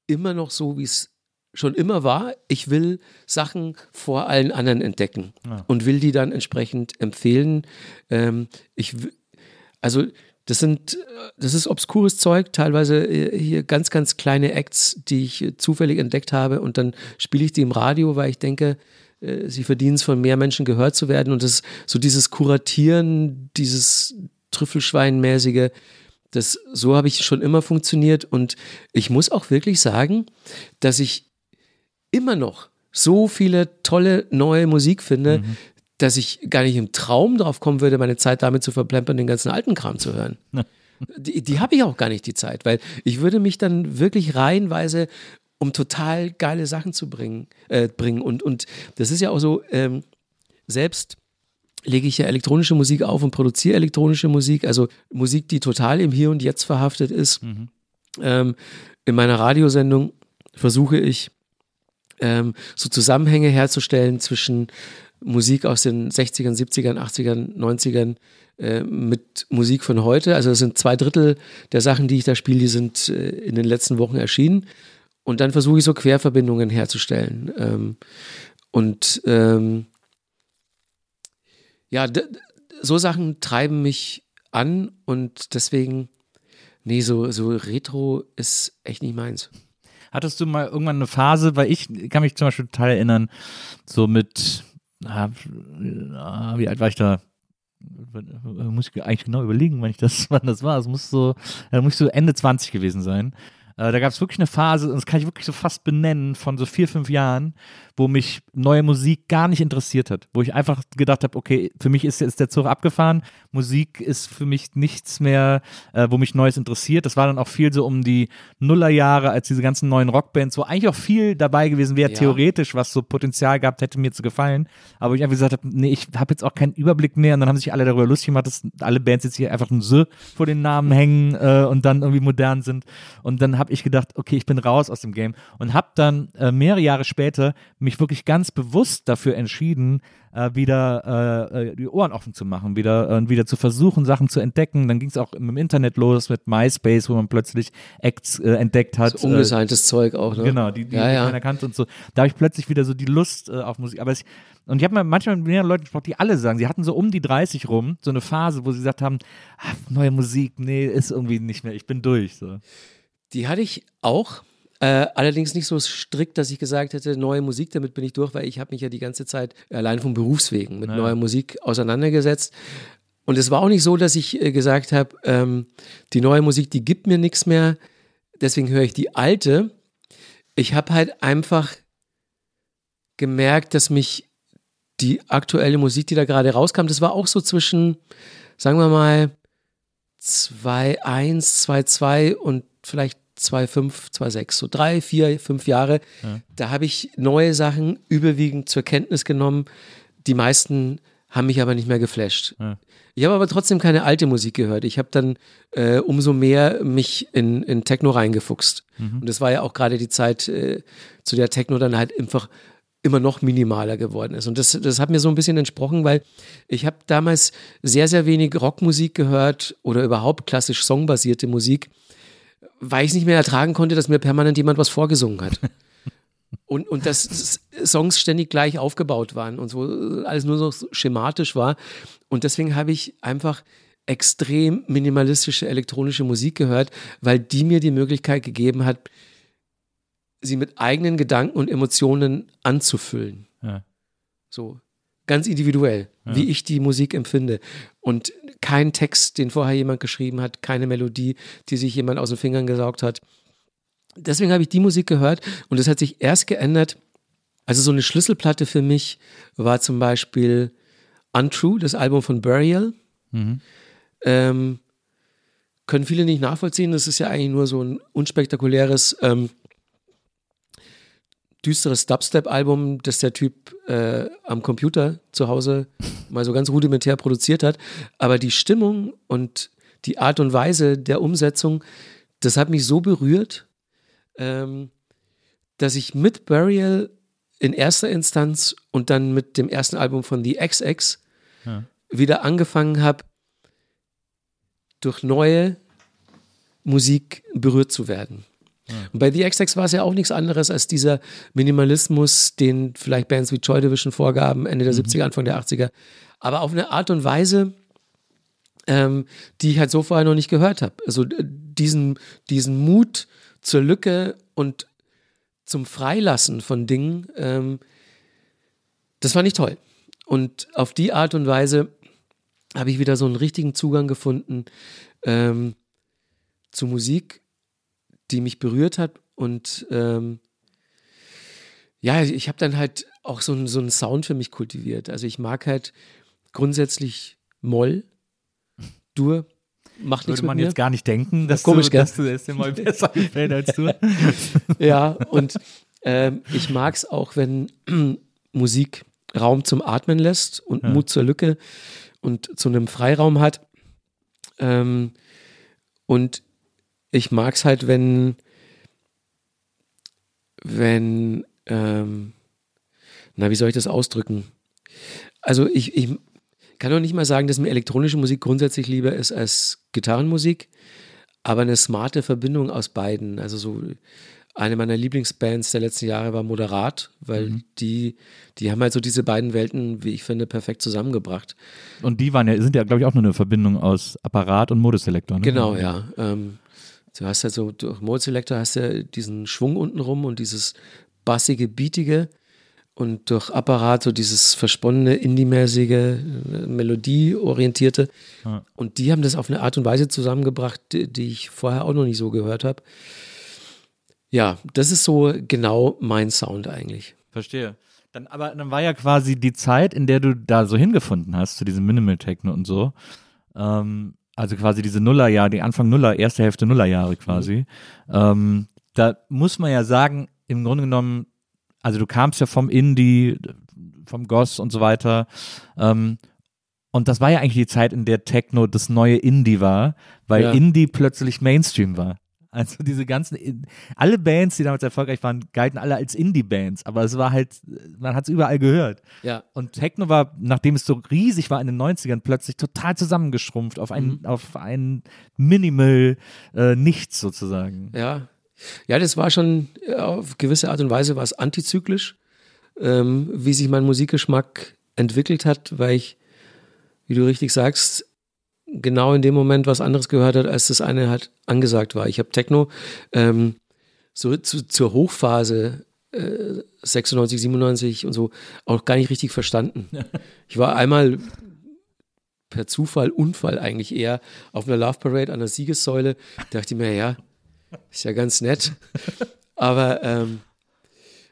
Speaker 2: immer noch so, wie es schon immer war. Ich will Sachen vor allen anderen entdecken
Speaker 3: Ja.
Speaker 2: und will die dann entsprechend empfehlen. Ähm, ich, also das sind, äh, das ist obskures Zeug, teilweise äh, hier ganz, ganz kleine Acts, die ich äh, zufällig entdeckt habe und dann spiele ich die im Radio, weil ich denke, sie verdienen es von mehr Menschen gehört zu werden und das so dieses Kuratieren, dieses Trüffelschweinmäßige, Das, so habe ich schon immer funktioniert und ich muss auch wirklich sagen, dass ich immer noch so viele tolle neue Musik finde, mhm. dass ich gar nicht im Traum drauf kommen würde, meine Zeit damit zu verplempern, den ganzen alten Kram zu hören. Die, die habe ich auch gar nicht die Zeit, weil ich würde mich dann wirklich reihenweise um total geile Sachen zu bringen, äh, bringen. Und, und das ist ja auch so, ähm, selbst lege ich ja elektronische Musik auf und produziere elektronische Musik, also Musik, die total im Hier und Jetzt verhaftet ist. Mhm. Ähm, in meiner Radiosendung versuche ich ähm, so Zusammenhänge herzustellen zwischen Musik aus den 60ern, 70ern, 80ern, 90ern äh, mit Musik von heute. Also es sind zwei Drittel der Sachen, die ich da spiele, die sind äh, in den letzten Wochen erschienen. Und dann versuche ich so Querverbindungen herzustellen. Ähm, und ähm, ja, so Sachen treiben mich an und deswegen, nee, so, so Retro ist echt nicht meins.
Speaker 3: Hattest du mal irgendwann eine Phase, weil ich kann mich zum Beispiel total erinnern, so mit, ah, wie alt war ich da? Muss ich eigentlich genau überlegen, wann ich das, (laughs) wann das war. Es muss so, da muss ich so Ende 20 gewesen sein. Äh, da gab es wirklich eine Phase, und das kann ich wirklich so fast benennen, von so vier, fünf Jahren, wo mich neue Musik gar nicht interessiert hat. Wo ich einfach gedacht habe, okay, für mich ist jetzt der Zug abgefahren. Musik ist für mich nichts mehr, äh, wo mich Neues interessiert. Das war dann auch viel so um die Nullerjahre, als diese ganzen neuen Rockbands, wo eigentlich auch viel dabei gewesen wäre, ja. theoretisch, was so Potenzial gehabt hätte, mir zu gefallen. Aber ich einfach gesagt habe, nee, ich habe jetzt auch keinen Überblick mehr. Und dann haben sich alle darüber lustig gemacht, dass alle Bands jetzt hier einfach ein S vor den Namen hängen äh, und dann irgendwie modern sind. Und dann habe habe ich gedacht, okay, ich bin raus aus dem Game und habe dann äh, mehrere Jahre später mich wirklich ganz bewusst dafür entschieden, äh, wieder äh, äh die Ohren offen zu machen, wieder äh, wieder zu versuchen, Sachen zu entdecken. Dann ging es auch im Internet los mit MySpace, wo man plötzlich Acts äh, entdeckt hat.
Speaker 2: So ungesigntes Zeug auch, ne?
Speaker 3: Genau, die, die, ja, ja. keiner kannte und so. Da habe ich plötzlich wieder so die Lust auf Musik. Aber ich, und ich habe manchmal mit mehreren Leuten gesprochen, die alle sagen, sie hatten so um die 30 rum, so eine Phase, wo sie gesagt haben, ach, neue Musik, nee, ist irgendwie nicht mehr, ich bin durch. So.
Speaker 2: Die hatte ich auch. Äh, allerdings nicht so strikt, dass ich gesagt hätte, neue Musik, damit bin ich durch, weil ich habe mich ja die ganze Zeit allein vom Berufswegen mit naja. neuer Musik auseinandergesetzt. Und es war auch nicht so, dass ich äh, gesagt habe, ähm, die neue Musik, die gibt mir nichts mehr, deswegen höre ich die alte. Ich habe halt einfach gemerkt, dass mich die aktuelle Musik, die da gerade rauskam, das war auch so zwischen, sagen wir mal, 2.1, 2.2 und vielleicht 2,5, 2,6, so drei, vier, fünf Jahre. Ja. Da habe ich neue Sachen überwiegend zur Kenntnis genommen. Die meisten haben mich aber nicht mehr geflasht. Ja. Ich habe aber trotzdem keine alte Musik gehört. Ich habe dann äh, umso mehr mich in, in Techno reingefuchst. Mhm. Und das war ja auch gerade die Zeit, äh, zu der Techno dann halt einfach immer noch minimaler geworden ist. Und das, das hat mir so ein bisschen entsprochen, weil ich habe damals sehr, sehr wenig Rockmusik gehört oder überhaupt klassisch songbasierte Musik weil ich es nicht mehr ertragen konnte, dass mir permanent jemand was vorgesungen hat. (laughs) Und, und dass Songs ständig gleich aufgebaut waren und so alles nur so schematisch war. Und deswegen habe ich einfach extrem minimalistische elektronische Musik gehört, weil die mir die Möglichkeit gegeben hat, sie mit eigenen Gedanken und Emotionen anzufüllen. Ja. So ganz individuell, ja. wie ich die Musik empfinde. Und kein Text, den vorher jemand geschrieben hat, keine Melodie, die sich jemand aus den Fingern gesaugt hat. Deswegen habe ich die Musik gehört und es hat sich erst geändert. Also so eine Schlüsselplatte für mich war zum Beispiel Untrue, das Album von Burial. Mhm. Ähm, können viele nicht nachvollziehen. Das ist ja eigentlich nur so ein unspektakuläres ähm, düsteres Dubstep-Album, das der Typ äh, am Computer zu Hause mal so ganz rudimentär produziert hat. Aber die Stimmung und die Art und Weise der Umsetzung, das hat mich so berührt, ähm, dass ich mit Burial in erster Instanz und dann mit dem ersten Album von The XX ja. wieder angefangen habe, durch neue Musik berührt zu werden. Und bei The XX war es ja auch nichts anderes als dieser Minimalismus, den vielleicht Bands wie Joy Division vorgaben, Ende der mhm. 70er, Anfang der 80er. Aber auf eine Art und Weise, ähm, die ich halt so vorher noch nicht gehört habe. Also äh, diesen, diesen Mut zur Lücke und zum Freilassen von Dingen, ähm, das fand ich toll. Und auf die Art und Weise habe ich wieder so einen richtigen Zugang gefunden, ähm, zu Musik, die mich berührt hat und ähm, ja, ich habe dann halt auch so, so einen Sound für mich kultiviert. Also ich mag halt grundsätzlich Moll, Dur, macht nichts
Speaker 3: Würde man
Speaker 2: mit mir.
Speaker 3: jetzt gar nicht denken, dass,
Speaker 2: Komisch,
Speaker 3: du,
Speaker 2: gell?
Speaker 3: dass du es dir mal besser gefällt als du. (laughs)
Speaker 2: Ja, und ähm, ich mag es auch, wenn (clears throat) Musik Raum zum Atmen lässt und
Speaker 3: Ja.
Speaker 2: Mut zur Lücke und zu einem Freiraum hat. Ähm, und ich mag es halt, wenn, wenn, ähm, na, wie soll ich das ausdrücken? Also ich, ich kann doch nicht mal sagen, dass mir elektronische Musik grundsätzlich lieber ist als Gitarrenmusik, aber eine smarte Verbindung aus beiden. Also so eine meiner Lieblingsbands der letzten Jahre war Moderat, weil die, die haben halt so diese beiden Welten, wie ich finde, perfekt zusammengebracht.
Speaker 3: Und die waren ja, sind ja, glaube ich, auch nur eine Verbindung aus Apparat und Modeselektor. Ne?
Speaker 2: Genau, ja. Ähm, du hast ja so, durch Mode Selector hast du diesen Schwung unten rum und dieses bassige, beatige und durch Apparat so dieses versponnene, indie-mäßige, äh, melodieorientierte.
Speaker 3: Ja.
Speaker 2: Und die haben das auf eine Art und Weise zusammengebracht, die, die ich vorher auch noch nicht so gehört habe. Ja, das ist so genau mein Sound eigentlich.
Speaker 3: Verstehe. Dann, aber dann war ja quasi die Zeit, in der du da so hingefunden hast, zu diesem Minimal Techno und so. Ähm, also quasi diese Nullerjahre, die Anfang Nuller, erste Hälfte Nullerjahre quasi. Ähm, da muss man ja sagen, im Grunde genommen, also du kamst ja vom Indie, vom Goss und so weiter. Ähm, und das war ja eigentlich die Zeit, in der Techno das neue Indie war, weil
Speaker 2: Ja.
Speaker 3: Indie plötzlich Mainstream war. Also diese ganzen, alle Bands, die damals erfolgreich waren, galten alle als Indie-Bands, aber es war halt, man hat es überall gehört.
Speaker 2: Ja,
Speaker 3: Und Techno war, nachdem es so riesig war in den 90ern, plötzlich total zusammengeschrumpft auf ein,
Speaker 2: Mhm.
Speaker 3: auf ein Minimal äh, Nichts sozusagen.
Speaker 2: Ja, ja, das war schon äh, auf gewisse Art und Weise was antizyklisch, ähm, wie sich mein Musikgeschmack entwickelt hat, weil ich, wie du richtig sagst, genau in dem Moment was anderes gehört hat, als das eine halt angesagt war. Ich habe Techno ähm, so zu, zur Hochphase äh, 96, 97 und so auch gar nicht richtig verstanden. Ich war einmal per Zufall, Unfall eigentlich eher auf einer Love Parade an der Siegessäule. Dachte ich mir, ja, ist ja ganz nett. Aber ähm,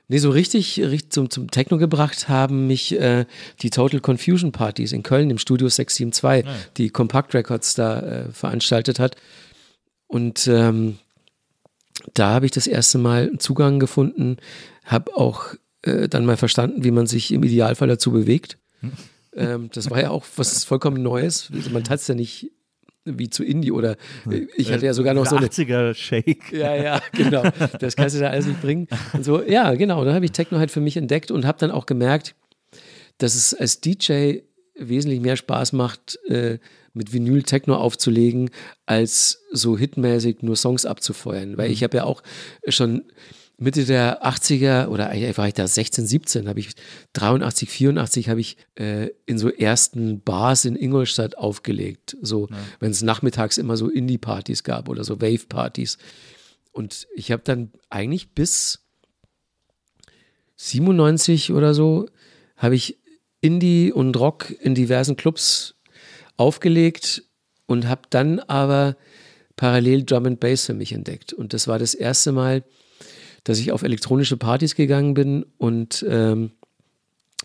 Speaker 2: nee, so richtig, richtig zum, zum Techno gebracht haben mich äh, die Total Confusion Partys in Köln im Studio 672, die Compact Records da äh, veranstaltet hat. Und ähm, da habe ich das erste Mal einen Zugang gefunden, habe auch äh, dann mal verstanden, wie man sich im Idealfall dazu bewegt. ähm, das war ja auch was (laughs) vollkommen Neues. Also Man tanzt ja nicht wie zu Indie oder äh, ich hatte ja sogar noch so eine
Speaker 3: 80er Shake.
Speaker 2: ja, ja, genau. Das kannst du da alles nicht bringen. Und so, ja, genau. Da habe ich Techno halt für mich entdeckt und habe dann auch gemerkt, dass es als DJ wesentlich mehr Spaß macht, äh, mit Vinyl Techno aufzulegen, als so hitmäßig nur Songs abzufeuern. Weil ich habe ja auch schon Mitte der 80er oder eigentlich war ich da 16, 17, habe ich 83, 84 habe ich äh, in so ersten Bars in Ingolstadt aufgelegt. So, wenn es nachmittags immer so Indie-Partys gab oder so Wave-Partys. Und ich habe dann eigentlich bis 97 oder so, habe ich Indie und Rock in diversen Clubs aufgelegt und habe dann aber parallel Drum and Bass für mich entdeckt. Und das war das erste Mal, dass ich auf elektronische Partys gegangen bin und ähm,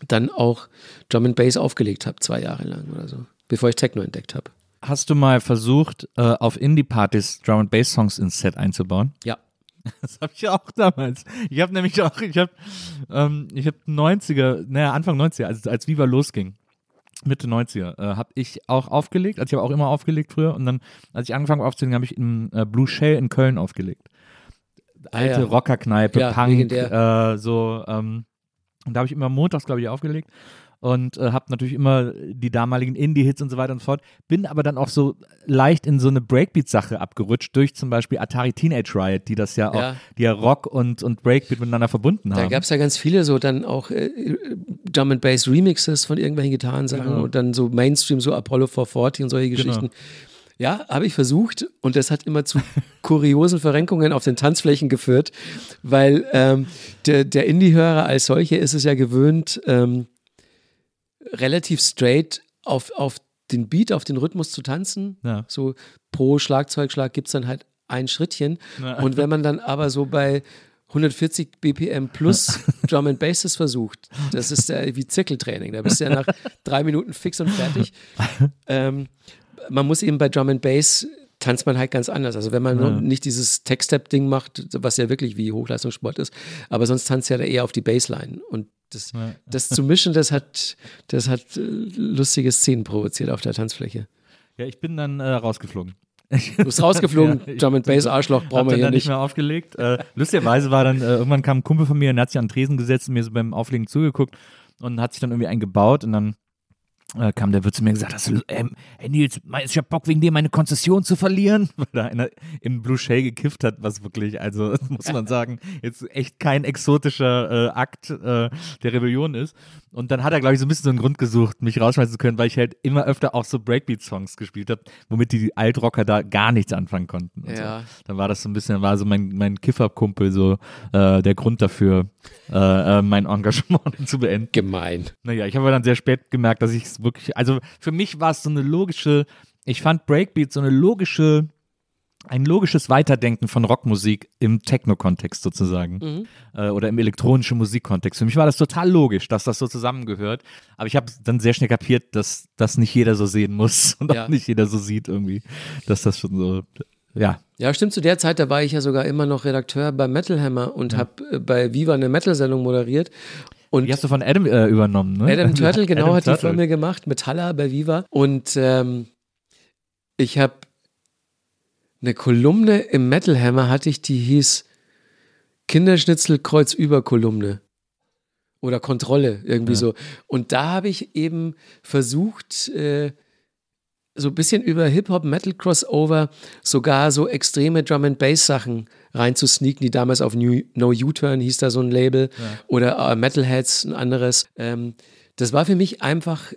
Speaker 2: dann auch Drum and Bass aufgelegt habe, zwei Jahre lang oder so, bevor ich Techno entdeckt habe.
Speaker 3: Hast du mal versucht, äh, auf Indie-Partys Drum and Bass Songs ins Set einzubauen?
Speaker 2: Ja. (laughs)
Speaker 3: Das habe ich auch damals. Ich habe nämlich auch, ich habe, ähm, ich habe 90er, naja, Anfang 90er, als, als Viva losging, Mitte 90er, äh, habe ich auch aufgelegt. Also ich habe auch immer aufgelegt früher. Und dann, als ich angefangen habe aufzulegen, habe ich im äh, Blue Shell in Köln aufgelegt. Alte
Speaker 2: Ah, ja.
Speaker 3: Rockerkneipe,
Speaker 2: Ja,
Speaker 3: Punk, äh, so. Ähm, und da habe ich immer montags, glaube ich, aufgelegt. Und äh, habe natürlich immer die damaligen Indie-Hits und so weiter und so fort. Bin aber dann auch so leicht in so eine Breakbeat-Sache abgerutscht, durch zum Beispiel Atari Teenage Riot, die das ja auch,
Speaker 2: Ja.
Speaker 3: die ja Rock und, und Breakbeat miteinander verbunden
Speaker 2: Da
Speaker 3: haben.
Speaker 2: gab es ja ganz viele so dann auch äh, Drum and Bass Remixes von irgendwelchen Gitarrensachen
Speaker 3: Genau.
Speaker 2: und dann so Mainstream, so Apollo 440 und solche Geschichten. Ja, habe ich versucht und das hat immer zu (laughs) kuriosen Verrenkungen auf den Tanzflächen geführt, weil ähm, der, der Indie-Hörer als solche ist es ja gewöhnt, ähm, relativ straight auf, auf den Beat, auf den Rhythmus zu tanzen.
Speaker 3: Ja.
Speaker 2: So pro Schlagzeugschlag gibt es dann halt ein Schrittchen. Und wenn man dann aber so bei 140 BPM plus (laughs) Drum and Basses versucht, das ist ja wie Zirkeltraining. Da bist du ja nach drei Minuten fix und fertig. (laughs) Ähm, man muss eben bei Drum and Bass tanzt man halt ganz anders. Also wenn man
Speaker 3: Ja.
Speaker 2: nicht dieses Tech-Step-Ding macht, was ja wirklich wie Hochleistungssport ist, aber sonst tanzt ja da eher auf die Bassline. Und das,
Speaker 3: Ja.
Speaker 2: das zu mischen, das hat, das hat äh, lustige Szenen provoziert auf der Tanzfläche.
Speaker 3: Ja, ich bin dann äh, rausgeflogen.
Speaker 2: Du bist rausgeflogen, (laughs)
Speaker 3: Ja,
Speaker 2: Drum and Bass, Arschloch, brauchen wir hier
Speaker 3: nicht
Speaker 2: nicht.
Speaker 3: mehr aufgelegt. Äh, lustigerweise war dann, äh, irgendwann kam ein Kumpel von mir und hat sich an den Tresen gesetzt und mir so beim Auflegen zugeguckt und hat sich dann irgendwie eingebaut und dann äh, kam der Wirt zu mir und gesagt, hast du, ähm, hey Nils, ich hab Bock wegen dir meine Konzession zu verlieren? (laughs) Weil da einer im Blue Shay gekifft hat, was wirklich, also (laughs) muss man sagen, jetzt echt kein exotischer äh, Akt äh, der Rebellion ist. Und dann hat er, glaube ich, so ein bisschen so einen Grund gesucht, mich rausschmeißen zu können, weil ich halt immer öfter auch so Breakbeat-Songs gespielt habe, womit die Altrocker da gar nichts anfangen konnten.
Speaker 2: Ja.
Speaker 3: So. Dann war das so ein bisschen, war so mein, mein Kifferkumpel so äh, der Grund dafür, äh, äh, mein Engagement (laughs) zu beenden.
Speaker 2: Gemein.
Speaker 3: Naja, ich habe dann sehr spät gemerkt, dass ich es wirklich, also für mich war es so eine logische, ich fand Breakbeat so eine logische, ein logisches Weiterdenken von Rockmusik im Techno-Kontext sozusagen äh, oder im elektronischen Musikkontext. Für mich war das total logisch, dass das so zusammengehört. Aber ich habe dann sehr schnell kapiert, dass das nicht jeder so sehen muss (laughs) und
Speaker 2: Ja.
Speaker 3: auch nicht jeder so sieht irgendwie, dass das schon so, ja,
Speaker 2: Ja, stimmt. Zu der Zeit, da war ich ja sogar immer noch Redakteur bei Metal Hammer und habe äh, bei Viva eine Metal-Sendung moderiert. Und
Speaker 3: Die hast du von Adam äh, übernommen, ne?
Speaker 2: Adam (laughs) Turtle, genau,
Speaker 3: Adam
Speaker 2: hat die
Speaker 3: Turtle.
Speaker 2: vor mir gemacht, mit Haller bei Viva. Und ähm, ich habe eine Kolumne im Metal Hammer, hatte ich, die hieß Kinderschnitzel Kreuzüber Kolumne. Oder Kontrolle, irgendwie
Speaker 3: Ja.
Speaker 2: so. Und da habe ich eben versucht, äh, so ein bisschen über Hip-Hop-Metal-Crossover sogar so extreme Drum-and-Bass-Sachen reinzusneaken, die damals auf New, No U-Turn hieß da so ein Label oder äh, Metalheads, ein anderes. Ähm, das war für mich einfach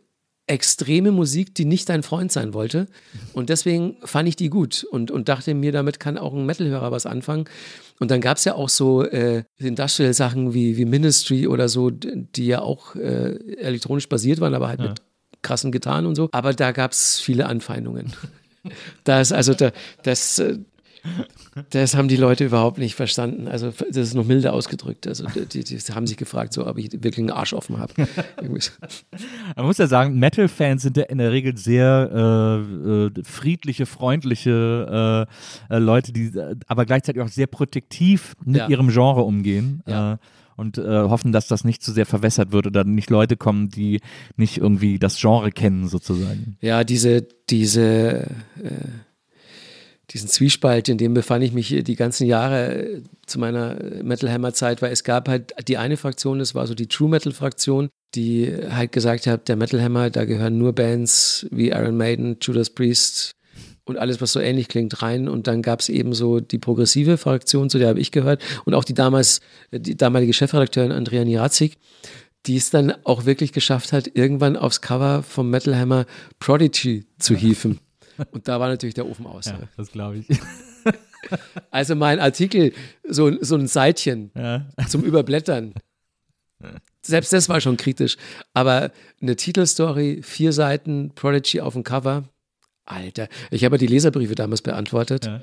Speaker 2: extreme Musik, die nicht dein Freund sein wollte. Und deswegen fand ich die gut und, und dachte mir, damit kann auch ein Metal-Hörer was anfangen. Und dann gab es ja auch so äh, Industrial-Sachen wie, wie Ministry oder so, die ja auch äh, elektronisch basiert waren, aber halt mit krassen Gitarren und so. Aber da gab es viele Anfeindungen. (laughs) da ist also da, das, äh, das haben die Leute überhaupt nicht verstanden. Also das ist noch milder ausgedrückt. Also die, die haben sich gefragt, so ob ich wirklich einen Arsch offen habe. (laughs)
Speaker 3: Man muss ja sagen, Metal-Fans sind ja in der Regel sehr äh, äh, friedliche, freundliche äh, äh, Leute, die äh, aber gleichzeitig auch sehr protektiv mit
Speaker 2: Ja.
Speaker 3: ihrem Genre umgehen.
Speaker 2: Ja.
Speaker 3: Äh, und äh, hoffen, dass das nicht zu sehr verwässert wird oder nicht Leute kommen, die nicht irgendwie das Genre kennen, sozusagen.
Speaker 2: Ja, diese, diese, äh, diesen Zwiespalt, in dem befand ich mich die ganzen Jahre äh, zu meiner Metal Hammer Zeit, weil es gab halt die eine Fraktion, das war so die True Metal Fraktion, die halt gesagt hat, der Metal Hammer, da gehören nur Bands wie Iron Maiden, Judas Priest und alles, was so ähnlich klingt, rein. Und dann gab es eben so die progressive Fraktion, zu der habe ich gehört und auch die damals, die damalige Chefredakteurin Andrea Nirazig, die es dann auch wirklich geschafft hat, irgendwann aufs Cover vom Metal Hammer Prodigy zu hieven. Und da war natürlich der Ofen aus.
Speaker 3: Ja,
Speaker 2: ne?
Speaker 3: das glaube ich. (laughs)
Speaker 2: Also mein Artikel, so, so ein Seitchen
Speaker 3: Ja.
Speaker 2: zum Überblättern. Selbst das war schon kritisch. Aber eine Titelstory, vier Seiten, Prodigy auf dem Cover. Alter, ich habe ja die Leserbriefe damals beantwortet.
Speaker 3: Ja.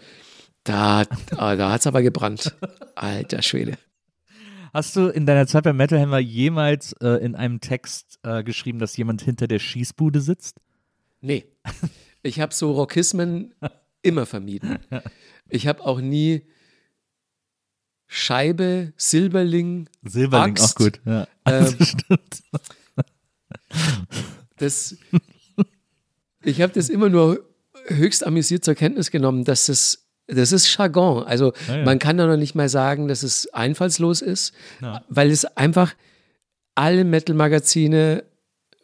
Speaker 2: Da, ah, da hat es aber gebrannt. Alter Schwede.
Speaker 3: Hast du in deiner Zeit bei Metal Hammer jemals äh, in einem Text äh, geschrieben, dass jemand hinter der Schießbude sitzt?
Speaker 2: Nee. Ich habe so Rockismen immer vermieden. Ich habe auch nie Scheibe, Silberling,
Speaker 3: Silberling
Speaker 2: Axt.
Speaker 3: auch gut. Ja.
Speaker 2: Ähm, (laughs)
Speaker 3: Das.
Speaker 2: Ich habe das immer nur höchst amüsiert zur Kenntnis genommen, dass das. Das ist Jargon. Also
Speaker 3: Ja, ja.
Speaker 2: man kann doch noch nicht mal sagen, dass es einfallslos ist,
Speaker 3: Ja.
Speaker 2: weil es einfach alle Metal-Magazine,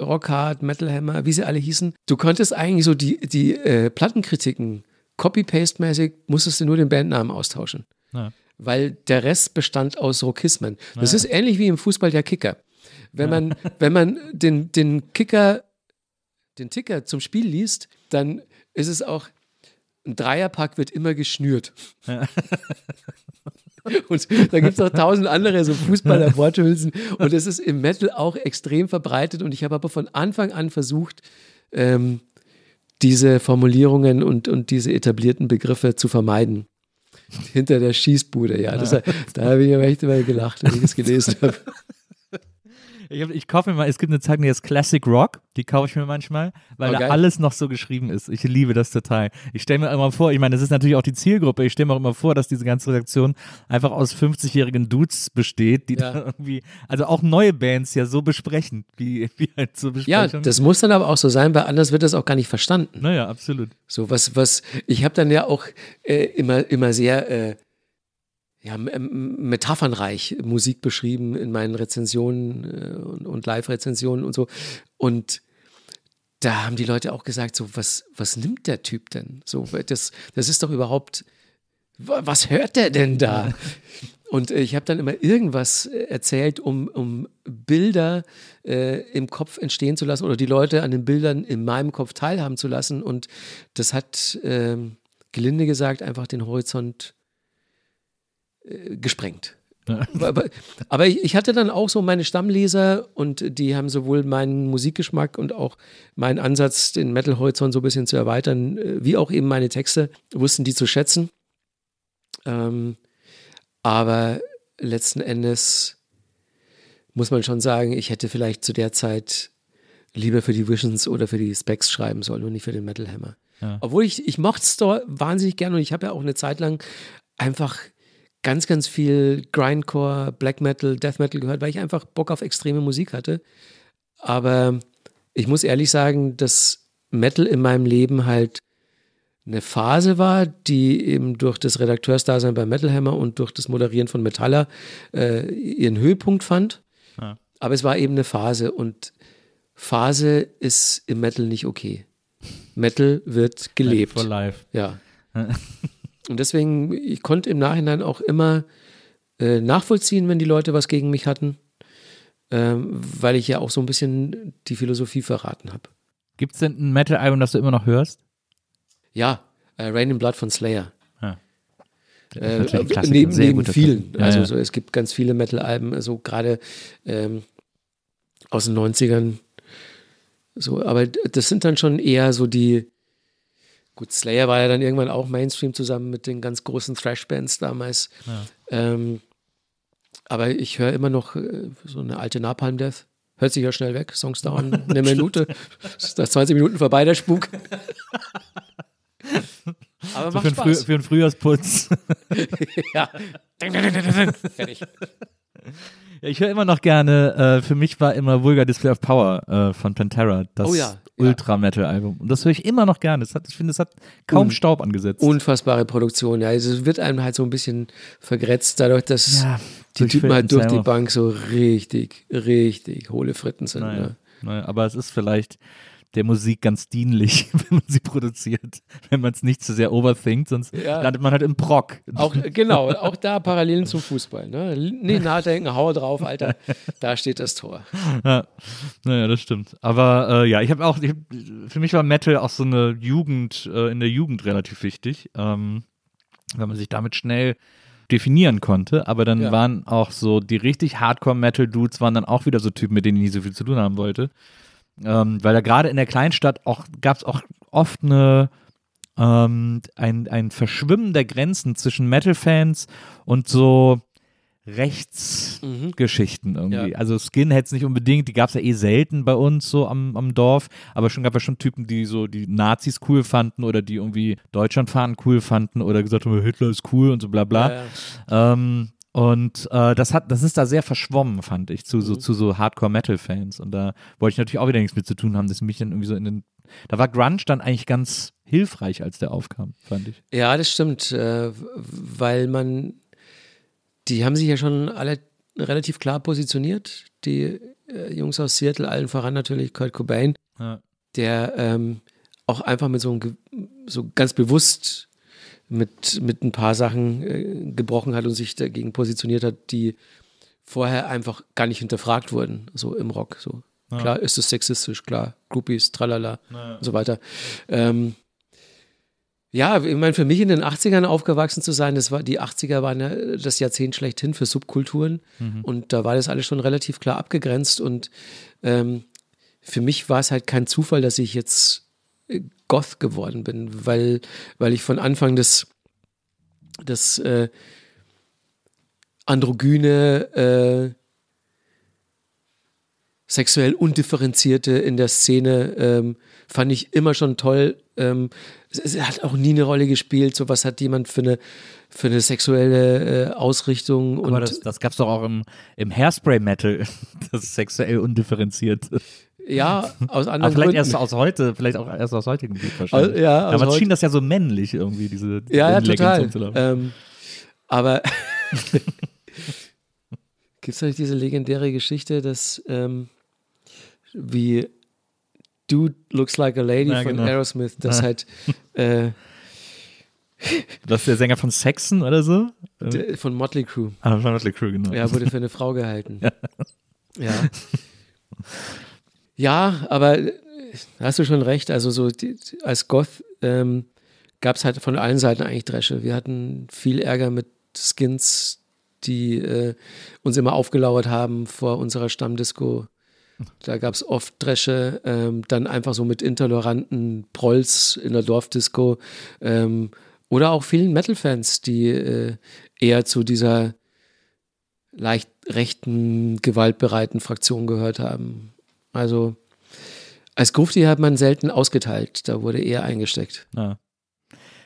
Speaker 2: Rockhard, Metal Hammer, wie sie alle hießen, du konntest eigentlich so die, die äh, Plattenkritiken copy-paste-mäßig, musstest du nur den Bandnamen austauschen.
Speaker 3: Ja.
Speaker 2: Weil der Rest bestand aus Rockismen. Das
Speaker 3: Ja.
Speaker 2: ist ähnlich wie im Fußball der Kicker. Wenn man, wenn man den, den Kicker, den Ticker zum Spiel liest, dann ist es auch, ein Dreierpack wird immer geschnürt. (laughs) Und da gibt es auch tausend andere so Fußballer-Worthülsen. Und es ist im Metal auch extrem verbreitet. Und ich habe aber von Anfang an versucht, ähm, diese Formulierungen und, und diese etablierten Begriffe zu vermeiden. hinter der Schießbude, ja. Das, da habe ich aber echt immer gelacht, wenn ich das gelesen (laughs) habe.
Speaker 3: Ich, hab, ich kaufe mir mal, es gibt eine Zeitung, die heißt Classic Rock, die kaufe ich mir manchmal, weil
Speaker 2: Oh,
Speaker 3: da alles noch so geschrieben ist. Ich liebe das total. Ich stelle mir immer vor, ich meine, das ist natürlich auch die Zielgruppe, ich stelle mir auch immer vor, dass diese ganze Redaktion einfach aus 50-jährigen Dudes besteht, die
Speaker 2: Ja.
Speaker 3: dann irgendwie, also auch neue Bands ja so besprechen, wie, wie halt so
Speaker 2: Ja,
Speaker 3: Besprechungen.
Speaker 2: das muss dann aber auch so sein, weil anders wird das auch gar nicht verstanden.
Speaker 3: naja, absolut.
Speaker 2: So was, was, ich habe dann ja auch äh, immer, immer sehr äh, ja, metaphernreich Musik beschrieben in meinen Rezensionen äh, und, und Live-Rezensionen und so. Und da haben die Leute auch gesagt, so, was, was nimmt der Typ denn? So, das, das ist doch überhaupt, wa- was hört der denn da? Und äh, ich habe dann immer irgendwas äh, erzählt, um, um Bilder äh, im Kopf entstehen zu lassen oder die Leute an den Bildern in meinem Kopf teilhaben zu lassen. Und das hat, ähm, gelinde gesagt, einfach den Horizont äh, gesprengt. Aber, aber ich, hatte dann auch so meine Stammleser und die haben sowohl meinen Musikgeschmack und auch meinen Ansatz, den Metal-Horizont so ein bisschen zu erweitern, äh, wie auch eben meine Texte, wussten die zu schätzen. Ähm, aber letzten Endes muss man schon sagen, ich hätte vielleicht zu der Zeit lieber für die Visions oder für die Specs schreiben sollen und nicht für den Metal Hammer.
Speaker 3: Ja.
Speaker 2: Obwohl ich, ich mochte Store wahnsinnig gern und ich habe ja auch eine Zeit lang einfach ganz, ganz viel Grindcore, Black Metal, Death Metal gehört, weil ich einfach Bock auf extreme Musik hatte. Aber ich muss ehrlich sagen, dass Metal in meinem Leben halt eine Phase war, die eben durch das Redakteursdasein bei Metal Hammer und durch das Moderieren von Metaller äh, ihren Höhepunkt fand.
Speaker 3: Ja.
Speaker 2: Aber es war eben eine Phase und Phase ist im Metal nicht okay. Metal wird gelebt.
Speaker 3: For life.
Speaker 2: Ja. (laughs) Und deswegen, ich konnte im Nachhinein auch immer äh, nachvollziehen, wenn die Leute was gegen mich hatten, ähm, weil ich ja auch so ein bisschen die Philosophie verraten habe.
Speaker 3: Gibt es denn ein Metal-Album, das du immer noch hörst?
Speaker 2: Ja, äh, Rain in Blood von Slayer.
Speaker 3: Ja.
Speaker 2: Äh, neben neben vielen.
Speaker 3: Ja,
Speaker 2: also
Speaker 3: ja.
Speaker 2: So, es gibt ganz viele Metal-Alben, also gerade ähm, aus den 90ern. So, aber das sind dann schon eher so die. Gut, Slayer war ja dann irgendwann auch Mainstream zusammen mit den ganz großen Thrash-Bands damals. Ähm, aber ich höre immer noch äh, so eine alte Napalm Death. Hört sich ja schnell weg. Songs dauern (laughs) eine Minute. Ist nach 20 Minuten vorbei, der Spuk. Aber
Speaker 3: So
Speaker 2: macht
Speaker 3: für, Früh,
Speaker 2: Spaß.
Speaker 3: für einen Frühjahrsputz. (laughs)
Speaker 2: ja. Fertig.
Speaker 3: Ja, ich höre immer noch gerne, äh, für mich war immer Vulgar Display of Power äh, von Pantera, das
Speaker 2: Oh ja, ja.
Speaker 3: Ultra-Metal-Album. Und das höre ich immer noch gerne. Das hat, ich finde, es hat kaum
Speaker 2: Un-
Speaker 3: Staub angesetzt.
Speaker 2: Unfassbare Produktion. Ja, also es wird einem halt so ein bisschen vergrätzt, dadurch, dass
Speaker 3: ja,
Speaker 2: die Typen halt durch die. Bank so richtig, richtig hohle Fritten sind.
Speaker 3: Naja,
Speaker 2: Ne?
Speaker 3: naja, aber es ist vielleicht der Musik ganz dienlich, (laughs) wenn man sie produziert, wenn man es nicht zu sehr overthinkt, sonst
Speaker 2: Ja.
Speaker 3: landet man halt im Proc.
Speaker 2: Auch, genau, auch da Parallelen zum Fußball. Ne? Nicht nachdenken, hau drauf, Alter. Da steht das Tor.
Speaker 3: Ja, naja, das stimmt. Aber äh, ja, ich habe auch, ich hab, für mich war Metal auch so eine Jugend, äh, in der Jugend relativ wichtig, ähm, weil man sich damit schnell definieren konnte. Aber dann
Speaker 2: Ja.
Speaker 3: waren auch so die richtig Hardcore-Metal-Dudes waren dann auch wieder so Typen, mit denen ich nie so viel zu tun haben wollte. Ähm, weil da gerade in der Kleinstadt auch gab es auch oft eine ähm, ein, ein Verschwimmen der Grenzen zwischen Metal-Fans und so Rechtsgeschichten irgendwie.
Speaker 2: Ja.
Speaker 3: Also Skinheads nicht unbedingt, die gab es ja eh selten bei uns so am, am Dorf, aber schon gab es schon Typen, die so die Nazis cool fanden oder die irgendwie Deutschlandfahnen cool fanden oder gesagt haben, Hitler ist cool und so bla bla.
Speaker 2: Ja, ja.
Speaker 3: Ähm, und äh, das hat, das ist da sehr verschwommen, fand ich, zu so,
Speaker 2: Mhm.
Speaker 3: zu so Hardcore-Metal-Fans. Und da wollte ich natürlich auch wieder nichts mit zu tun haben, dass mich dann irgendwie so in den. Da war Grunge dann eigentlich ganz hilfreich, als der aufkam, fand ich.
Speaker 2: Ja, das stimmt, äh, weil man, die haben sich ja schon alle relativ klar positioniert. Die äh, Jungs aus Seattle, allen voran natürlich Kurt Cobain,
Speaker 3: Ja.
Speaker 2: der ähm, auch einfach mit so, einem, so ganz bewusst mit, mit ein paar Sachen äh, gebrochen hat und sich dagegen positioniert hat, die vorher einfach gar nicht hinterfragt wurden, so im Rock. So. Klar ist es sexistisch, klar, Groupies, tralala und so weiter. Ähm, ja, ich meine, für mich in den 80ern aufgewachsen zu sein, das war, die 80er waren ja das Jahrzehnt schlechthin für Subkulturen und da war das alles schon relativ klar abgegrenzt und ähm, für mich war es halt kein Zufall, dass ich jetzt äh, Goth geworden bin, weil, weil ich von Anfang des das äh, androgyne, äh, sexuell undifferenzierte in der Szene ähm, fand ich immer schon toll. Ähm, es, es, hat auch nie eine Rolle gespielt, so was hat jemand für eine, für eine sexuelle äh, Ausrichtung.
Speaker 3: Aber das, das gab es doch auch im, im Hairspray-Metal, (laughs) das sexuell undifferenziert.
Speaker 2: Ja, (laughs) aus anderen
Speaker 3: Aber vielleicht
Speaker 2: Gründen.
Speaker 3: erst aus heute, vielleicht auch erst aus heutigem Blick wahrscheinlich.
Speaker 2: Au- ja, aus
Speaker 3: Damals schien das ja so männlich irgendwie, diese
Speaker 2: Ja, ja, total. Ähm, aber (laughs) gibt es nicht diese legendäre Geschichte, dass ähm, wie Dude Looks Like a Lady
Speaker 3: Ja,
Speaker 2: von
Speaker 3: genau.
Speaker 2: Aerosmith, das
Speaker 3: Ja.
Speaker 2: halt äh,
Speaker 3: Das ist der Sänger von Saxon oder so?
Speaker 2: D- von Motley Crue.
Speaker 3: Ah, von Motley Crue, genau.
Speaker 2: Ja, wurde für eine Frau gehalten. (laughs) Ja. Ja, aber äh, hast du schon recht. Also so die, als Goth ähm, gab es halt von allen Seiten eigentlich Dresche. Wir hatten viel Ärger mit Skins, die äh, uns immer aufgelauert haben vor unserer Stammdisco. Da gab es oft Dresche, ähm, dann einfach so mit intoleranten Prolls in der Dorfdisco ähm, oder auch vielen Metal-Fans, die äh, eher zu dieser leicht rechten, gewaltbereiten Fraktion gehört haben. Also als Grufti hat man selten ausgeteilt, da wurde eher eingesteckt.
Speaker 3: Ja.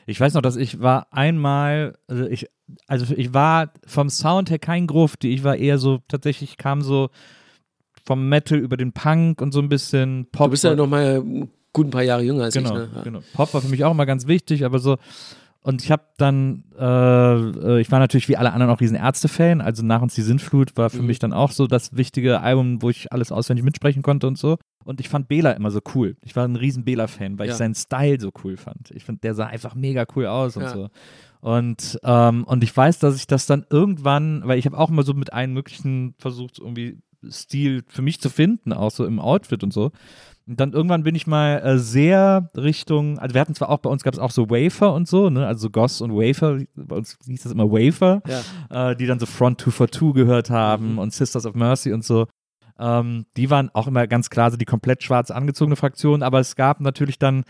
Speaker 3: Ich weiß noch, dass ich war einmal, also ich, also ich war vom Sound her kein Grufti, ich war eher so, tatsächlich kam so vom Metal über den Punk und so ein bisschen Pop.
Speaker 2: Du bist ja noch mal gut ein paar Jahre jünger als
Speaker 3: genau,
Speaker 2: ich. Ne? Ja.
Speaker 3: genau. Pop war für mich auch immer ganz wichtig, aber so und ich habe dann, äh, äh, ich war natürlich wie alle anderen auch riesen Ärzte-Fan, also nach uns die Sintflut war für
Speaker 2: Mhm.
Speaker 3: mich dann auch so das wichtige Album, wo ich alles auswendig mitsprechen konnte und so. Und ich fand Bela immer so cool. Ich war ein riesen Bela-Fan, weil
Speaker 2: Ja.
Speaker 3: ich seinen Style so cool fand. Ich finde, der sah einfach mega cool aus und
Speaker 2: Ja.
Speaker 3: so. Und, ähm, und ich weiß, dass ich das dann irgendwann, weil ich habe auch immer so mit allen möglichen versucht, irgendwie Stil für mich zu finden, auch so im Outfit und so. Und dann irgendwann bin ich mal äh, sehr Richtung, also wir hatten zwar auch, bei uns gab es auch so Wafer und so, ne, also Goss und Wafer, bei uns hieß das immer Wafer,
Speaker 2: Ja.
Speaker 3: äh, die dann so Front 2 for 2 gehört haben und Sisters of Mercy und so. Ähm, die waren auch immer ganz klar so die komplett schwarz angezogene Fraktion, aber es gab natürlich dann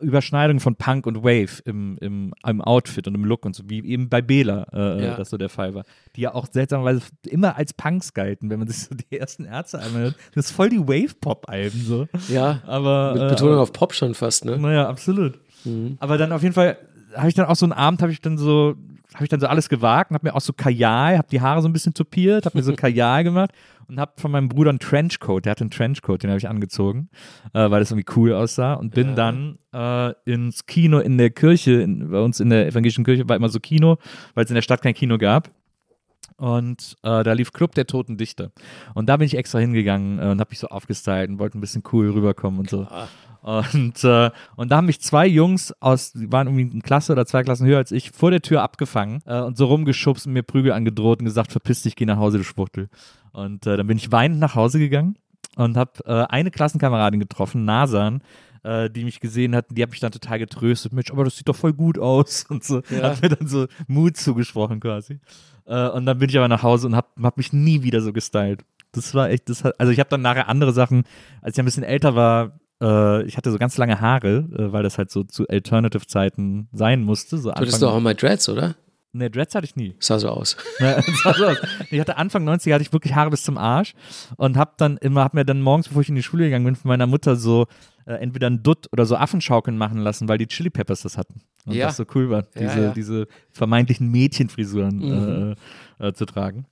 Speaker 3: Überschneidungen von Punk und Wave im, im, im Outfit und im Look und so, wie eben bei Bela äh,
Speaker 2: Ja.
Speaker 3: das so der Fall war. Die ja auch seltsamerweise immer als Punks galten, wenn man sich so die ersten Ärzte anhört. Das ist voll die Wave-Pop-Alben so.
Speaker 2: ja,
Speaker 3: Aber,
Speaker 2: mit
Speaker 3: äh,
Speaker 2: Betonung auf Pop schon fast, ne?
Speaker 3: naja, absolut.
Speaker 2: Mhm.
Speaker 3: Aber dann auf jeden Fall habe ich dann auch so einen Abend, habe ich dann so, habe ich dann so alles gewagt und habe mir auch so Kajal, habe die Haare so ein bisschen tupiert, habe mir so (laughs) Kajal gemacht und habe von meinem Bruder einen Trenchcoat, der hatte einen Trenchcoat, den habe ich angezogen, äh, weil das irgendwie cool aussah und bin
Speaker 2: Ja.
Speaker 3: dann äh, ins Kino in der Kirche, in, bei uns in der evangelischen Kirche war immer so Kino, weil es in der Stadt kein Kino gab. Und äh, da lief Club der Toten Dichter. Und da bin ich extra hingegangen äh, und habe mich so aufgestylt und wollte ein bisschen cool rüberkommen und so. Und, äh, und da haben mich zwei Jungs aus, die waren irgendwie eine Klasse oder zwei Klassen höher als ich, vor der Tür abgefangen äh, und so rumgeschubst und mir Prügel angedroht und gesagt, verpiss dich, geh nach Hause, du Schwuchtel. Und äh, dann bin ich weinend nach Hause gegangen und habe äh, eine Klassenkameradin getroffen, Nasan, äh, die mich gesehen hat, die hat mich dann total getröstet. Mensch, aber das sieht doch voll gut aus (laughs) und so.
Speaker 2: Ja.
Speaker 3: Hat mir dann so Mut zugesprochen quasi. Äh, und dann bin ich aber nach Hause und habe hab mich nie wieder so gestylt. Das war echt, das hat, also ich habe dann nachher andere Sachen, als ich ein bisschen älter war, äh, ich hatte so ganz lange Haare, äh, weil das halt so zu Alternative-Zeiten sein musste. So
Speaker 2: Du hattest doch auch mal Dreads, oder?
Speaker 3: Nee, Dreads hatte ich nie.
Speaker 2: Sah so aus. (laughs)
Speaker 3: Ja, sah so aus. ich hatte Anfang 90 hatte ich wirklich Haare bis zum Arsch und hab dann immer, hab mir dann morgens, bevor ich in die Schule gegangen bin, von meiner Mutter so äh, entweder ein Dutt oder so Affenschaukeln machen lassen, weil die Chili Peppers das hatten. Und
Speaker 2: Ja.
Speaker 3: das so cool war, diese,
Speaker 2: ja.
Speaker 3: diese vermeintlichen Mädchenfrisuren
Speaker 2: Mhm.
Speaker 3: äh, äh, zu tragen.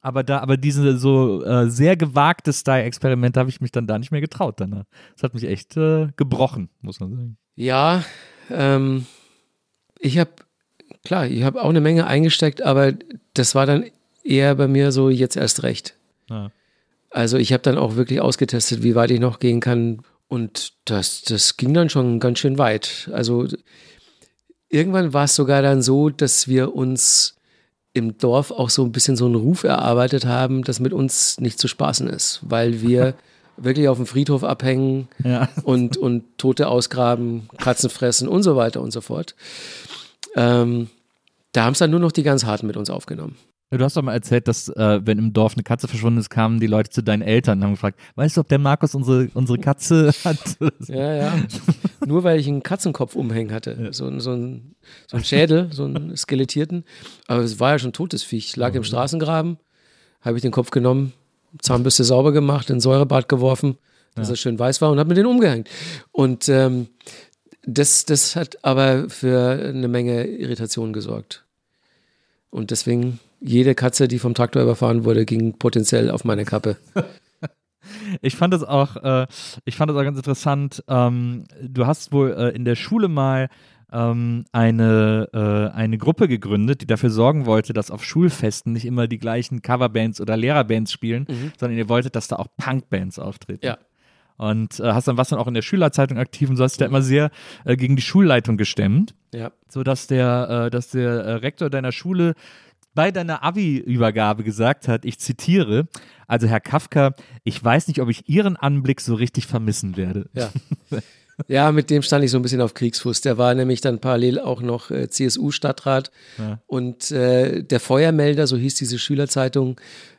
Speaker 3: Aber da, aber diese so äh, sehr gewagte Style-Experimente habe ich mich dann da nicht mehr getraut danach. Das hat mich echt äh, gebrochen, muss man sagen.
Speaker 2: Ja, ähm, ich habe, klar, ich habe auch eine Menge eingesteckt, aber das war dann eher bei mir so jetzt erst recht.
Speaker 3: Ja.
Speaker 2: Also ich habe dann auch wirklich ausgetestet, wie weit ich noch gehen kann. Und das, das ging dann schon ganz schön weit. Also irgendwann war es sogar dann so, dass wir uns im Dorf auch so ein bisschen so einen Ruf erarbeitet haben, dass mit uns nicht zu spaßen ist, weil wir (laughs) wirklich auf dem Friedhof abhängen
Speaker 3: Ja.
Speaker 2: und, und Tote ausgraben, Katzen fressen und so weiter und so fort. Ähm, da haben es dann nur noch die ganz Harten mit uns aufgenommen.
Speaker 3: Du hast doch mal erzählt, dass äh, wenn im Dorf eine Katze verschwunden ist, kamen die Leute zu deinen Eltern und haben gefragt, weißt du, ob der Markus unsere, unsere Katze (laughs) hat?
Speaker 2: Ja, ja. Nur weil ich einen Katzenkopf umhängen hatte. Ja. So, so, ein, so ein Schädel, so einen skelettierten. Aber es war ja schon totes Viech. lag im Straßengraben, habe ich den Kopf genommen, Zahnbürste sauber gemacht, in Säurebad geworfen, dass ja. er schön weiß war und habe mir den umgehängt. Und ähm, das, das hat aber für eine Menge Irritation gesorgt. Und deswegen, jede Katze, die vom Traktor überfahren wurde, ging potenziell auf meine Kappe.
Speaker 3: Ich fand das auch, äh, ich fand das auch ganz interessant. Ähm, du hast wohl äh, in der Schule mal ähm, eine, äh, eine Gruppe gegründet, die dafür sorgen wollte, dass auf Schulfesten nicht immer die gleichen Coverbands oder Lehrerbands spielen, mhm. sondern ihr wolltet, dass da auch Punkbands auftreten. Ja. Und äh, hast dann was dann auch in der Schülerzeitung aktiv und so hast dich da immer sehr äh, gegen die Schulleitung gestemmt. Ja. Sodass der, äh, dass der Rektor deiner Schule bei deiner Abi-Übergabe gesagt hat, ich zitiere, also Herr Kafka, ich weiß nicht, ob ich Ihren Anblick so richtig vermissen werde.
Speaker 2: Ja. (laughs) Ja, mit dem stand ich so ein bisschen auf Kriegsfuß. Der war nämlich dann parallel auch noch äh, CSU-Stadtrat. Ja. Und äh, der Feuermelder, so hieß diese Schülerzeitung,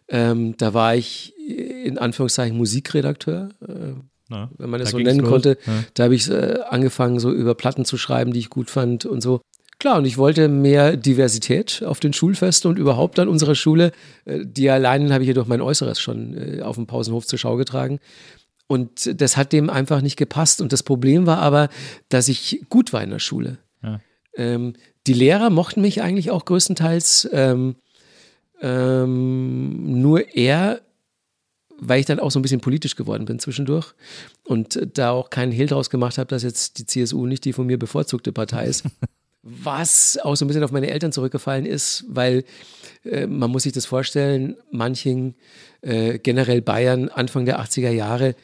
Speaker 2: ähm, da war ich in Anführungszeichen Musikredakteur. Äh, Na, wenn man das so nennen konnte. Ja. Da habe ich äh, angefangen, so über Platten zu schreiben, die ich gut fand und so. Klar, und ich wollte mehr Diversität auf den Schulfesten und überhaupt an unserer Schule. Äh, die alleinen habe ich jedoch mein Äußeres schon äh, auf dem Pausenhof zur Schau getragen. Und das hat dem einfach nicht gepasst. Und das Problem war aber, dass ich gut war in der Schule. Ja. Ähm, die Lehrer mochten mich eigentlich auch größtenteils. Ähm, ähm, nur er, weil ich dann auch so ein bisschen politisch geworden bin zwischendurch und da auch keinen Hehl draus gemacht habe, dass jetzt die CSU nicht die von mir bevorzugte Partei ist. (laughs) Was auch so ein bisschen auf meine Eltern zurückgefallen ist, weil äh, man muss sich das vorstellen, manchen, äh, generell Bayern, Anfang der 80er Jahre,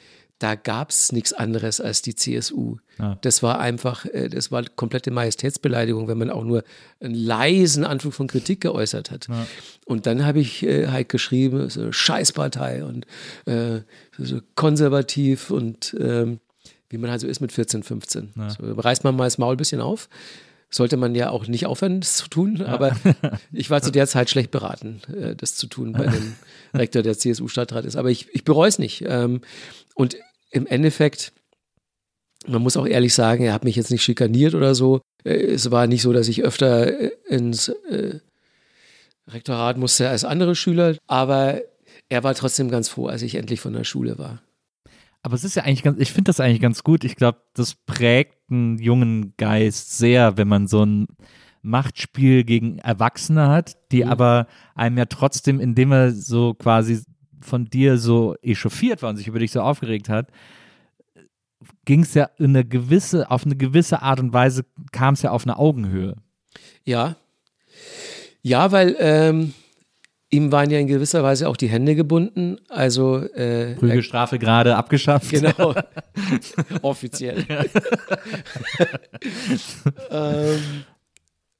Speaker 2: da gab es nichts anderes als die CSU. Ja. Das war einfach, äh, das war komplette Majestätsbeleidigung, wenn man auch nur einen leisen Anflug von Kritik geäußert hat. Ja. Und dann habe ich äh, halt geschrieben, so Scheißpartei und äh, so konservativ und ähm, wie man halt so ist mit 14, 15. Ja. So, reißt man mal das Maul ein bisschen auf. Sollte man ja auch nicht aufhören, das zu tun, aber (laughs) ich war zu der Zeit schlecht beraten, äh, das zu tun bei dem (laughs) Rektor der CSU-Stadtrat ist. Aber ich, ich bereue es nicht. Ähm, und im Endeffekt, man muss auch ehrlich sagen, er hat mich jetzt nicht schikaniert oder so. Äh, es war nicht so, dass ich öfter äh, ins Rektorat musste als andere Schüler, aber er war trotzdem ganz froh, als ich endlich von der Schule war.
Speaker 3: Aber es ist ja eigentlich ganz, ich finde das eigentlich ganz gut. Ich glaube, das prägt einen jungen Geist sehr, wenn man so ein Machtspiel gegen Erwachsene hat, die mhm. aber einem ja trotzdem, indem er so quasi von dir so echauffiert war und sich über dich so aufgeregt hat, ging es ja in eine gewisse, auf eine gewisse Art und Weise kam es ja auf eine Augenhöhe.
Speaker 2: Ja. Ja, weil ähm, ihm waren ja in gewisser Weise auch die Hände gebunden. Also
Speaker 3: äh, Prügelstrafe gerade abgeschafft.
Speaker 2: Genau. (laughs) Offiziell. (laughs) ähm,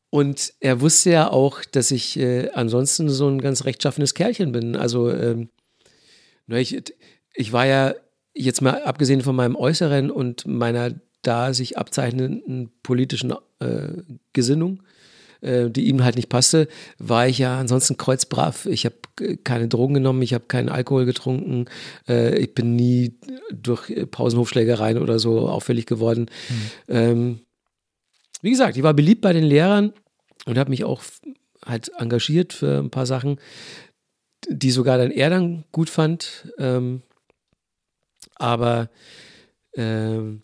Speaker 2: und er wusste ja auch, dass ich äh, ansonsten so ein ganz rechtschaffenes Kerlchen bin. Also ähm, ich, ich war ja jetzt mal abgesehen von meinem Äußeren und meiner da sich abzeichnenden politischen äh, Gesinnung, äh, die ihm halt nicht passte, war ich ja ansonsten kreuzbrav. Ich habe keine Drogen genommen, ich habe keinen Alkohol getrunken, äh, ich bin nie durch Pausenhofschlägereien oder so auffällig geworden. Mhm. Ähm, wie gesagt, ich war beliebt bei den Lehrern und habe mich auch halt engagiert für ein paar Sachen die sogar dann er dann gut fand. Ähm, aber ähm,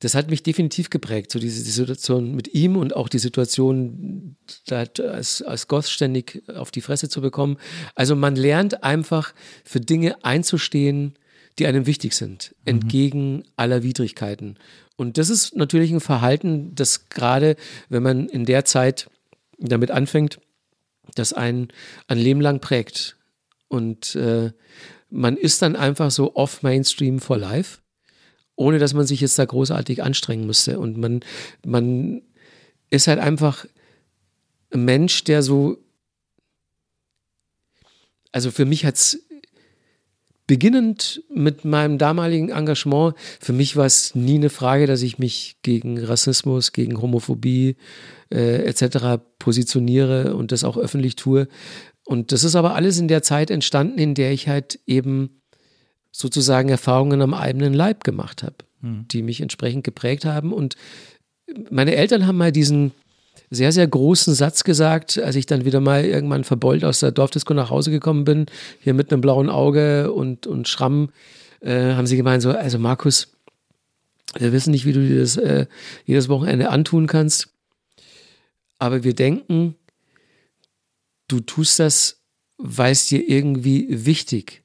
Speaker 2: das hat mich definitiv geprägt, so diese die Situation mit ihm und auch die Situation, da als, als Goth ständig auf die Fresse zu bekommen. Also man lernt einfach für Dinge einzustehen, die einem wichtig sind, mhm. entgegen aller Widrigkeiten. Und das ist natürlich ein Verhalten, das gerade, wenn man in der Zeit damit anfängt, das einen ein Leben lang prägt. Und äh, man ist dann einfach so off Mainstream for life, ohne dass man sich jetzt da großartig anstrengen müsste. Und man, man ist halt einfach ein Mensch, der so, also für mich hat es beginnend mit meinem damaligen Engagement, für mich war es nie eine Frage, dass ich mich gegen Rassismus, gegen Homophobie äh, etc. positioniere und das auch öffentlich tue. Und das ist aber alles in der Zeit entstanden, in der ich halt eben sozusagen Erfahrungen am eigenen Leib gemacht habe, hm. die mich entsprechend geprägt haben. Und meine Eltern haben mal diesen sehr, sehr großen Satz gesagt, als ich dann wieder mal irgendwann verbeult aus der Dorfdisco nach Hause gekommen bin, hier mit einem blauen Auge und, und Schramm, äh, haben sie gemeint so, also Markus, wir wissen nicht, wie du dir das äh, jedes Wochenende antun kannst, aber wir denken, du tust das, weil es dir irgendwie wichtig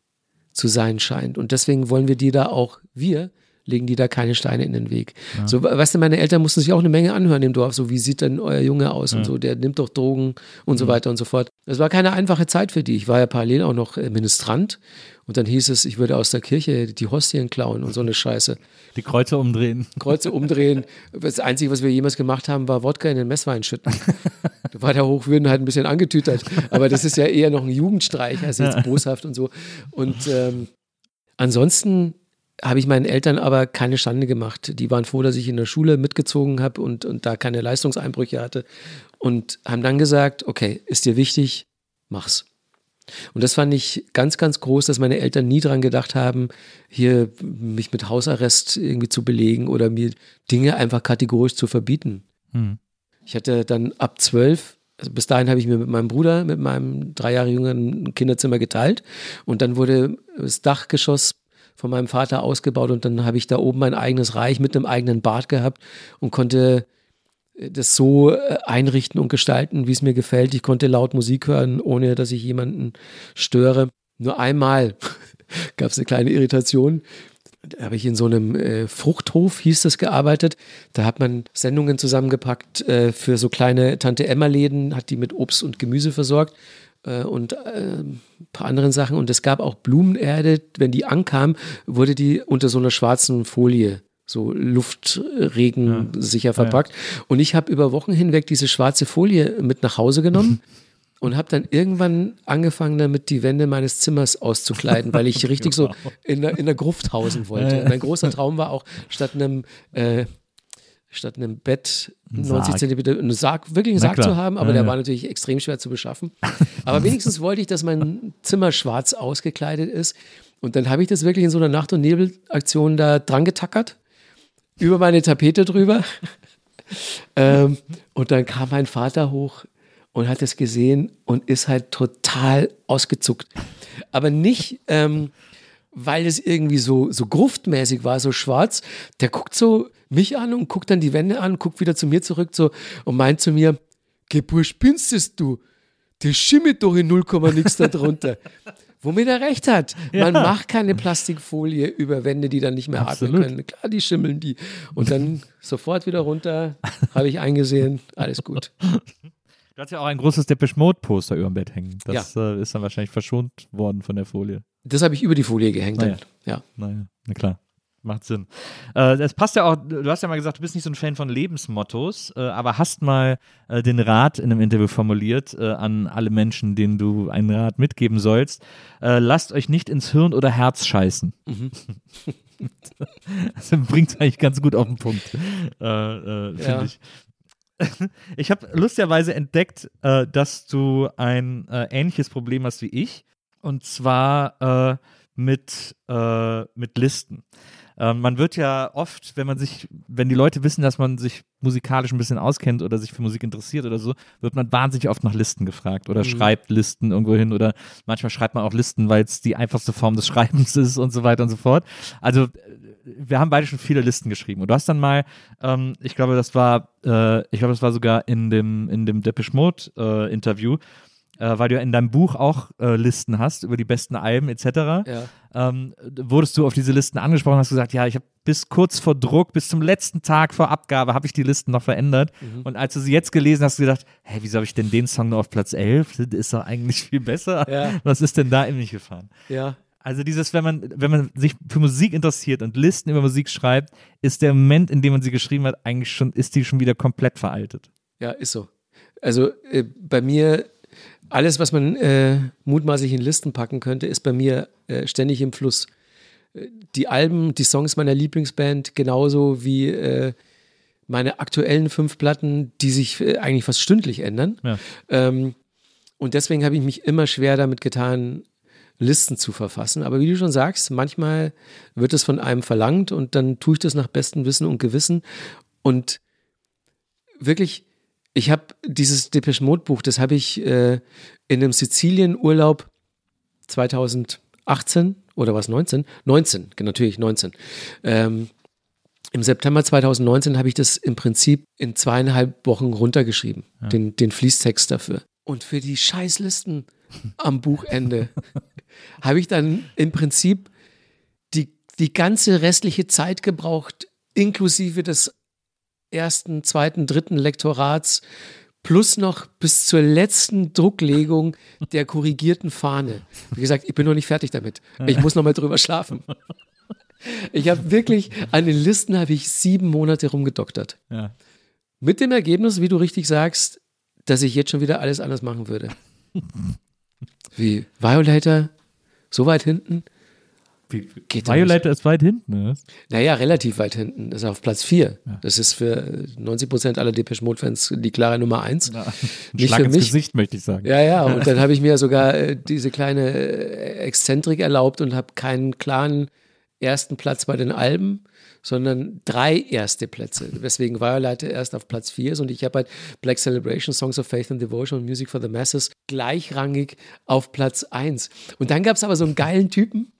Speaker 2: zu sein scheint. Und deswegen wollen wir dir da auch, wir, legen die da keine Steine in den Weg. Ja. So, weißt du, meine Eltern mussten sich auch eine Menge anhören im Dorf, so wie sieht denn euer Junge aus ja. und so, der nimmt doch Drogen und mhm. so weiter und so fort. Es war keine einfache Zeit für die. Ich war ja parallel auch noch äh, Ministrant und dann hieß es, ich würde aus der Kirche die Hostien klauen und so eine Scheiße.
Speaker 3: Die Kreuze umdrehen. (laughs)
Speaker 2: Kreuze umdrehen. Das Einzige, was wir jemals gemacht haben, war Wodka in den Messwein schütten. (laughs) da war der Hochwürden halt ein bisschen angetütert. Aber das ist ja eher noch ein Jugendstreich als jetzt boshaft und so. Und ähm, ansonsten habe ich meinen Eltern aber keine Schande gemacht. Die waren froh, dass ich in der Schule mitgezogen habe und, und da keine Leistungseinbrüche hatte. Und haben dann gesagt, okay, ist dir wichtig, mach's. Und das fand ich ganz, ganz groß, dass meine Eltern nie dran gedacht haben, hier mich mit Hausarrest irgendwie zu belegen oder mir Dinge einfach kategorisch zu verbieten. Hm. Ich hatte dann ab zwölf, also bis dahin habe ich mir mit meinem Bruder, mit meinem drei Jahre jüngeren Kinderzimmer geteilt. Und dann wurde das Dachgeschoss von meinem Vater ausgebaut und dann habe ich da oben mein eigenes Reich mit einem eigenen Bad gehabt und konnte das so äh, einrichten und gestalten, wie es mir gefällt. Ich konnte laut Musik hören, ohne dass ich jemanden störe. Nur einmal (laughs) gab es eine kleine Irritation. Da habe ich in so einem äh, Fruchthof, hieß das, gearbeitet. Da hat man Sendungen zusammengepackt äh, für so kleine Tante-Emma-Läden, hat die mit Obst und Gemüse versorgt äh, und äh, ein paar anderen Sachen. Und es gab auch Blumenerde, wenn die ankam, wurde die unter so einer schwarzen Folie so Luftregen ja. sicher verpackt. Ja, ja. Und ich habe über Wochen hinweg diese schwarze Folie mit nach Hause genommen. und habe dann irgendwann angefangen damit, die Wände meines Zimmers auszukleiden, weil ich (laughs) richtig genau. so in der, in der Gruft hausen wollte. Und mein großer Traum war auch, statt einem äh, statt einem Bett 90 Zentimeter einen Sarg, wirklich einen Sarg zu haben, aber ja, der ja. war natürlich extrem schwer zu beschaffen. Aber wenigstens wollte ich, dass mein Zimmer schwarz ausgekleidet ist. Und dann habe ich das wirklich in so einer Nacht- und Nebelaktion da dran getackert, über meine Tapete drüber. (laughs) ähm, und dann kam mein Vater hoch und hat es gesehen und ist halt total ausgezuckt. Aber nicht, ähm, weil es irgendwie so, so gruftmäßig war, so schwarz. Der guckt so mich an und guckt dann die Wände an, guckt wieder zu mir zurück so, und meint zu mir, Gebur, spinnstest du? Der schimmelt doch in 0, nix da. Womit er recht hat. Man ja. macht keine Plastikfolie über Wände, die dann nicht mehr Absolut. atmen können. Klar, die schimmeln die. Und dann sofort wieder runter, habe ich eingesehen, alles gut.
Speaker 3: Du hast ja auch ein großes Depeche Mode Poster über dem Bett hängen. Das ja. äh, ist dann wahrscheinlich verschont worden von der Folie.
Speaker 2: Das habe ich über die Folie gehängt. Naja. Dann. Ja.
Speaker 3: Naja, na klar. Macht Sinn. Äh, es passt ja auch, du hast ja mal gesagt, du bist nicht so ein Fan von Lebensmottos, äh, aber hast mal äh, den Rat in einem Interview formuliert äh, an alle Menschen, denen du einen Rat mitgeben sollst. Äh, lasst euch nicht ins Hirn oder Herz scheißen. Mhm. (laughs) das bringt es eigentlich ganz gut auf den Punkt, äh, finde ja. ich. (laughs) Ich habe lustigerweise entdeckt, dass du ein ähnliches Problem hast wie ich. Und zwar mit, mit Listen. Ähm, man wird ja oft, wenn man sich, wenn die Leute wissen, dass man sich musikalisch ein bisschen auskennt oder sich für Musik interessiert oder so, wird man wahnsinnig oft nach Listen gefragt oder mhm. schreibt Listen irgendwo hin oder manchmal schreibt man auch Listen, weil es die einfachste Form des (laughs) Schreibens ist und so weiter und so fort. Also wir haben beide schon viele Listen geschrieben. Und du hast dann mal, ähm, ich glaube, das war, äh, ich glaube, das war sogar in dem, in dem Depeche Mode äh, Interview, äh, weil du ja in deinem Buch auch äh, Listen hast über die besten Alben etc. Ja. Ähm, wurdest du auf diese Listen angesprochen, hast gesagt, ja, ich habe bis kurz vor Druck, bis zum letzten Tag vor Abgabe, habe ich die Listen noch verändert. Mhm. Und als du sie jetzt gelesen hast, hast du gedacht, hey, wieso habe ich denn den Song nur auf Platz 11? Das ist doch eigentlich viel besser. Ja. Was ist denn da in mich gefahren?
Speaker 2: Ja.
Speaker 3: Also dieses, wenn man, wenn man sich für Musik interessiert und Listen über Musik schreibt, ist der Moment, in dem man sie geschrieben hat, eigentlich schon, ist die schon wieder komplett veraltet.
Speaker 2: Ja, ist so. Also äh, bei mir alles, was man äh, mutmaßlich in Listen packen könnte, ist bei mir äh, ständig im Fluss. Äh, die Alben, die Songs meiner Lieblingsband, genauso wie äh, meine aktuellen fünf Platten, die sich äh, eigentlich fast stündlich ändern.
Speaker 3: Ja.
Speaker 2: Ähm, und deswegen habe ich mich immer schwer damit getan, Listen zu verfassen. Aber wie du schon sagst, manchmal wird es von einem verlangt und dann tue ich das nach bestem Wissen und Gewissen. Und wirklich, ich habe dieses Depeche Mode Buch, das habe ich äh, in einem Sizilien-Urlaub 2018 oder was 19? 19, natürlich 19. Ähm, Im September 2019 habe ich das im Prinzip in zweieinhalb Wochen runtergeschrieben, den, den Fließtext dafür. Und für die Scheißlisten am Buchende (laughs) habe ich dann im Prinzip die, die ganze restliche Zeit gebraucht, inklusive des ersten, zweiten, dritten Lektorats, plus noch bis zur letzten Drucklegung der korrigierten Fahne. Wie gesagt, ich bin noch nicht fertig damit. Ich muss noch mal drüber schlafen. Ich habe wirklich, an den Listen habe ich sieben Monate rumgedoktert.
Speaker 3: Ja.
Speaker 2: Mit dem Ergebnis, wie du richtig sagst, dass ich jetzt schon wieder alles anders machen würde. (laughs) Wie Violator, so weit hinten?
Speaker 3: Wie,
Speaker 2: Geht
Speaker 3: Violator ist weit hinten, ne?
Speaker 2: Naja, relativ weit hinten. Das ist auf Platz 4. Das ist für 90 Prozent aller Depeche Mode-Fans die klare Nummer 1.
Speaker 3: Ein
Speaker 2: Nicht
Speaker 3: Schlag
Speaker 2: für
Speaker 3: ins
Speaker 2: mich.
Speaker 3: Gesicht, möchte ich sagen.
Speaker 2: Ja, ja, und dann (laughs) habe ich mir sogar äh, diese kleine äh, Exzentrik erlaubt und habe keinen klaren ersten Platz bei den Alben, sondern drei erste Plätze. Weswegen Violator erst auf Platz 4 ist und ich habe halt Black Celebration, Songs of Faith and Devotion und Music for the Masses gleichrangig auf Platz 1. Und dann gab es aber so einen geilen Typen,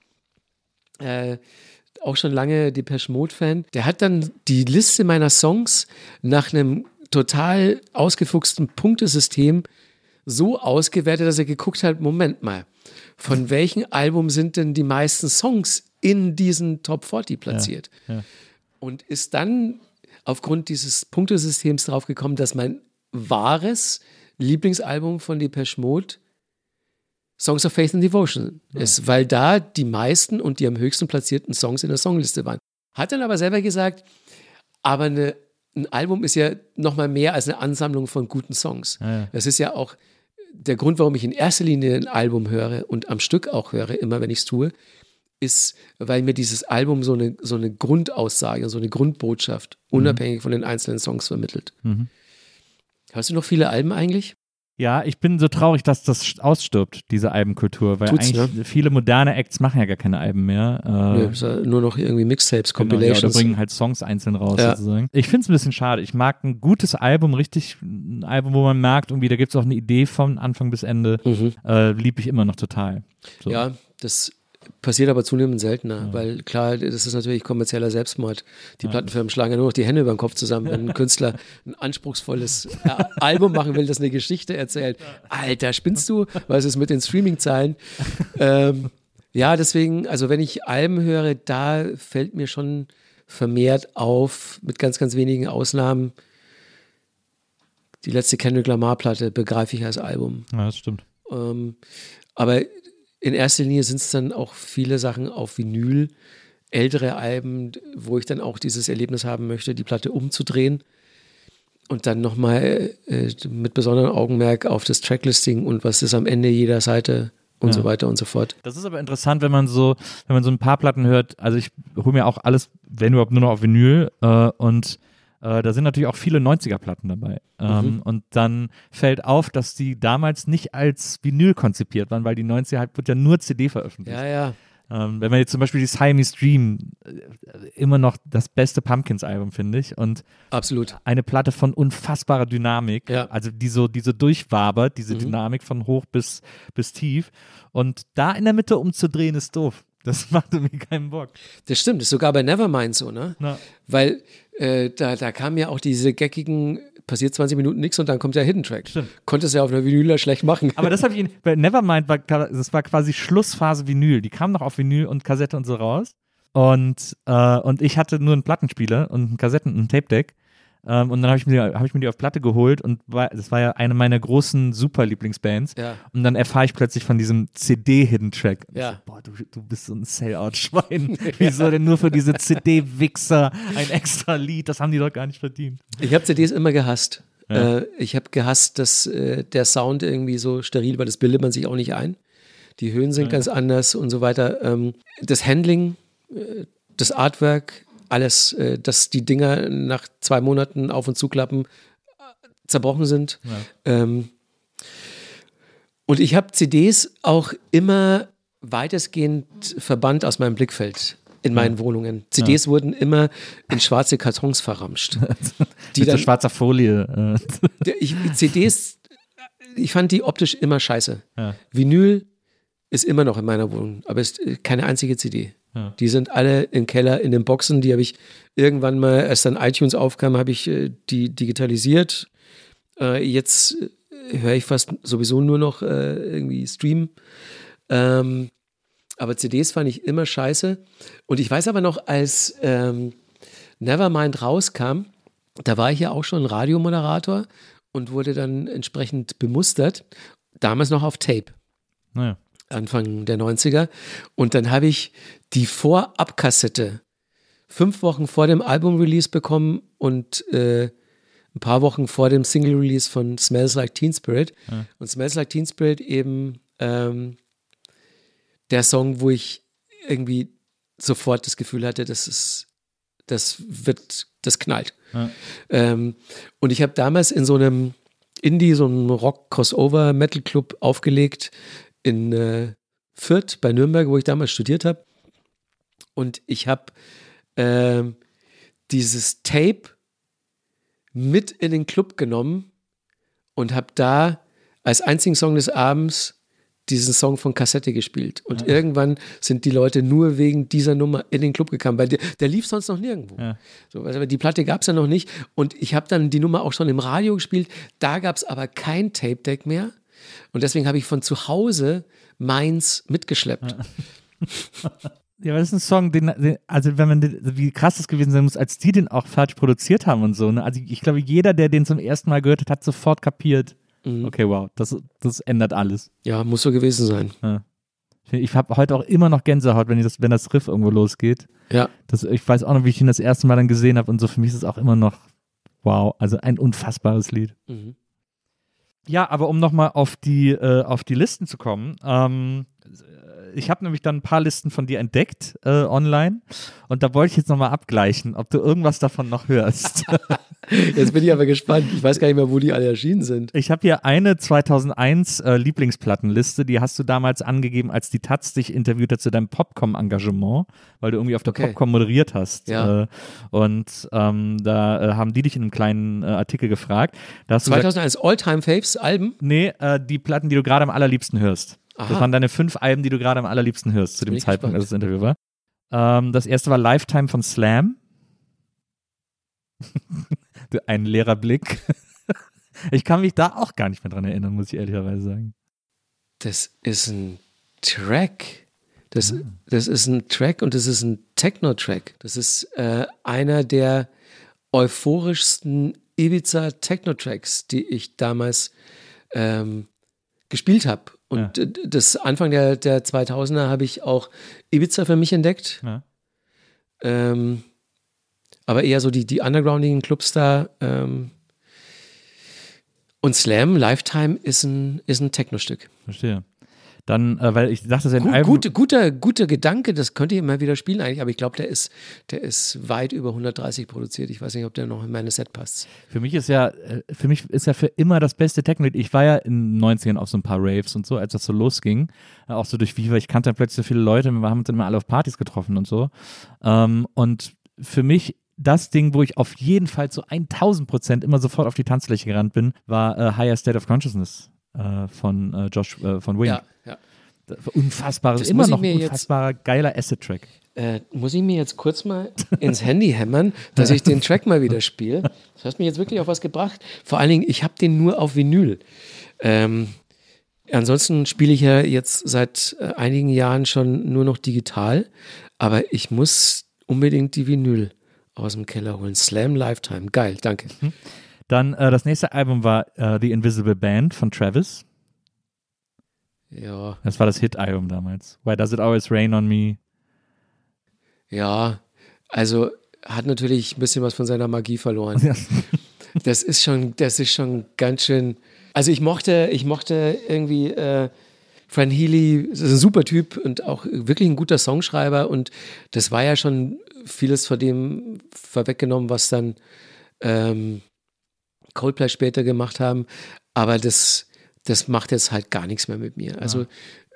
Speaker 2: äh, auch schon lange Depeche Mode-Fan, der hat dann die Liste meiner Songs nach einem total ausgefuchsten Punktesystem so ausgewertet, dass er geguckt hat, Moment mal, von welchem Album sind denn die meisten Songs in diesen Top 40 platziert?
Speaker 3: ja.
Speaker 2: Und ist dann aufgrund dieses Punktesystems draufgekommen, dass mein wahres Lieblingsalbum von Depeche Mode Songs of Faith and Devotion ist, weil da die meisten und die am höchsten platzierten Songs in der Songliste waren. Hat dann aber selber gesagt, aber eine, ein Album ist ja nochmal mehr als eine Ansammlung von guten Songs.
Speaker 3: Ja, ja.
Speaker 2: Das ist ja auch der Grund, warum ich in erster Linie ein Album höre und am Stück auch höre, immer wenn ich es tue, ist, weil mir dieses Album so eine, so eine Grundaussage, so eine Grundbotschaft, unabhängig von den einzelnen Songs vermittelt.
Speaker 3: Mhm.
Speaker 2: Hörst du noch viele Alben eigentlich?
Speaker 3: Ja, ich bin so traurig, dass das ausstirbt, diese Albenkultur, weil
Speaker 2: Tut's,
Speaker 3: eigentlich
Speaker 2: ne?
Speaker 3: viele moderne Acts machen ja gar keine Alben mehr. Äh,
Speaker 2: Ja, nur noch irgendwie Mixtapes,
Speaker 3: Genau, ja, oder
Speaker 2: Compilations.
Speaker 3: bringen halt Songs einzeln raus
Speaker 2: Ja.
Speaker 3: sozusagen. Ich finde es ein bisschen schade. Ich mag ein gutes Album, richtig ein Album, wo man merkt, irgendwie, da gibt es auch eine Idee von Anfang bis Ende.
Speaker 2: Mhm.
Speaker 3: Äh, lieb ich immer noch total. So.
Speaker 2: Ja, das passiert aber zunehmend seltener, weil klar, das ist natürlich kommerzieller Selbstmord. Die Plattenfirmen schlagen ja nur noch die Hände über den Kopf zusammen, wenn ein (laughs) Künstler ein anspruchsvolles äh, Album machen will, das eine Geschichte erzählt. Alter, spinnst du? Was ist mit den Streaming-Zahlen? ähm, ja, deswegen, also wenn ich Alben höre, da fällt mir schon vermehrt auf, mit ganz, ganz wenigen Ausnahmen, die letzte Kendrick Lamar-Platte begreife ich als Album.
Speaker 3: Ja, das stimmt.
Speaker 2: Ähm, aber in erster Linie sind es dann auch viele Sachen auf Vinyl, ältere Alben, wo ich dann auch dieses Erlebnis haben möchte, die Platte umzudrehen und dann nochmal äh, mit besonderem Augenmerk auf das Tracklisting und was ist am Ende jeder Seite und
Speaker 3: Ja.
Speaker 2: so weiter und so fort.
Speaker 3: Das ist aber interessant, wenn man so, wenn man so ein paar Platten hört. Also ich hole mir auch alles, wenn überhaupt nur noch auf Vinyl äh, und äh, da sind natürlich auch viele 90er-Platten dabei. Ähm, Und dann fällt auf, dass die damals nicht als Vinyl konzipiert waren, weil die 90er halt wird ja nur CD veröffentlicht.
Speaker 2: Ja, ja.
Speaker 3: Ähm, wenn man jetzt zum Beispiel die Siamese Dream äh, immer noch das beste Pumpkins-Album, finde ich. Und
Speaker 2: Absolut.
Speaker 3: eine Platte von unfassbarer Dynamik,
Speaker 2: Ja.
Speaker 3: also die so, die so durchwabert, diese
Speaker 2: Mhm.
Speaker 3: Dynamik von hoch bis, bis tief. Und da in der Mitte umzudrehen ist doof. Das (laughs) macht irgendwie keinen Bock.
Speaker 2: Das stimmt, ist sogar bei Nevermind so, ne?
Speaker 3: Na.
Speaker 2: Weil äh, da, da kamen ja auch diese geckigen, passiert 20 Minuten nichts und dann kommt der Hidden Track.
Speaker 3: Stimmt.
Speaker 2: Konntest du ja auf einer Vinyl schlecht machen.
Speaker 3: Aber das habe ich in, bei Nevermind war, das war quasi Schlussphase Vinyl. Die kam noch auf Vinyl und Kassette und so raus. Und, äh, und ich hatte nur einen Plattenspieler und einen Kassetten- und ein Tape-Deck. Ähm, und dann habe ich, mir- hab ich mir die auf Platte geholt und war, das war ja eine meiner großen Super-Lieblingsbands.
Speaker 2: Ja.
Speaker 3: Und dann erfahre ich plötzlich von diesem CD-Hidden-Track. Und
Speaker 2: Ja.
Speaker 3: So, boah, du, du bist so ein Sellout-Schwein. (laughs) (laughs) Wieso denn nur für diese CD-Wichser ein extra Lied? Das haben die doch gar nicht verdient.
Speaker 2: Ich habe CDs immer gehasst. Ja. Äh, ich habe gehasst, dass äh, der Sound irgendwie so steril war. Das bildet man sich auch nicht ein. Die Höhen sind ja. ganz anders und so weiter. Ähm, das Handling, äh, das Artwork, alles, äh, dass die Dinger nach zwei Monaten auf und zuklappen, zerbrochen sind. Ja. Ähm, und ich habe CDs auch immer weitestgehend verbannt aus meinem Blickfeld in meinen. Wohnungen. CDs ja. wurden immer in schwarze Kartons verramscht. (laughs)
Speaker 3: die Mit dann, so schwarzer Folie.
Speaker 2: Äh. (laughs) ich, CDs, ich fand die optisch immer scheiße. Ja. Vinyl ist immer noch in meiner Wohnung, aber ist keine einzige CD. Die sind alle im Keller in den Boxen. Die habe ich irgendwann mal, als dann iTunes aufkam, habe ich äh, die digitalisiert. Äh, jetzt höre ich fast sowieso nur noch irgendwie Stream. Ähm, aber CDs fand ich immer scheiße. Und ich weiß aber noch, als ähm, Nevermind rauskam, da war ich ja auch schon Radiomoderator und wurde dann entsprechend bemustert. Damals noch auf Tape.
Speaker 3: Naja.
Speaker 2: Anfang der 90er. Und dann habe ich die Vorabkassette fünf Wochen vor dem Album-Release bekommen und äh, ein paar Wochen vor dem Single-Release von Smells Like Teen Spirit. Ja. Und Smells Like Teen Spirit eben ähm, der Song, wo ich irgendwie sofort das Gefühl hatte, das ist, das wird, das knallt. Ja. Ähm, und ich habe damals in so einem Indie, so einem Rock-Crossover-Metal-Club aufgelegt in äh, Fürth bei Nürnberg, wo ich damals studiert habe. Und ich habe äh, dieses Tape mit in den Club genommen und habe da als einzigen Song des Abends diesen Song von Kassette gespielt. Und ja. irgendwann sind die Leute nur wegen dieser Nummer in den Club gekommen, weil der, der lief sonst noch nirgendwo. Ja. So, also die Platte gab es ja noch nicht. Und ich habe dann die Nummer auch schon im Radio gespielt. Da gab es aber kein Tape-Deck mehr. Und deswegen habe ich von zu Hause meins mitgeschleppt.
Speaker 3: Ja. Aber das ist ein Song, den, den, also wenn man, den, wie krass das gewesen sein muss, als die den auch falsch produziert haben und so. Ne? Also ich glaube, jeder, der den zum ersten Mal gehört hat, hat sofort kapiert, Mhm. Okay, wow, das, das ändert alles.
Speaker 2: Ja, muss so gewesen sein. Ja.
Speaker 3: Ich habe heute auch immer noch Gänsehaut, wenn, ich das, wenn das Riff irgendwo losgeht.
Speaker 2: Ja.
Speaker 3: Das, ich weiß auch noch, wie ich ihn das erste Mal dann gesehen habe und so. Für mich ist es auch immer noch wow, also ein unfassbares Lied. Mhm. Ja, aber um nochmal auf die, äh, auf die Listen zu kommen, ähm, ich habe nämlich dann ein paar Listen von dir entdeckt äh, online und da wollte ich jetzt nochmal abgleichen, ob du irgendwas davon noch hörst. (laughs) (laughs)
Speaker 2: jetzt bin ich aber gespannt. Ich weiß gar nicht mehr, wo die alle erschienen sind.
Speaker 3: Ich habe hier eine 2001 äh, Lieblingsplattenliste, die hast du damals angegeben, als die Taz dich interviewt hat zu deinem Popcom-Engagement, weil du irgendwie auf der okay. Popcom moderiert hast.
Speaker 2: Ja.
Speaker 3: Äh, und ähm, da äh, haben die dich in einem kleinen äh, Artikel gefragt.
Speaker 2: 2001 All-Time-Faves, Alben?
Speaker 3: Nee, äh, die Platten, die du gerade am allerliebsten hörst. Aha. Das waren deine fünf Alben, die du gerade am allerliebsten hörst, zu dem Zeitpunkt, als das Interview war. Ähm, das erste war Lifetime von Slam. (laughs) Ein leerer Blick. (laughs) ich kann mich da auch gar nicht mehr dran erinnern, muss ich ehrlicherweise sagen.
Speaker 2: Das ist ein Track. Das, ah. das ist ein Track und das ist ein Techno-Track. Das ist äh, einer der euphorischsten Ibiza-Techno-Tracks, die ich damals ähm, gespielt habe. Und ja. das Anfang der, der 2000er habe ich auch Ibiza für mich entdeckt. Ja. Ähm, aber eher so die, die undergroundigen Clubs da. Ähm, und Slam Lifetime ist ein, ist ein Techno-Stück.
Speaker 3: Verstehe. Dann, äh, weil ich dachte, sein
Speaker 2: Gut, Album. Gute, guter, guter Gedanke, das könnte ich immer wieder spielen eigentlich, aber ich glaube, der ist, der ist weit über 130 produziert. Ich weiß nicht, ob der noch in meine Set passt.
Speaker 3: Für mich ist ja, äh, für mich ist ja für immer das beste techno Ich war ja in den 90ern auf so ein paar Raves und so, als das so losging. Äh, auch so durch Viva. Ich kannte dann plötzlich so viele Leute, wir haben uns dann immer alle auf Partys getroffen und so. Ähm, und für mich das Ding, wo ich auf jeden Fall zu 1000 Prozent immer sofort auf die Tanzfläche gerannt bin, war äh, Higher State of Consciousness äh, von äh, Josh äh, von Wing.
Speaker 2: Ja, ja.
Speaker 3: Unfassbares, das immer noch unfassbarer jetzt, geiler Acid-Track.
Speaker 2: Äh, muss ich mir jetzt kurz mal ins Handy hämmern, dass ich den Track mal wieder spiele? Das hat mir jetzt wirklich auf was gebracht. Vor allen Dingen, ich habe den nur auf Vinyl. Ähm, ansonsten spiele ich ja jetzt seit äh, einigen Jahren schon nur noch digital, aber ich muss unbedingt die Vinyl aus dem Keller holen. Slam Lifetime, geil, danke. Mhm.
Speaker 3: Dann äh, das nächste Album war äh, The Invisible Band von Travis.
Speaker 2: Ja.
Speaker 3: Das war das Hit-Album damals. Why Does It Always Rain on Me?
Speaker 2: Ja, also hat natürlich ein bisschen was von seiner Magie verloren. (laughs) das ist schon, das ist schon ganz schön. Also ich mochte, ich mochte irgendwie äh, Fran Healy, das ist ein super Typ und auch wirklich ein guter Songschreiber und das war ja schon vieles von dem vorweggenommen, was dann ähm, Coldplay später gemacht haben. Aber das, das macht jetzt halt gar nichts mehr mit mir. Also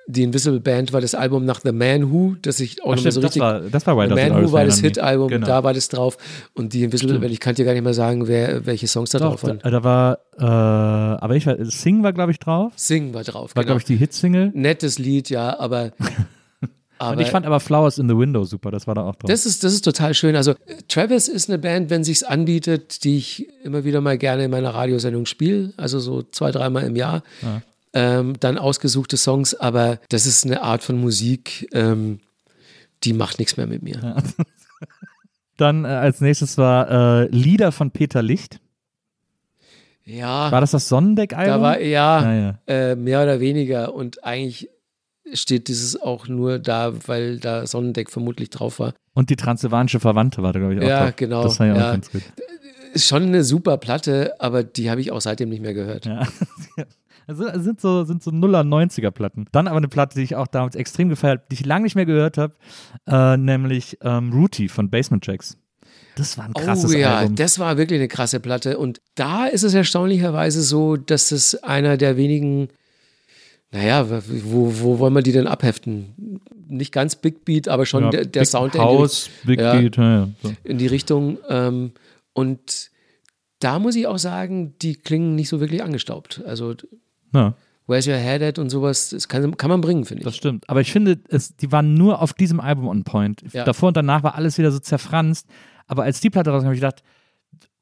Speaker 2: die Invisible Band war das Album nach The Man Who, das ich auch
Speaker 3: Ach,
Speaker 2: mehr so
Speaker 3: stimmt,
Speaker 2: richtig.
Speaker 3: das war, das war
Speaker 2: The Man Who war das. Hit-Album,
Speaker 3: Genau.
Speaker 2: da war das drauf. Und die Invisible
Speaker 3: Stimmt.
Speaker 2: Band, ich kann dir gar nicht mehr sagen, wer, welche Songs da
Speaker 3: Doch,
Speaker 2: drauf waren.
Speaker 3: da, da war, äh, aber ich war, Sing war, glaube ich, drauf.
Speaker 2: Sing war drauf.
Speaker 3: War,
Speaker 2: genau.
Speaker 3: glaube ich, die Hitsingle.
Speaker 2: Nettes Lied, ja, aber. (laughs) aber
Speaker 3: Und ich fand aber Flowers in the Window super, das war da auch drauf.
Speaker 2: Das ist, das ist total schön. Also, Travis ist eine Band, wenn sich's anbietet, die ich immer wieder mal gerne in meiner Radiosendung spiele. Also so zwei, dreimal im Jahr. Ähm, dann ausgesuchte Songs, aber das ist eine Art von Musik, ähm, die macht nichts mehr mit mir. (laughs)
Speaker 3: Dann äh, als nächstes war äh, Lieder von Peter Licht.
Speaker 2: Ja,
Speaker 3: War das das Sonnendeck-Album?
Speaker 2: da war ja,
Speaker 3: Ja, ja.
Speaker 2: Äh, mehr oder weniger. Und eigentlich steht dieses auch nur da, weil da Sonnendeck vermutlich drauf war.
Speaker 3: Und die transsilvanische Verwandte war da, glaube ich, auch
Speaker 2: Ja,
Speaker 3: drauf.
Speaker 2: genau,
Speaker 3: Das war ja, auch ganz gut.
Speaker 2: Ist schon eine super Platte, aber die habe ich auch seitdem nicht mehr gehört.
Speaker 3: Ja. (laughs) Also sind so, sind so Nuller 90er Platten. Dann aber eine Platte, die ich auch damals extrem gefeiert habe, die ich lange nicht mehr gehört habe, äh, nämlich ähm, Rooty von Basement Jacks. Das war ein krasses
Speaker 2: oh ja,
Speaker 3: Album.
Speaker 2: das war wirklich eine krasse Platte. Und da ist es erstaunlicherweise so, dass es einer der wenigen, naja, wo, wo wollen wir die denn abheften? Nicht ganz Big Beat, aber schon
Speaker 3: Ja,
Speaker 2: der, der
Speaker 3: Big
Speaker 2: Sound der in die,
Speaker 3: House, Big
Speaker 2: Ja.
Speaker 3: Beat, ja, ja. So.
Speaker 2: in die Richtung. Ähm, und da muss ich auch sagen, die klingen nicht so wirklich angestaubt. Also
Speaker 3: ja.
Speaker 2: Where's Your Head at und sowas, das kann, kann man bringen, finde
Speaker 3: Das
Speaker 2: ich.
Speaker 3: stimmt. Aber ich finde, es, die waren nur auf diesem Album on point. Davor und danach war alles wieder so zerfranst. Aber als die Platte rauskam, habe ich gedacht,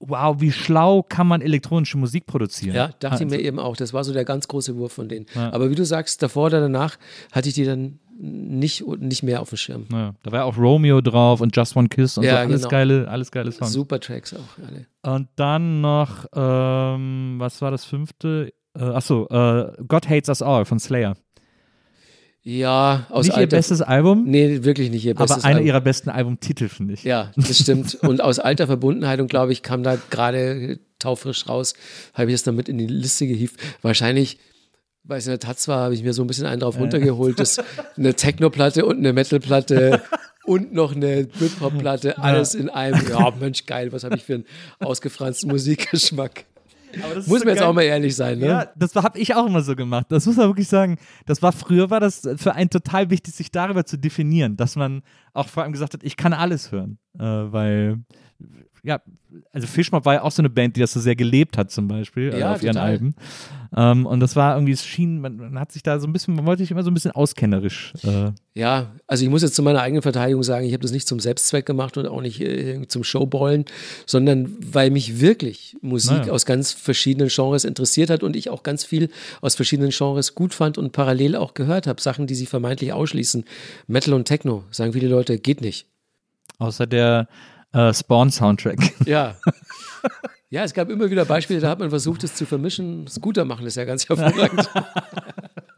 Speaker 3: wow, wie schlau kann man elektronische Musik produzieren.
Speaker 2: Ja, dachte ich
Speaker 3: Also-
Speaker 2: mir eben auch. Das war so der ganz große Wurf von denen.
Speaker 3: Ja.
Speaker 2: Aber wie du sagst, davor oder danach hatte ich die dann nicht, nicht mehr auf dem Schirm.
Speaker 3: Ja, da war ja auch Romeo drauf und Just One Kiss und
Speaker 2: Ja,
Speaker 3: so alles
Speaker 2: genau.
Speaker 3: geile, alles geile Songs.
Speaker 2: Super Tracks auch alle.
Speaker 3: Und dann noch, ähm, was war das fünfte? Äh, achso, äh, God Hates Us All von Slayer.
Speaker 2: Ja, aus
Speaker 3: nicht ihr
Speaker 2: alter
Speaker 3: bestes Album,
Speaker 2: Nee, wirklich nicht ihr bestes
Speaker 3: aber einer ihrer besten Albumtitel, finde ich.
Speaker 2: Ja, das stimmt. Und aus alter Verbundenheit und glaube ich, kam da gerade taufrisch raus, habe ich das damit in die Liste gehievt. Wahrscheinlich, weil es in der Taz war, habe ich mir so ein bisschen einen drauf runtergeholt, dass eine Techno-Platte und eine Metal-Platte (laughs) und noch eine Britpop-Platte, alles in einem. Ja, Mensch, geil, was habe ich für einen ausgefransten Musikgeschmack. Muss
Speaker 3: so
Speaker 2: man jetzt auch mal ehrlich sein, ne?
Speaker 3: Ja, das habe ich auch immer so gemacht. Das muss man wirklich sagen. Das war früher war das für einen total wichtig, sich darüber zu definieren, dass man auch vor allem gesagt hat, ich kann alles hören, äh, weil ja, also Fishmob war ja auch so eine Band, die das so sehr gelebt hat zum Beispiel
Speaker 2: Ja,
Speaker 3: auf ihren
Speaker 2: total.
Speaker 3: Alben. Ähm, und das war irgendwie, es schien, man, man hat sich da so ein bisschen, man wollte sich immer so ein bisschen auskennerisch. Äh,
Speaker 2: Ja, also ich muss jetzt zu meiner eigenen Verteidigung sagen, ich habe das nicht zum Selbstzweck gemacht und auch nicht äh, zum Showballen, sondern weil mich wirklich Musik
Speaker 3: Naja.
Speaker 2: aus ganz verschiedenen Genres interessiert hat und ich auch ganz viel aus verschiedenen Genres gut fand und parallel auch gehört habe. Sachen, die sie vermeintlich ausschließen. Metal und Techno, sagen viele Leute, geht nicht.
Speaker 3: außer der äh, Spawn-Soundtrack.
Speaker 2: Ja. (laughs) Ja, es gab immer wieder Beispiele, da hat man versucht, es zu vermischen. Scooter machen das ja ganz hervorragend. (laughs)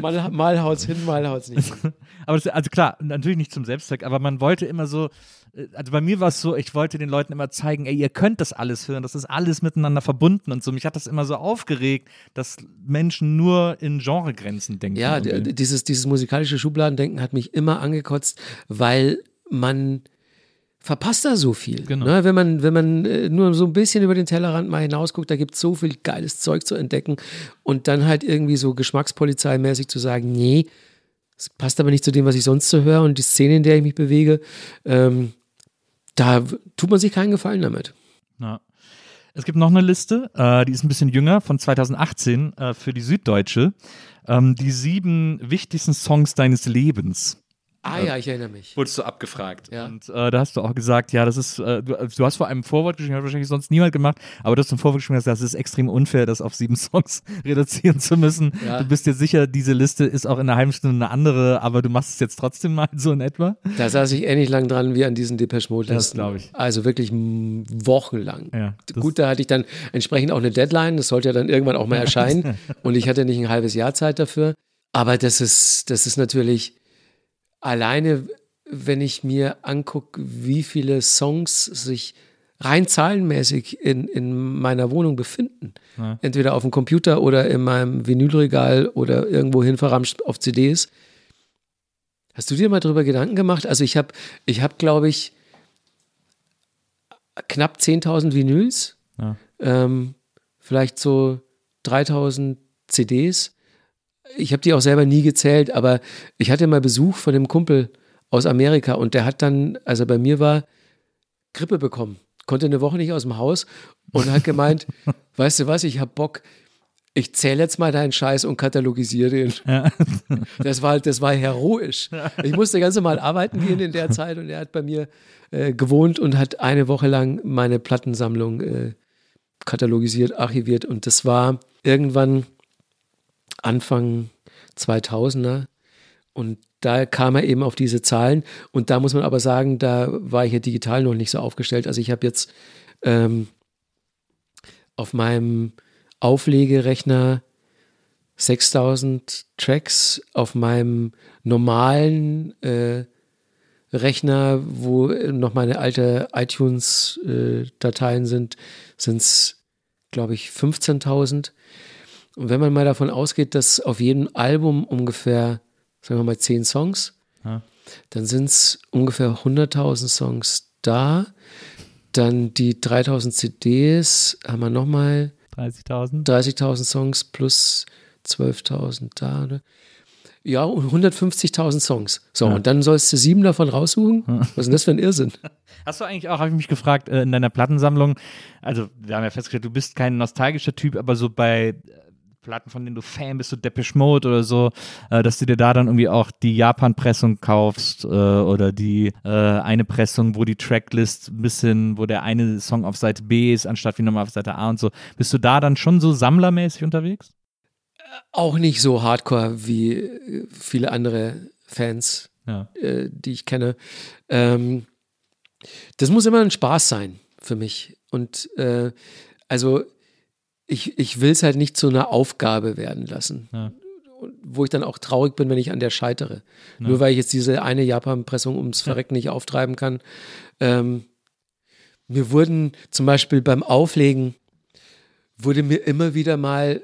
Speaker 2: mal, mal haut's hin, mal haut's nicht. hin. (laughs)
Speaker 3: Aber das, also klar, natürlich nicht zum Selbstzweck, aber man wollte immer so, äh, also bei mir war es so, ich wollte den Leuten immer zeigen, ey, ihr könnt das alles hören, das ist alles miteinander verbunden und so. Mich hat das immer so aufgeregt, dass Menschen nur in Genregrenzen denken.
Speaker 2: Ja,
Speaker 3: irgendwie.
Speaker 2: dieses, dieses musikalische Schubladendenken hat mich immer angekotzt, weil man verpasst da so viel.
Speaker 3: Genau.
Speaker 2: Ne? Wenn man, wenn man äh, nur so ein bisschen über den Tellerrand mal hinausguckt, da gibt es so viel geiles Zeug zu entdecken und dann halt irgendwie so geschmackspolizeimäßig zu sagen, nee, es passt aber nicht zu dem, was ich sonst so höre und die Szene, in der ich mich bewege, ähm, da tut man sich keinen Gefallen damit.
Speaker 3: Ja. Es gibt noch eine Liste, äh, die ist ein bisschen jünger, von 2018 äh, für die Süddeutsche. Ähm, die sieben wichtigsten Songs deines Lebens.
Speaker 2: Ah ja, ich erinnere mich.
Speaker 3: Wurdest du abgefragt.
Speaker 2: Ja.
Speaker 3: Und äh, da hast du auch gesagt, ja, das ist, äh, du, du hast vor einem Vorwort geschrieben, hat wahrscheinlich sonst niemand gemacht, aber du hast zum Vorwort geschrieben, gesagt, das ist extrem unfair, das auf sieben Songs (laughs) reduzieren zu müssen.
Speaker 2: Ja.
Speaker 3: Du bist dir sicher, diese Liste ist auch in einer halben Stunde eine andere, aber du machst es jetzt trotzdem mal so in etwa.
Speaker 2: Da saß ich ähnlich lang dran wie an diesen Depeche Mode
Speaker 3: Das
Speaker 2: Listen.
Speaker 3: glaub ich.
Speaker 2: Also wirklich wochenlang.
Speaker 3: Ja,
Speaker 2: Gut, da hatte ich dann entsprechend auch eine Deadline. Das sollte ja dann irgendwann auch mal (laughs) erscheinen. Und ich hatte nicht ein halbes Jahr Zeit dafür. Aber das ist, das ist natürlich alleine, wenn ich mir angucke, wie viele Songs sich rein zahlenmäßig in, in meiner Wohnung befinden.
Speaker 3: Ja.
Speaker 2: Entweder auf dem Computer oder in meinem Vinylregal oder irgendwo hin verramscht auf CDs. Hast du dir mal darüber Gedanken gemacht? Also ich habe, ich habe, glaube ich, knapp 10.000 Vinyls,
Speaker 3: Ja.
Speaker 2: ähm, vielleicht so 3.000 CDs. Ich habe die auch selber nie gezählt, aber ich hatte mal Besuch von einem Kumpel aus Amerika und der hat dann, als er bei mir war, Grippe bekommen. Konnte eine Woche nicht aus dem Haus und hat gemeint, (laughs) weißt du was, ich habe Bock, ich zähle jetzt mal deinen Scheiß und katalogisiere den.
Speaker 3: Ja. (laughs)
Speaker 2: Das war, das war heroisch. Ich musste ganz normal arbeiten gehen in der Zeit und er hat bei mir äh, gewohnt und hat eine Woche lang meine Plattensammlung äh, katalogisiert, archiviert und das war irgendwann Anfang 2000er und da kam er eben auf diese Zahlen und da muss man aber sagen, da war ich ja digital noch nicht so aufgestellt. Also ich habe jetzt ähm, auf meinem Auflegerechner 6000 Tracks, auf meinem normalen äh, Rechner, wo noch meine alte iTunes-Dateien sind, sind es, glaube ich, 15.000. Und wenn man mal davon ausgeht, dass auf jedem Album ungefähr, sagen wir mal, 10 Songs,
Speaker 3: Ja.
Speaker 2: dann sind es ungefähr 100.000 Songs da. Dann die 3000 CDs haben wir nochmal
Speaker 3: 30.000.
Speaker 2: 30.000 Songs plus 12.000 da. Ne? Ja, und 150.000 Songs. So,
Speaker 3: Ja.
Speaker 2: und dann sollst du sieben davon raussuchen? Was ist denn das für ein Irrsinn?
Speaker 3: Hast du eigentlich auch, habe ich mich gefragt, äh, in deiner Plattensammlung, also wir haben ja festgestellt, du bist kein nostalgischer Typ, aber so bei Platten, von denen du Fan bist, so Depeche Mode oder so, äh, dass du dir da dann irgendwie auch die Japan-Pressung kaufst äh, oder die äh, eine Pressung, wo die Tracklist ein bisschen, wo der eine Song auf Seite B ist, anstatt wie nochmal auf Seite A und so. Bist du da dann schon so sammlermäßig unterwegs?
Speaker 2: Auch nicht so hardcore wie äh, viele andere Fans,
Speaker 3: Ja.
Speaker 2: äh, die ich kenne. Ähm, das muss immer ein Spaß sein für mich. Und äh, also ich, ich will es halt nicht zu einer Aufgabe werden lassen.
Speaker 3: Ja.
Speaker 2: Wo ich dann auch traurig bin, wenn ich an der scheitere. Nur weil ich jetzt diese eine Japan-Pressung ums Verrecken nicht auftreiben kann. Ähm, mir wurden zum Beispiel beim Auflegen, wurde mir immer wieder mal,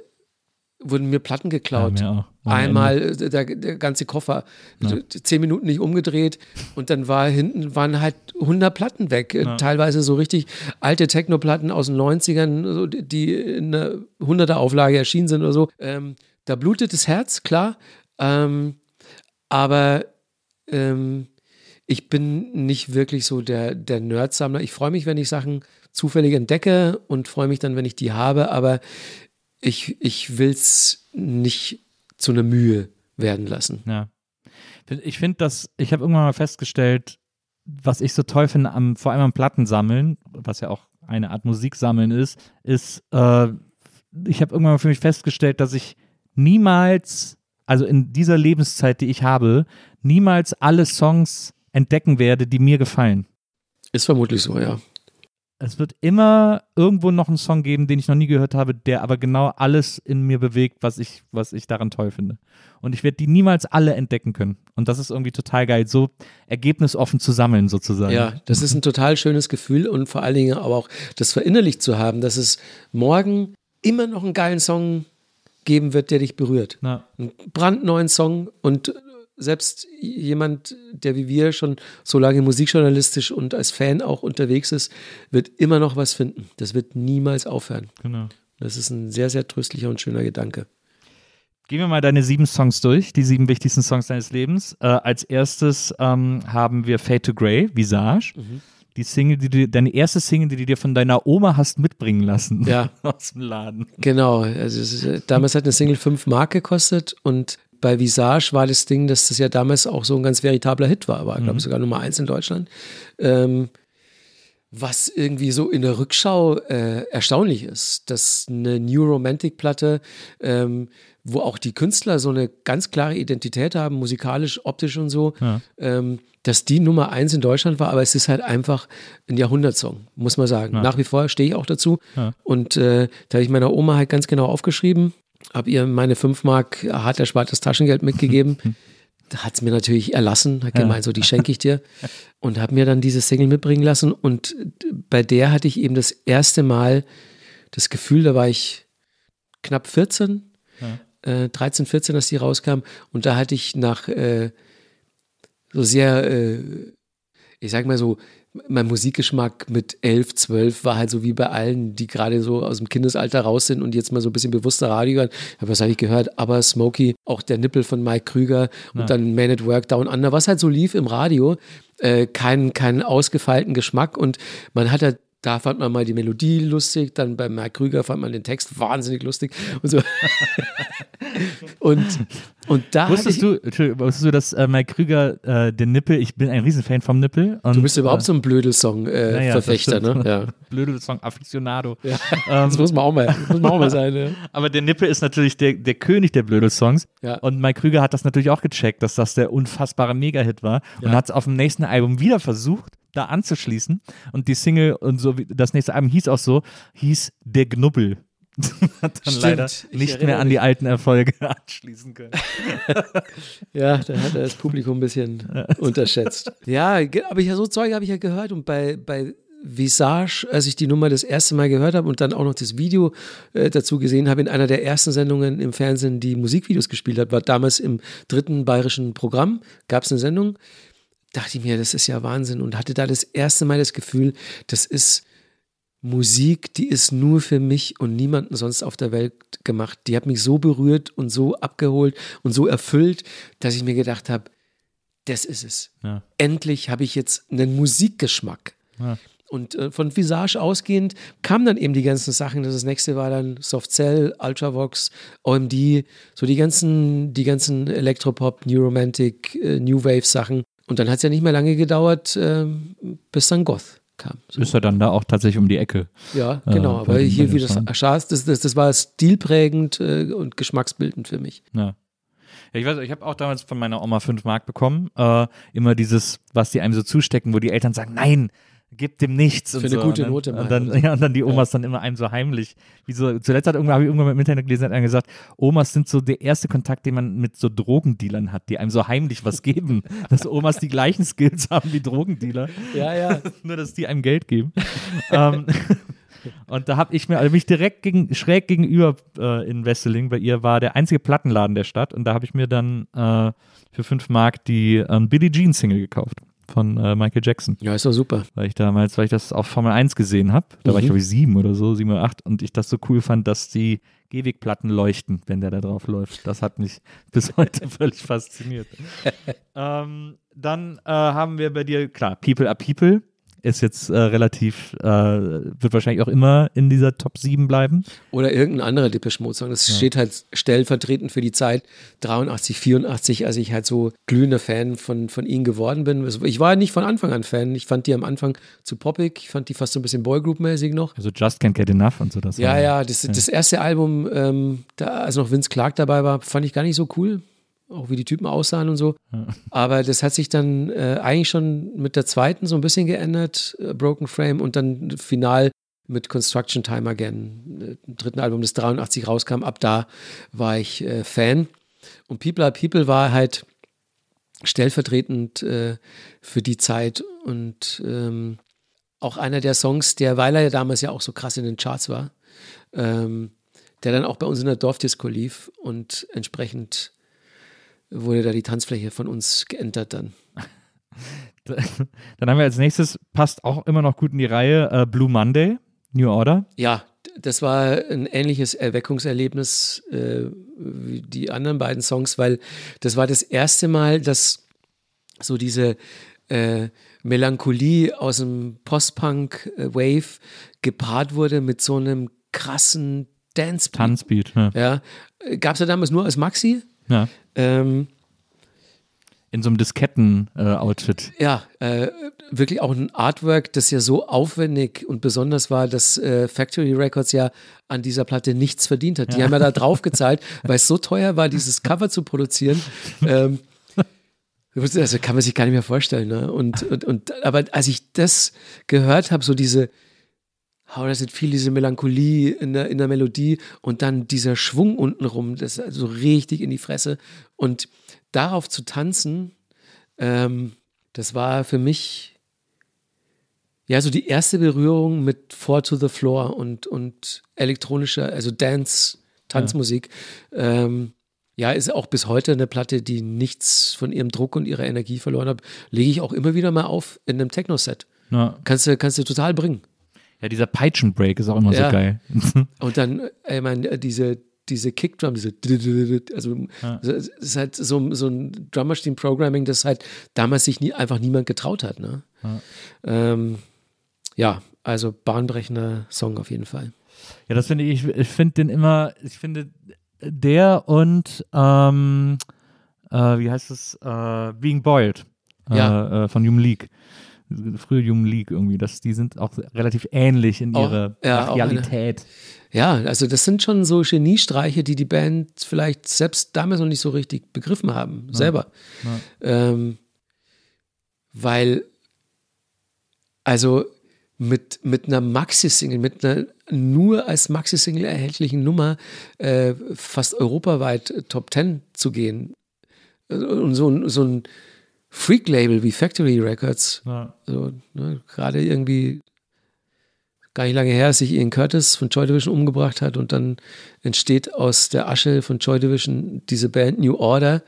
Speaker 2: wurden mir Platten geklaut.
Speaker 3: Ja,
Speaker 2: Einmal äh, der, der ganze Koffer,
Speaker 3: Ja.
Speaker 2: zehn Minuten nicht umgedreht und dann war hinten waren halt 100 Platten weg.
Speaker 3: Ja.
Speaker 2: Teilweise so richtig alte Techno-Platten aus den 90ern, so, die- die in einer 100er Auflage erschienen sind oder so. Ähm, da blutet das Herz, klar. Ähm, aber ähm, ich bin nicht wirklich so der, der Nerd-Sammler. Ich freue mich, wenn ich Sachen zufällig entdecke und freue mich dann, wenn ich die habe, aber ich, ich will es nicht zu einer Mühe werden lassen.
Speaker 3: Ja. Ich finde das, ich habe irgendwann mal festgestellt, was ich so toll finde, am, vor allem am Plattensammeln, was ja auch eine Art Musiksammeln ist, ist, äh, ich habe irgendwann mal für mich festgestellt, dass ich niemals, also in dieser Lebenszeit, die ich habe, niemals alle Songs entdecken werde, die mir gefallen.
Speaker 2: Ist vermutlich so, ja.
Speaker 3: Es wird immer irgendwo noch einen Song geben, den ich noch nie gehört habe, der aber genau alles in mir bewegt, was ich, was ich daran toll finde. Und ich werde die niemals alle entdecken können. Und das ist irgendwie total geil, so ergebnisoffen zu sammeln sozusagen.
Speaker 2: Ja, das ist ein total schönes Gefühl und vor allen Dingen aber auch das verinnerlicht zu haben, dass es morgen immer noch einen geilen Song geben wird, der dich berührt.
Speaker 3: Na,
Speaker 2: Einen brandneuen Song und selbst jemand, der wie wir schon so lange musikjournalistisch und als Fan auch unterwegs ist, wird immer noch was finden. Das wird niemals aufhören.
Speaker 3: genau.
Speaker 2: Das ist ein sehr, sehr tröstlicher und schöner Gedanke.
Speaker 3: Gehen wir mal deine sieben Songs durch, die sieben wichtigsten Songs deines Lebens. Äh, als erstes ähm, haben wir Fade to Grey, Visage. Die Single, die du, deine erste Single, die du dir von deiner Oma hast mitbringen lassen.
Speaker 2: Ja. (laughs)
Speaker 3: Aus dem Laden.
Speaker 2: Genau, also damals hat eine Single 5 Mark gekostet und bei Visage war das Ding, dass das ja damals auch so ein ganz veritabler Hit war, war, glaube ich, sogar Nummer eins in Deutschland. Ähm, was irgendwie so in der Rückschau äh, erstaunlich ist, dass eine New Romantic Platte, ähm, wo auch die Künstler so eine ganz klare Identität haben, musikalisch, optisch und so,
Speaker 3: Ja.
Speaker 2: ähm, dass die Nummer eins in Deutschland war, aber es ist halt einfach ein Jahrhundertsong, muss man sagen.
Speaker 3: Ja.
Speaker 2: Nach wie vor stehe ich auch dazu.
Speaker 3: Ja.
Speaker 2: Und äh, da habe ich meiner Oma halt ganz genau aufgeschrieben, habe ihr meine 5 Mark hart erspartes Taschengeld mitgegeben. (laughs) da hat es mir natürlich erlassen, hat
Speaker 3: Ja.
Speaker 2: gemeint, so die schenke ich dir. und habe mir dann diese Single mitbringen lassen. Und bei der hatte ich eben das erste Mal das Gefühl, da war ich knapp 14, ja. äh, 13, 14, als die rauskam. Und da hatte ich nach äh, so sehr, äh, ich sag mal so, mein Musikgeschmack mit 11, 12 war halt so wie bei allen, die gerade so aus dem Kindesalter raus sind und jetzt mal so ein bisschen bewusster Radio hören. Aber was habe ich gehört? Aber Smokey, auch der Nippel von Mike Krüger und ja. dann Man at Work Down Under, was halt so lief im Radio. Äh, keinen, keinen ausgefeilten Geschmack und man hat halt da fand man mal die Melodie lustig, dann bei Mark Krüger fand man den Text wahnsinnig lustig und so. (laughs) und, und da
Speaker 3: wusstest du, wusstest du, dass äh, Mike Krüger äh, den Nippel, ich bin ein Riesenfan vom Nippel.
Speaker 2: Und, du bist überhaupt äh, so ein Blödelsong-Verfechter, äh, naja, ne? Ja. (laughs)
Speaker 3: Blödelsong-Afficionado.
Speaker 2: Ja. Ähm, das muss man auch mal, muss man auch mal sein, ja. (laughs)
Speaker 3: Aber der Nippel ist natürlich der, der König der Blödelsongs. Ja. Und Mike Krüger hat das natürlich auch gecheckt, dass das der unfassbare Mega-Hit war. Ja. Und hat es auf dem nächsten Album wieder versucht da anzuschließen. Und die Single und so, das nächste Album hieß auch so, hieß Der Knubbel. (laughs) hat dann Stimmt, leider nicht mehr an die alten Erfolge (laughs) anschließen können. (laughs)
Speaker 2: ja, da hat er das Publikum ein bisschen unterschätzt. Ja, aber ich, so Zeug habe ich ja gehört und bei, bei Visage, als ich die Nummer das erste Mal gehört habe und dann auch noch das Video äh, dazu gesehen habe, in einer der ersten Sendungen im Fernsehen, die Musikvideos gespielt hat, war damals im dritten bayerischen Programm, gab es eine Sendung dachte ich mir, das ist ja Wahnsinn und hatte da das erste Mal das Gefühl, das ist Musik, die ist nur für mich und niemanden sonst auf der Welt gemacht. Die hat mich so berührt und so abgeholt und so erfüllt, dass ich mir gedacht habe, das ist es. Ja. Endlich habe ich jetzt einen Musikgeschmack. Ja. Und äh, von Visage ausgehend kamen dann eben die ganzen Sachen. Das nächste war dann Soft Cell, Ultravox, OMD, so die ganzen, die ganzen Elektropop, New Romantic, äh, New Wave Sachen. Und dann hat es ja nicht mehr lange gedauert, äh, bis dann Goth kam.
Speaker 3: So. Ist er dann da auch tatsächlich um die Ecke?
Speaker 2: Ja, genau. Äh, aber hier wie das Aschars, das, das, das war stilprägend äh, und geschmacksbildend für mich.
Speaker 3: Ja. Ja, ich weiß, ich habe auch damals von meiner Oma 5 Mark bekommen. Äh, immer dieses, was die einem so zustecken, wo die Eltern sagen, nein, gibt dem nichts.
Speaker 2: Für
Speaker 3: und
Speaker 2: eine
Speaker 3: so.
Speaker 2: gute
Speaker 3: und dann,
Speaker 2: Note.
Speaker 3: Und dann, ja, und dann die Omas ja. dann immer einem so heimlich. Wie so, zuletzt hat irgendwann, habe ich irgendwann im Internet gelesen, hat einer gesagt, Omas sind so der erste Kontakt, den man mit so Drogendealern hat, die einem so heimlich was geben. (laughs) dass Omas die gleichen Skills haben wie Drogendealer.
Speaker 2: Ja, ja. (laughs)
Speaker 3: Nur, dass die einem Geld geben. ähm, (laughs) und da habe ich mir, also mich direkt gegen, schräg gegenüber äh, in Wesseling, bei ihr war der einzige Plattenladen der Stadt und da habe ich mir dann äh, für 5 Mark die ähm, Billie Jean Single gekauft von äh, Michael Jackson.
Speaker 2: Ja, ist doch super.
Speaker 3: Weil ich damals, weil ich das auf Formel 1 gesehen habe, da mhm. war ich mhm. glaube ich sieben oder so, sieben oder acht und ich das so cool fand, dass die Gehwegplatten leuchten, wenn der da drauf läuft. Das hat mich (laughs) bis heute (laughs) völlig fasziniert. ähm, dann äh, haben wir bei dir, klar, People are People ist jetzt äh, relativ, äh, wird wahrscheinlich auch immer in dieser Top 7 bleiben.
Speaker 2: Oder irgendein anderer Depeche Mode Song. Das ja. steht halt stellvertretend für die Zeit 83, 84, als ich halt so glühender Fan von, von ihnen geworden bin. Also ich war nicht von Anfang an Fan. Ich fand die am Anfang zu poppig. Ich fand die fast so ein bisschen Boygroup-mäßig noch.
Speaker 3: Also Just Can't Get Enough und so das.
Speaker 2: Ja, ja, das, ja. das erste Album, ähm, da, als noch Vince Clark dabei war, fand ich gar nicht so cool auch wie die Typen aussahen und so. Ja. Aber das hat sich dann äh, eigentlich schon mit der zweiten so ein bisschen geändert, äh, Broken Frame, und dann final mit Construction Time Again, äh, dritten Album, das 83 rauskam. Ab da war ich äh, Fan. Und People are People war halt stellvertretend äh, für die Zeit und ähm, auch einer der Songs, der, weil er ja damals ja auch so krass in den Charts war, ähm, der dann auch bei uns in der Dorfdisco lief und entsprechend wurde da die Tanzfläche von uns geentert dann. (laughs)
Speaker 3: Dann haben wir als nächstes, passt auch immer noch gut in die Reihe, äh, Blue Monday, New Order.
Speaker 2: Ja, das war ein ähnliches Erweckungserlebnis äh, wie die anderen beiden Songs, weil das war das erste Mal, dass so diese äh, Melancholie aus dem Post-Punk-Wave äh, gepaart wurde mit so einem krassen Dance-Beat.
Speaker 3: Tanzbeat, ja.
Speaker 2: ja. Gab es ja damals nur als Maxi.
Speaker 3: Ja. Ähm, in so einem Disketten-Outfit.
Speaker 2: Äh, ja, äh, wirklich auch ein Artwork, das ja so aufwendig und besonders war, dass äh, Factory Records ja an dieser Platte nichts verdient hat. Die ja. haben ja da drauf (laughs) gezahlt, weil es so teuer war, dieses Cover zu produzieren. ähm, also kann man sich gar nicht mehr vorstellen. Ne? Und, und, und, aber als ich das gehört habe, so diese, How does it feel, diese Melancholie in der, in der Melodie und dann dieser Schwung untenrum, das ist also richtig in die Fresse. Und darauf zu tanzen, ähm, das war für mich ja, so die erste Berührung mit Four to the Floor und, und elektronischer, also Dance, Tanzmusik, ja. Ähm, ja, ist auch bis heute eine Platte, die nichts von ihrem Druck und ihrer Energie verloren hat. Lege ich auch immer wieder mal auf in einem Techno-Set. Ja. Kannst, du, kannst du total bringen.
Speaker 3: Ja, dieser Peitschenbreak ist auch immer ja. so geil. (laughs)
Speaker 2: und dann, ich meine, diese, diese Kickdrum, diese, also ja. es ist halt so, so ein Drummersteam-Programming, das halt damals sich nie, einfach niemand getraut hat. Ne? Ja. Ähm, ja, also bahnbrechender Song auf jeden Fall.
Speaker 3: Ja, das finde ich, ich finde den immer, ich finde der und ähm, äh, wie heißt es, äh, Being Boiled ja. äh, von Human League. Frühe Human League irgendwie, das, die sind auch relativ ähnlich in ihrer ja, Realität.
Speaker 2: Ja, also das sind schon so Geniestreiche, die die Band vielleicht selbst damals noch nicht so richtig begriffen haben, ja. selber. Ähm, weil, also mit, mit einer Maxi-Single, mit einer nur als Maxi-Single erhältlichen Nummer äh, fast europaweit Top Ten zu gehen. Und so, so ein Freak-Label wie Factory Records, ja. so, ne, gerade irgendwie gar nicht lange her, dass sich Ian Curtis von Joy Division umgebracht hat und dann entsteht aus der Asche von Joy Division diese Band New Order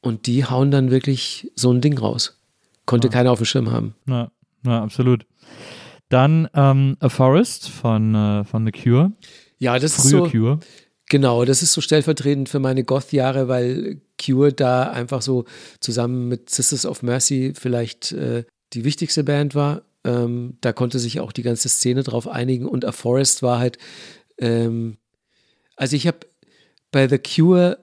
Speaker 2: und die hauen dann wirklich so ein Ding raus. Konnte ja. keiner auf dem Schirm haben.
Speaker 3: Ja, ja absolut. Dann ähm, A Forest von, äh, von The Cure.
Speaker 2: Ja, das Frühe ist so. Cure. Genau, das ist so stellvertretend für meine Goth-Jahre, weil Cure da einfach so zusammen mit Sisters of Mercy vielleicht äh, die wichtigste Band war. Ähm, da konnte sich auch die ganze Szene drauf einigen und A Forest war halt. Ähm, also, ich habe bei The Cure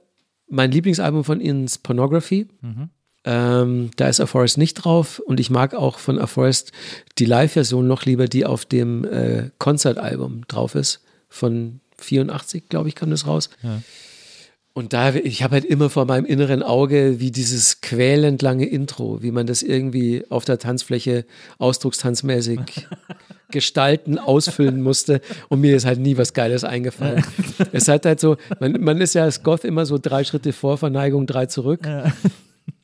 Speaker 2: mein Lieblingsalbum von ihnen ist Pornography. Mhm. Ähm, da ist A Forest nicht drauf und ich mag auch von A Forest die Live-Version noch lieber, die auf dem äh, Konzertalbum drauf ist. Von 84, glaube ich, kam das raus. Ja. Und da, ich habe halt immer vor meinem inneren Auge, wie dieses quälend lange Intro, wie man das irgendwie auf der Tanzfläche ausdruckstanzmäßig (laughs) gestalten, ausfüllen musste. Und mir ist halt nie was Geiles eingefallen. es hat halt so, man, man ist ja als Goth immer so drei Schritte vor, Verneigung, drei zurück. Ja.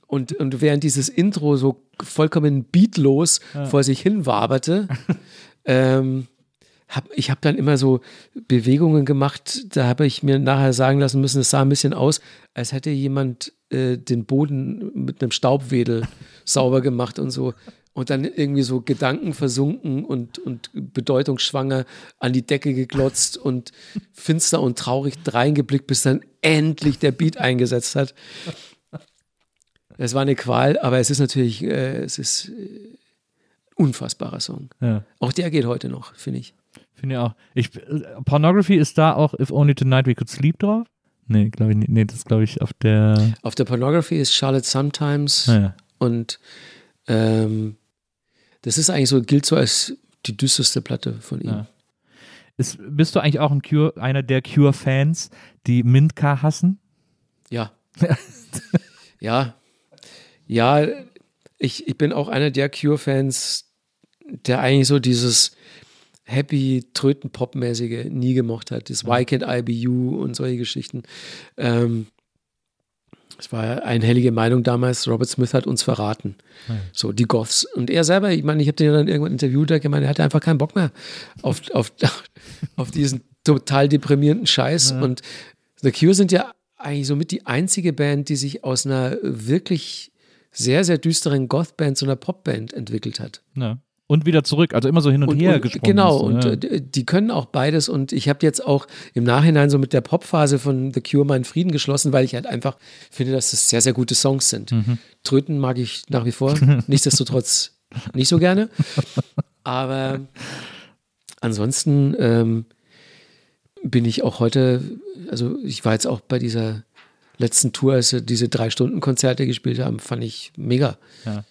Speaker 2: Und, und während dieses Intro so vollkommen beatlos ja. vor sich hin waberte, (laughs) ähm, hab, ich habe dann immer so Bewegungen gemacht, da habe ich mir nachher sagen lassen müssen, es sah ein bisschen aus, als hätte jemand äh, den Boden mit einem Staubwedel (laughs) sauber gemacht und so. Und dann irgendwie so Gedanken versunken und, und bedeutungsschwanger an die Decke geglotzt und finster und traurig reingeblickt, bis dann endlich der Beat eingesetzt hat. Es war eine Qual, aber es ist natürlich, äh, es ist äh, unfassbarer Song. Ja. Auch der geht heute noch, finde ich.
Speaker 3: Finde ich auch. Ich, äh, Pornography ist da auch If Only Tonight We Could Sleep drauf? Nee, glaube ich nicht. Nee, das glaube ich auf der.
Speaker 2: Auf der Pornography ist Charlotte Sometimes ah, ja. und ähm, das ist eigentlich so, gilt so als die düsterste Platte von ihm. Ja.
Speaker 3: Ist, bist du eigentlich auch ein Cure, einer der Cure-Fans, die Mintka hassen?
Speaker 2: Ja. (laughs) ja, ja, ich, ich bin auch einer der Cure-Fans, der eigentlich so dieses happy Tröten-Pop-mäßige nie gemocht hat. Das Why Can't I Be You und solche Geschichten. Ähm, es war eine einhellige Meinung damals, Robert Smith hat uns verraten. Ja. So, die Goths. Und er selber, ich meine, ich habe den dann irgendwann interviewt, der gemeint, er hatte einfach keinen Bock mehr auf, auf, (laughs) auf diesen total deprimierenden Scheiß. Ja. Und The Cure sind ja eigentlich somit die einzige Band, die sich aus einer wirklich sehr, sehr düsteren Goth-Band zu einer Pop-Band entwickelt hat.
Speaker 3: Ja. Und wieder zurück, also immer so hin und, und her und, gesprungen.
Speaker 2: Genau, ist, und ja. die können auch beides. Und ich habe jetzt auch im Nachhinein so mit der Pop-Phase von The Cure meinen Frieden geschlossen, weil ich halt einfach finde, dass das sehr, sehr gute Songs sind. Mhm. Tröten mag ich nach wie vor, (laughs) nichtsdestotrotz nicht so gerne. Aber ansonsten ähm, bin ich auch heute, also ich war jetzt auch bei dieser letzten Tour, als sie diese drei Stunden Konzerte gespielt haben, fand ich mega.
Speaker 3: Ja.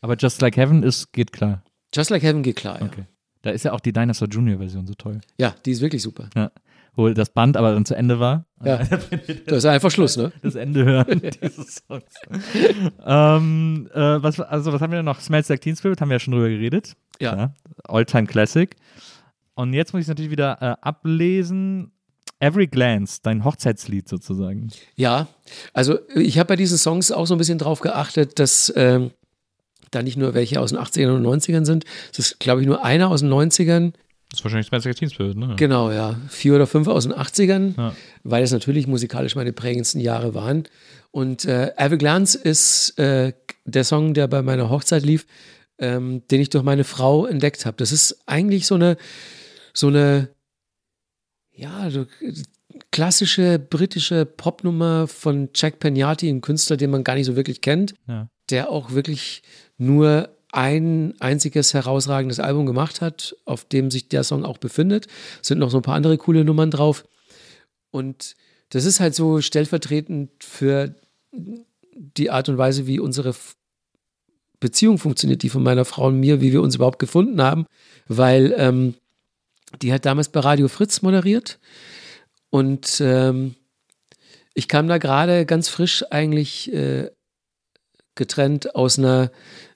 Speaker 3: Aber Just Like Heaven ist, geht klar.
Speaker 2: Just Like Heaven geht klar, ja.
Speaker 3: Okay. Da ist ja auch die Dinosaur Junior Version so toll.
Speaker 2: Ja, die ist wirklich super.
Speaker 3: Ja. Wo das Band aber dann zu Ende war.
Speaker 2: Ja. (laughs) das ist einfach Schluss, ne?
Speaker 3: Das Ende hören (laughs) dieses Songs. ähm, äh, was, also, was haben wir noch? Smells Like Teen Spirit, haben wir ja schon drüber geredet.
Speaker 2: Ja.
Speaker 3: All-Time Classic. Und jetzt muss ich es natürlich wieder äh, ablesen. Every Glance, dein Hochzeitslied sozusagen.
Speaker 2: Ja, also ich habe bei diesen Songs auch so ein bisschen drauf geachtet, dass, ähm, da nicht nur welche aus den 80ern und 90ern sind. Es ist, glaube ich, nur einer aus den 90ern.
Speaker 3: Das ist wahrscheinlich Spencer Spirit, ne?
Speaker 2: Genau, ja. Vier oder fünf aus den 80ern,
Speaker 3: Ja.
Speaker 2: weil es natürlich musikalisch meine prägendsten Jahre waren. Und äh, Everglance ist äh, der Song, der bei meiner Hochzeit lief, ähm, den ich durch meine Frau entdeckt habe. Das ist eigentlich so eine, so eine, ja, so klassische britische Popnummer von Jack Pegnati, ein Künstler, den man gar nicht so wirklich kennt,
Speaker 3: Ja.
Speaker 2: Der auch wirklich nur ein einziges herausragendes Album gemacht hat, auf dem sich der Song auch befindet. Es sind noch so ein paar andere coole Nummern drauf. Und das ist halt so stellvertretend für die Art und Weise, wie unsere Beziehung funktioniert, die von meiner Frau und mir, wie wir uns überhaupt gefunden haben, weil ähm, die hat damals bei Radio Fritz moderiert und ähm, ich kam da gerade ganz frisch eigentlich äh, getrennt aus einer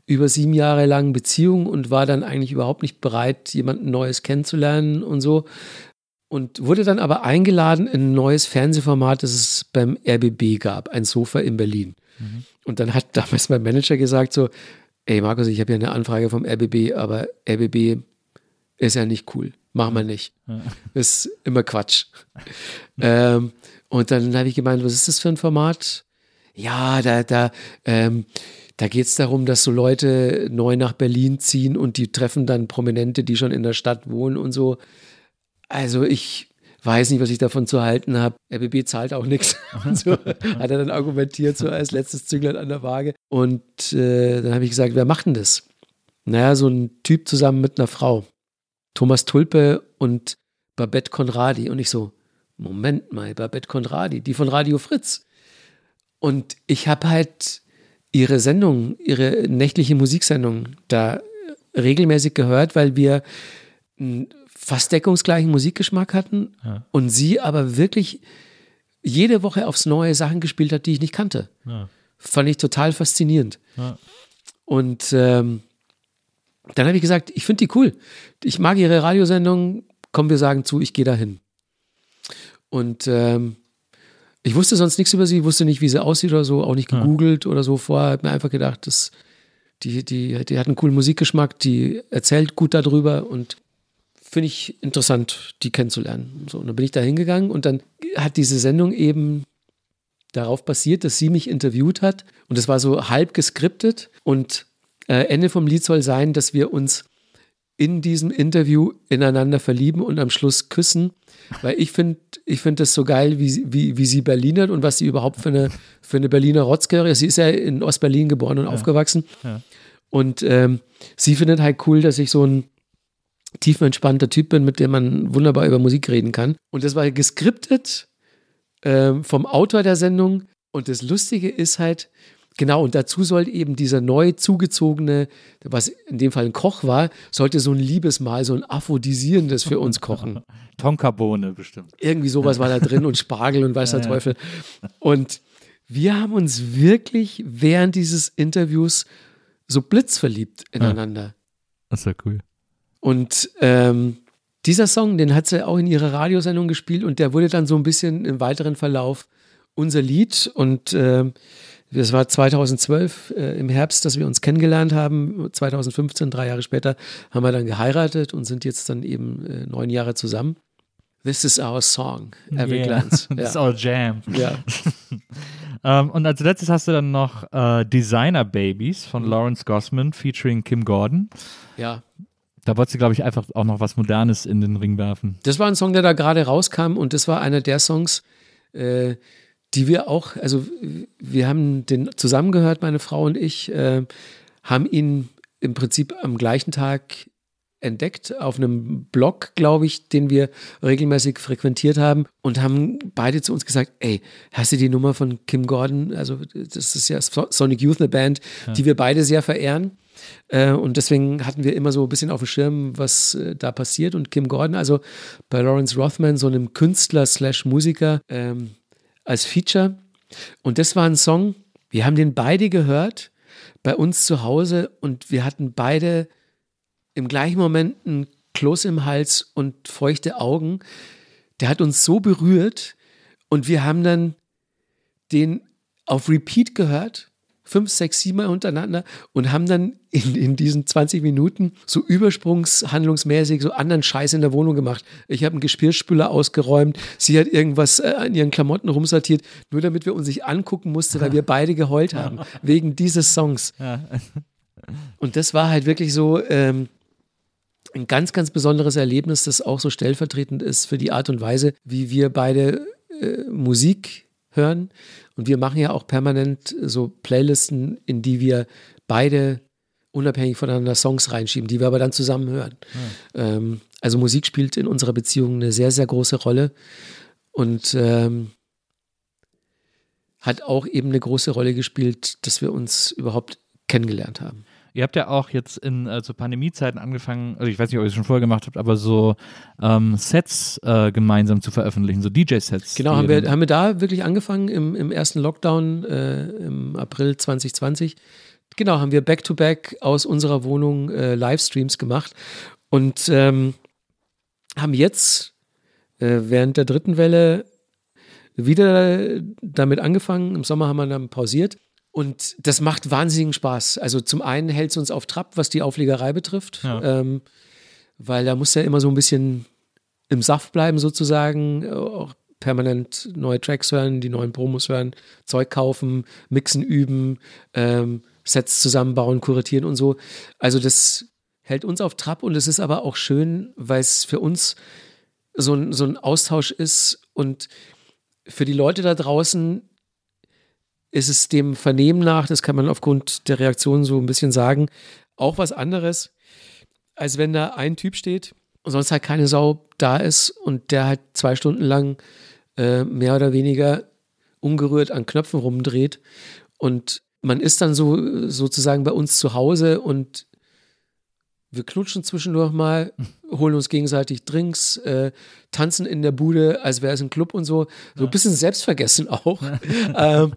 Speaker 2: über sieben Jahre langen Beziehung und war dann eigentlich überhaupt nicht bereit, jemanden Neues kennenzulernen und so. Und wurde dann aber eingeladen in ein neues Fernsehformat, das es beim RBB gab, ein Sofa in Berlin. Und dann hat (laughs) damals mein Manager gesagt so, ey Markus, ich habe ja eine Anfrage vom RBB, aber RBB ist ja nicht cool. Machen wir nicht. Ist immer Quatsch. (laughs) ähm, und dann habe ich gemeint, was ist das für ein Format? Ja, da, da, ähm, da geht es darum, dass so Leute neu nach Berlin ziehen und die treffen dann Prominente, die schon in der Stadt wohnen und so. Also ich weiß nicht, was ich davon zu halten habe. RBB zahlt auch nichts. (laughs) So hat er dann argumentiert, so als letztes Zünglein an der Waage. Und äh, dann habe ich gesagt, wer macht denn das? Naja, so ein Typ zusammen mit einer Frau. Thomas Tulpe und Babette Conradi. Und ich so, Moment mal, Babette Conradi, die von Radio Fritz. Und ich habe halt ihre Sendung, ihre nächtliche Musiksendung da regelmäßig gehört, weil wir einen fast deckungsgleichen Musikgeschmack hatten
Speaker 3: Ja.
Speaker 2: und sie aber wirklich jede Woche aufs Neue Sachen gespielt hat, die ich nicht kannte.
Speaker 3: Ja.
Speaker 2: Fand ich total faszinierend.
Speaker 3: Ja.
Speaker 2: Und ähm, dann habe ich gesagt, ich finde die cool. Ich mag ihre Radiosendung. Komm, wir sagen zu, ich gehe dahin. Und ähm, ich wusste sonst nichts über sie, wusste nicht, wie sie aussieht oder so, auch nicht gegoogelt oder so vorher. Habe mir einfach gedacht, das, die, die, die hat einen coolen Musikgeschmack, die erzählt gut darüber und finde ich interessant, die kennenzulernen. So, und dann bin ich da hingegangen und dann hat diese Sendung eben darauf basiert, dass sie mich interviewt hat. Und das war so halb geskriptet. Und äh, Ende vom Lied soll sein, dass wir uns in diesem Interview ineinander verlieben und am Schluss küssen. Weil ich finde ich find das so geil, wie, sie- wie, wie sie Berlinert und was sie überhaupt für eine, für eine Berliner Rotzkörre ist. Sie ist ja in Ostberlin geboren und aufgewachsen.
Speaker 3: Ja.
Speaker 2: Und ähm, sie findet halt cool, dass ich so ein tiefenentspannter Typ bin, mit dem man wunderbar über Musik reden kann. Und das war geskriptet ähm, vom Autor der Sendung. Und das Lustige ist halt, genau, und dazu sollte eben dieser neu zugezogene, was in dem Fall ein Koch war, sollte so ein Liebesmahl, so ein aphrodisierendes für uns kochen. (laughs)
Speaker 3: Tonkabohne bestimmt.
Speaker 2: Irgendwie sowas war da drin und Spargel und weiß der (laughs)
Speaker 3: Ja, ja.
Speaker 2: Teufel. Und wir haben uns wirklich während dieses Interviews so blitzverliebt ineinander.
Speaker 3: Das ist ja cool.
Speaker 2: Und ähm, dieser Song, den hat sie auch in ihrer Radiosendung gespielt und der wurde dann so ein bisschen im weiteren Verlauf unser Lied. Und ähm, das war 2012 äh, im Herbst, dass wir uns kennengelernt haben. 2015, drei Jahre später, haben wir dann geheiratet und sind jetzt dann eben äh, neun Jahre zusammen. This is our song, Every
Speaker 3: Yeah.
Speaker 2: Glance.
Speaker 3: Das (laughs) ist
Speaker 2: Ja.
Speaker 3: our Jam.
Speaker 2: ja. (laughs)
Speaker 3: Ähm, und als letztes hast du dann noch äh, Designer Babies von
Speaker 2: Mhm.
Speaker 3: Lawrence Gossman featuring Kim Gordon.
Speaker 2: ja.
Speaker 3: Da wolltest du, glaube ich, einfach auch noch was Modernes in den Ring werfen.
Speaker 2: Das war ein Song, der da gerade rauskam und das war einer der Songs, äh, die wir auch, also wir haben den zusammengehört, meine Frau und ich, äh, haben ihn im Prinzip am gleichen Tag entdeckt auf einem Blog, glaube ich, den wir regelmäßig frequentiert haben und haben beide zu uns gesagt, ey, hast du die Nummer von Kim Gordon? Also das ist ja So- Sonic Youth, eine Band, die wir beide sehr verehren. Äh, und deswegen hatten wir immer so ein bisschen auf dem Schirm, was äh, da passiert. Und Kim Gordon, also bei Lawrence Rothman, so einem Künstler slash Musiker ähm, als Feature. Und das war ein Song, wir haben den beide gehört bei uns zu Hause und wir hatten beide im gleichen Moment ein Kloß im Hals und feuchte Augen. Der hat uns so berührt und wir haben dann den auf Repeat gehört, fünf, sechs, sieben Mal untereinander und haben dann in, in diesen 20 Minuten so übersprungshandlungsmäßig so anderen Scheiß in der Wohnung gemacht. Ich habe einen Geschirrspüler ausgeräumt, sie hat irgendwas äh, an ihren Klamotten rumsortiert, nur damit wir uns nicht angucken mussten, weil wir beide geheult haben, (laughs) wegen dieses Songs. (laughs) Und das war halt wirklich so ähm, ein ganz, ganz besonderes Erlebnis, das auch so stellvertretend ist für die Art und Weise, wie wir beide äh, Musik hören. Und wir machen ja auch permanent so Playlisten, in die wir beide unabhängig voneinander Songs reinschieben, die wir aber dann zusammen hören. Ähm, also Musik spielt in unserer Beziehung eine sehr, sehr große Rolle und ähm, hat auch eben eine große Rolle gespielt, dass wir uns überhaupt kennengelernt haben.
Speaker 3: Ihr habt ja auch jetzt in äh, zu Pandemiezeiten angefangen, also ich weiß nicht, ob ihr es schon vorher gemacht habt, aber so ähm, Sets äh, gemeinsam zu veröffentlichen, so DJ-Sets.
Speaker 2: Genau, haben wir, haben wir da wirklich angefangen im, im ersten Lockdown äh, im April 2020. Genau, haben wir Back-to-Back aus unserer Wohnung äh, Livestreams gemacht und ähm, haben jetzt äh, während der dritten Welle wieder damit angefangen. Im Sommer haben wir dann pausiert. Und das macht wahnsinnigen Spaß. Also zum einen hält es uns auf Trab, was die Auflegerei betrifft,
Speaker 3: Ja.
Speaker 2: ähm, weil da muss ja immer so ein bisschen im Saft bleiben sozusagen, äh, auch permanent neue Tracks hören, die neuen Promos hören, Zeug kaufen, mixen, üben, ähm, Sets zusammenbauen, kuratieren und so. Also das hält uns auf Trab und es ist aber auch schön, weil es für uns so ein, so ein Austausch ist und für die Leute da draußen ist es dem Vernehmen nach, das kann man aufgrund der Reaktion so ein bisschen sagen, auch was anderes, als wenn da ein Typ steht und sonst halt keine Sau da ist und der halt zwei Stunden lang äh, mehr oder weniger ungerührt an Knöpfen rumdreht. Und man ist dann so sozusagen bei uns zu Hause und wir knutschen zwischendurch mal, holen uns gegenseitig Drinks, äh, tanzen in der Bude, als wäre es ein Club und so. So ein bisschen selbstvergessen auch. (laughs) ähm,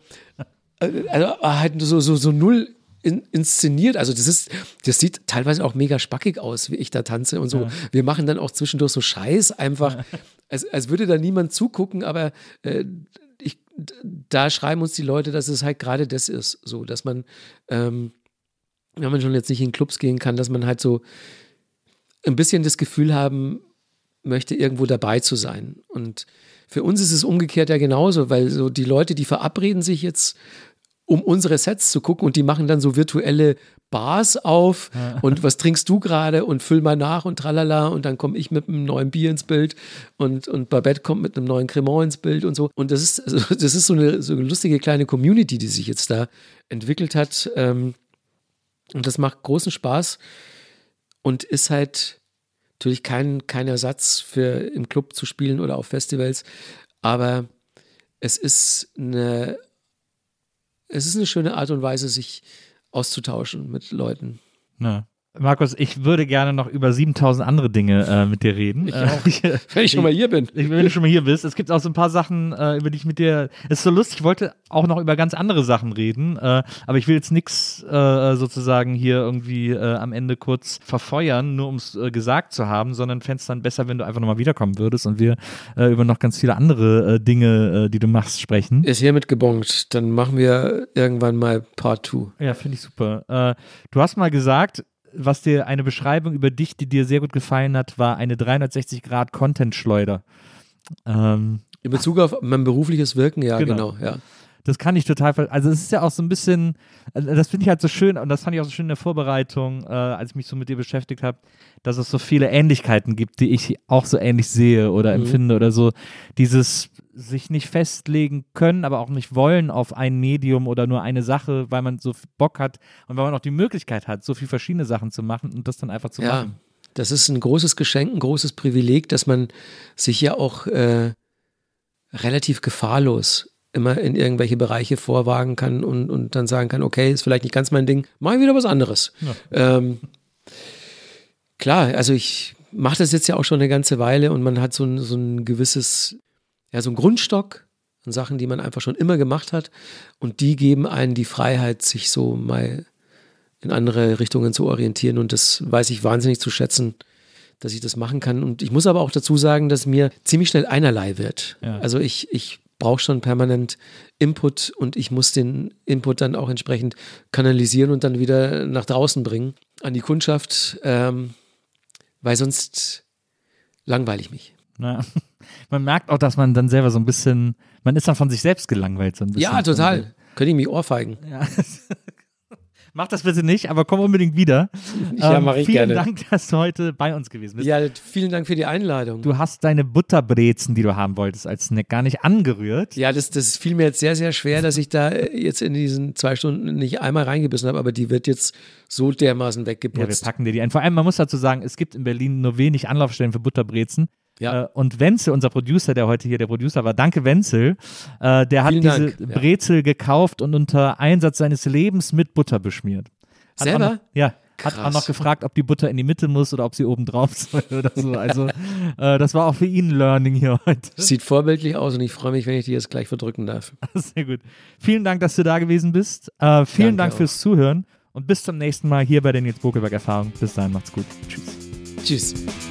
Speaker 2: äh, also halt so, so, so null in, inszeniert. Also das ist, das sieht teilweise auch mega spackig aus, wie ich da tanze und so. Wir machen dann auch zwischendurch so Scheiß einfach, als, als würde da niemand zugucken, aber äh, ich, da schreiben uns die Leute, dass es halt gerade das ist, so, dass man, ähm, wenn man schon jetzt nicht in Clubs gehen kann, dass man halt so ein bisschen das Gefühl haben möchte, irgendwo dabei zu sein. Und für uns ist es umgekehrt ja genauso, weil so die Leute, die verabreden sich jetzt, um unsere Sets zu gucken und die machen dann so virtuelle Bars auf und (laughs) was trinkst du gerade und füll mal nach und tralala und dann komme ich mit einem neuen Bier ins Bild und, und Babette kommt mit einem neuen Cremant ins Bild und so. Und das ist, also das ist so, eine, so eine lustige kleine Community, die sich jetzt da entwickelt hat. Ähm, und das macht großen Spaß und ist halt natürlich kein, kein Ersatz für im Club zu spielen oder auf Festivals. Aber es ist eine, es ist eine schöne Art und Weise, sich auszutauschen mit Leuten.
Speaker 3: Ja. Markus, ich würde gerne noch über 7000 andere Dinge äh, mit dir reden. Ich
Speaker 2: auch. (laughs) Wenn ich schon mal hier bin.
Speaker 3: Ich, wenn du schon mal hier bist. Es gibt auch so ein paar Sachen, äh, über die ich mit dir. Es ist so lustig, ich wollte auch noch über ganz andere Sachen reden, äh, aber ich will jetzt nichts äh, sozusagen hier irgendwie äh, am Ende kurz verfeuern, nur um es äh, gesagt zu haben, sondern fände es dann besser, wenn du einfach nochmal wiederkommen würdest und wir äh, über noch ganz viele andere äh, Dinge, äh, die du machst, sprechen.
Speaker 2: Ist hiermit gebongt. Dann machen wir irgendwann mal Part 2.
Speaker 3: Ja, finde ich super. Äh, du hast mal gesagt, was dir eine Beschreibung über dich, die dir sehr gut gefallen hat, war eine 360-Grad-Content-Schleuder. Ähm,
Speaker 2: In Bezug auf mein berufliches Wirken, ja,
Speaker 3: Genau.
Speaker 2: genau, ja.
Speaker 3: das kann ich total, ver- also es ist ja auch so ein bisschen, also das finde ich halt so schön und das fand ich auch so schön in der Vorbereitung, äh, als ich mich so mit dir beschäftigt habe, dass es so viele Ähnlichkeiten gibt, die ich auch so ähnlich sehe oder
Speaker 2: Mhm.
Speaker 3: empfinde oder so. Dieses sich nicht festlegen können, aber auch nicht wollen auf ein Medium oder nur eine Sache, weil man so viel Bock hat und weil man auch die Möglichkeit hat, so viele verschiedene Sachen zu machen und das dann einfach zu
Speaker 2: Ja,
Speaker 3: machen.
Speaker 2: das ist ein großes Geschenk, ein großes Privileg, dass man sich ja auch äh, relativ gefahrlos immer in irgendwelche Bereiche vorwagen kann und, und dann sagen kann, okay, ist vielleicht nicht ganz mein Ding, mach ich wieder was anderes. Ähm, klar, also ich mache das jetzt ja auch schon eine ganze Weile und man hat so ein, so ein gewisses, ja, so ein Grundstock an Sachen, die man einfach schon immer gemacht hat und die geben einen die Freiheit, sich so mal in andere Richtungen zu orientieren und das weiß ich wahnsinnig zu schätzen, dass ich das machen kann. Und ich muss aber auch dazu sagen, dass mir ziemlich schnell einerlei wird.
Speaker 3: Ja.
Speaker 2: Also ich, ich brauche schon permanent Input und ich muss den Input dann auch entsprechend kanalisieren und dann wieder nach draußen bringen an die Kundschaft, ähm, weil sonst langweile ich mich.
Speaker 3: Na, (laughs) man merkt auch, dass man dann selber so ein bisschen, man ist dann von sich selbst gelangweilt so ein bisschen.
Speaker 2: Ja, total. Könnte ich mich ohrfeigen.
Speaker 3: Ja. (laughs) Mach das bitte nicht, aber komm unbedingt wieder.
Speaker 2: Ja,
Speaker 3: Ähm,
Speaker 2: mach ich
Speaker 3: vielen
Speaker 2: gerne.
Speaker 3: Dank, dass du heute bei uns gewesen bist.
Speaker 2: Ja, vielen Dank für die Einladung.
Speaker 3: Du hast deine Butterbrezen, die du haben wolltest, als Snack gar nicht angerührt.
Speaker 2: Ja, das, das fiel mir jetzt sehr, sehr schwer, dass ich da äh, jetzt in diesen zwei Stunden nicht einmal reingebissen habe, aber die wird jetzt so dermaßen
Speaker 3: Ja, wir
Speaker 2: weggeputzt.
Speaker 3: packen dir die ein. Vor allem, man muss dazu sagen, es gibt in Berlin nur wenig Anlaufstellen für Butterbrezen.
Speaker 2: Ja.
Speaker 3: Äh, und Wenzel, unser Producer, der heute hier der Producer war, danke Wenzel, äh, der hat
Speaker 2: Vielen
Speaker 3: diese
Speaker 2: Dank, ja.
Speaker 3: Brezel gekauft und unter Einsatz seines Lebens mit Butter beschmiert. Hat
Speaker 2: Selber?
Speaker 3: Noch, ja. Hat auch
Speaker 2: Krass.
Speaker 3: noch gefragt, ob die Butter in die Mitte muss oder ob sie oben drauf (laughs) soll oder so. Also, (laughs) äh, das war auch für ihn ein Learning hier heute.
Speaker 2: Sieht vorbildlich aus und ich freue mich, wenn ich die jetzt gleich verdrücken darf. (laughs)
Speaker 3: Sehr gut. Vielen Dank, dass du da gewesen bist. Äh, vielen
Speaker 2: Danke
Speaker 3: Dank
Speaker 2: auch.
Speaker 3: fürs Zuhören und bis zum nächsten Mal hier bei der Nils Bokelberg Erfahrung. Bis dahin, macht's gut. Tschüss.
Speaker 2: Tschüss.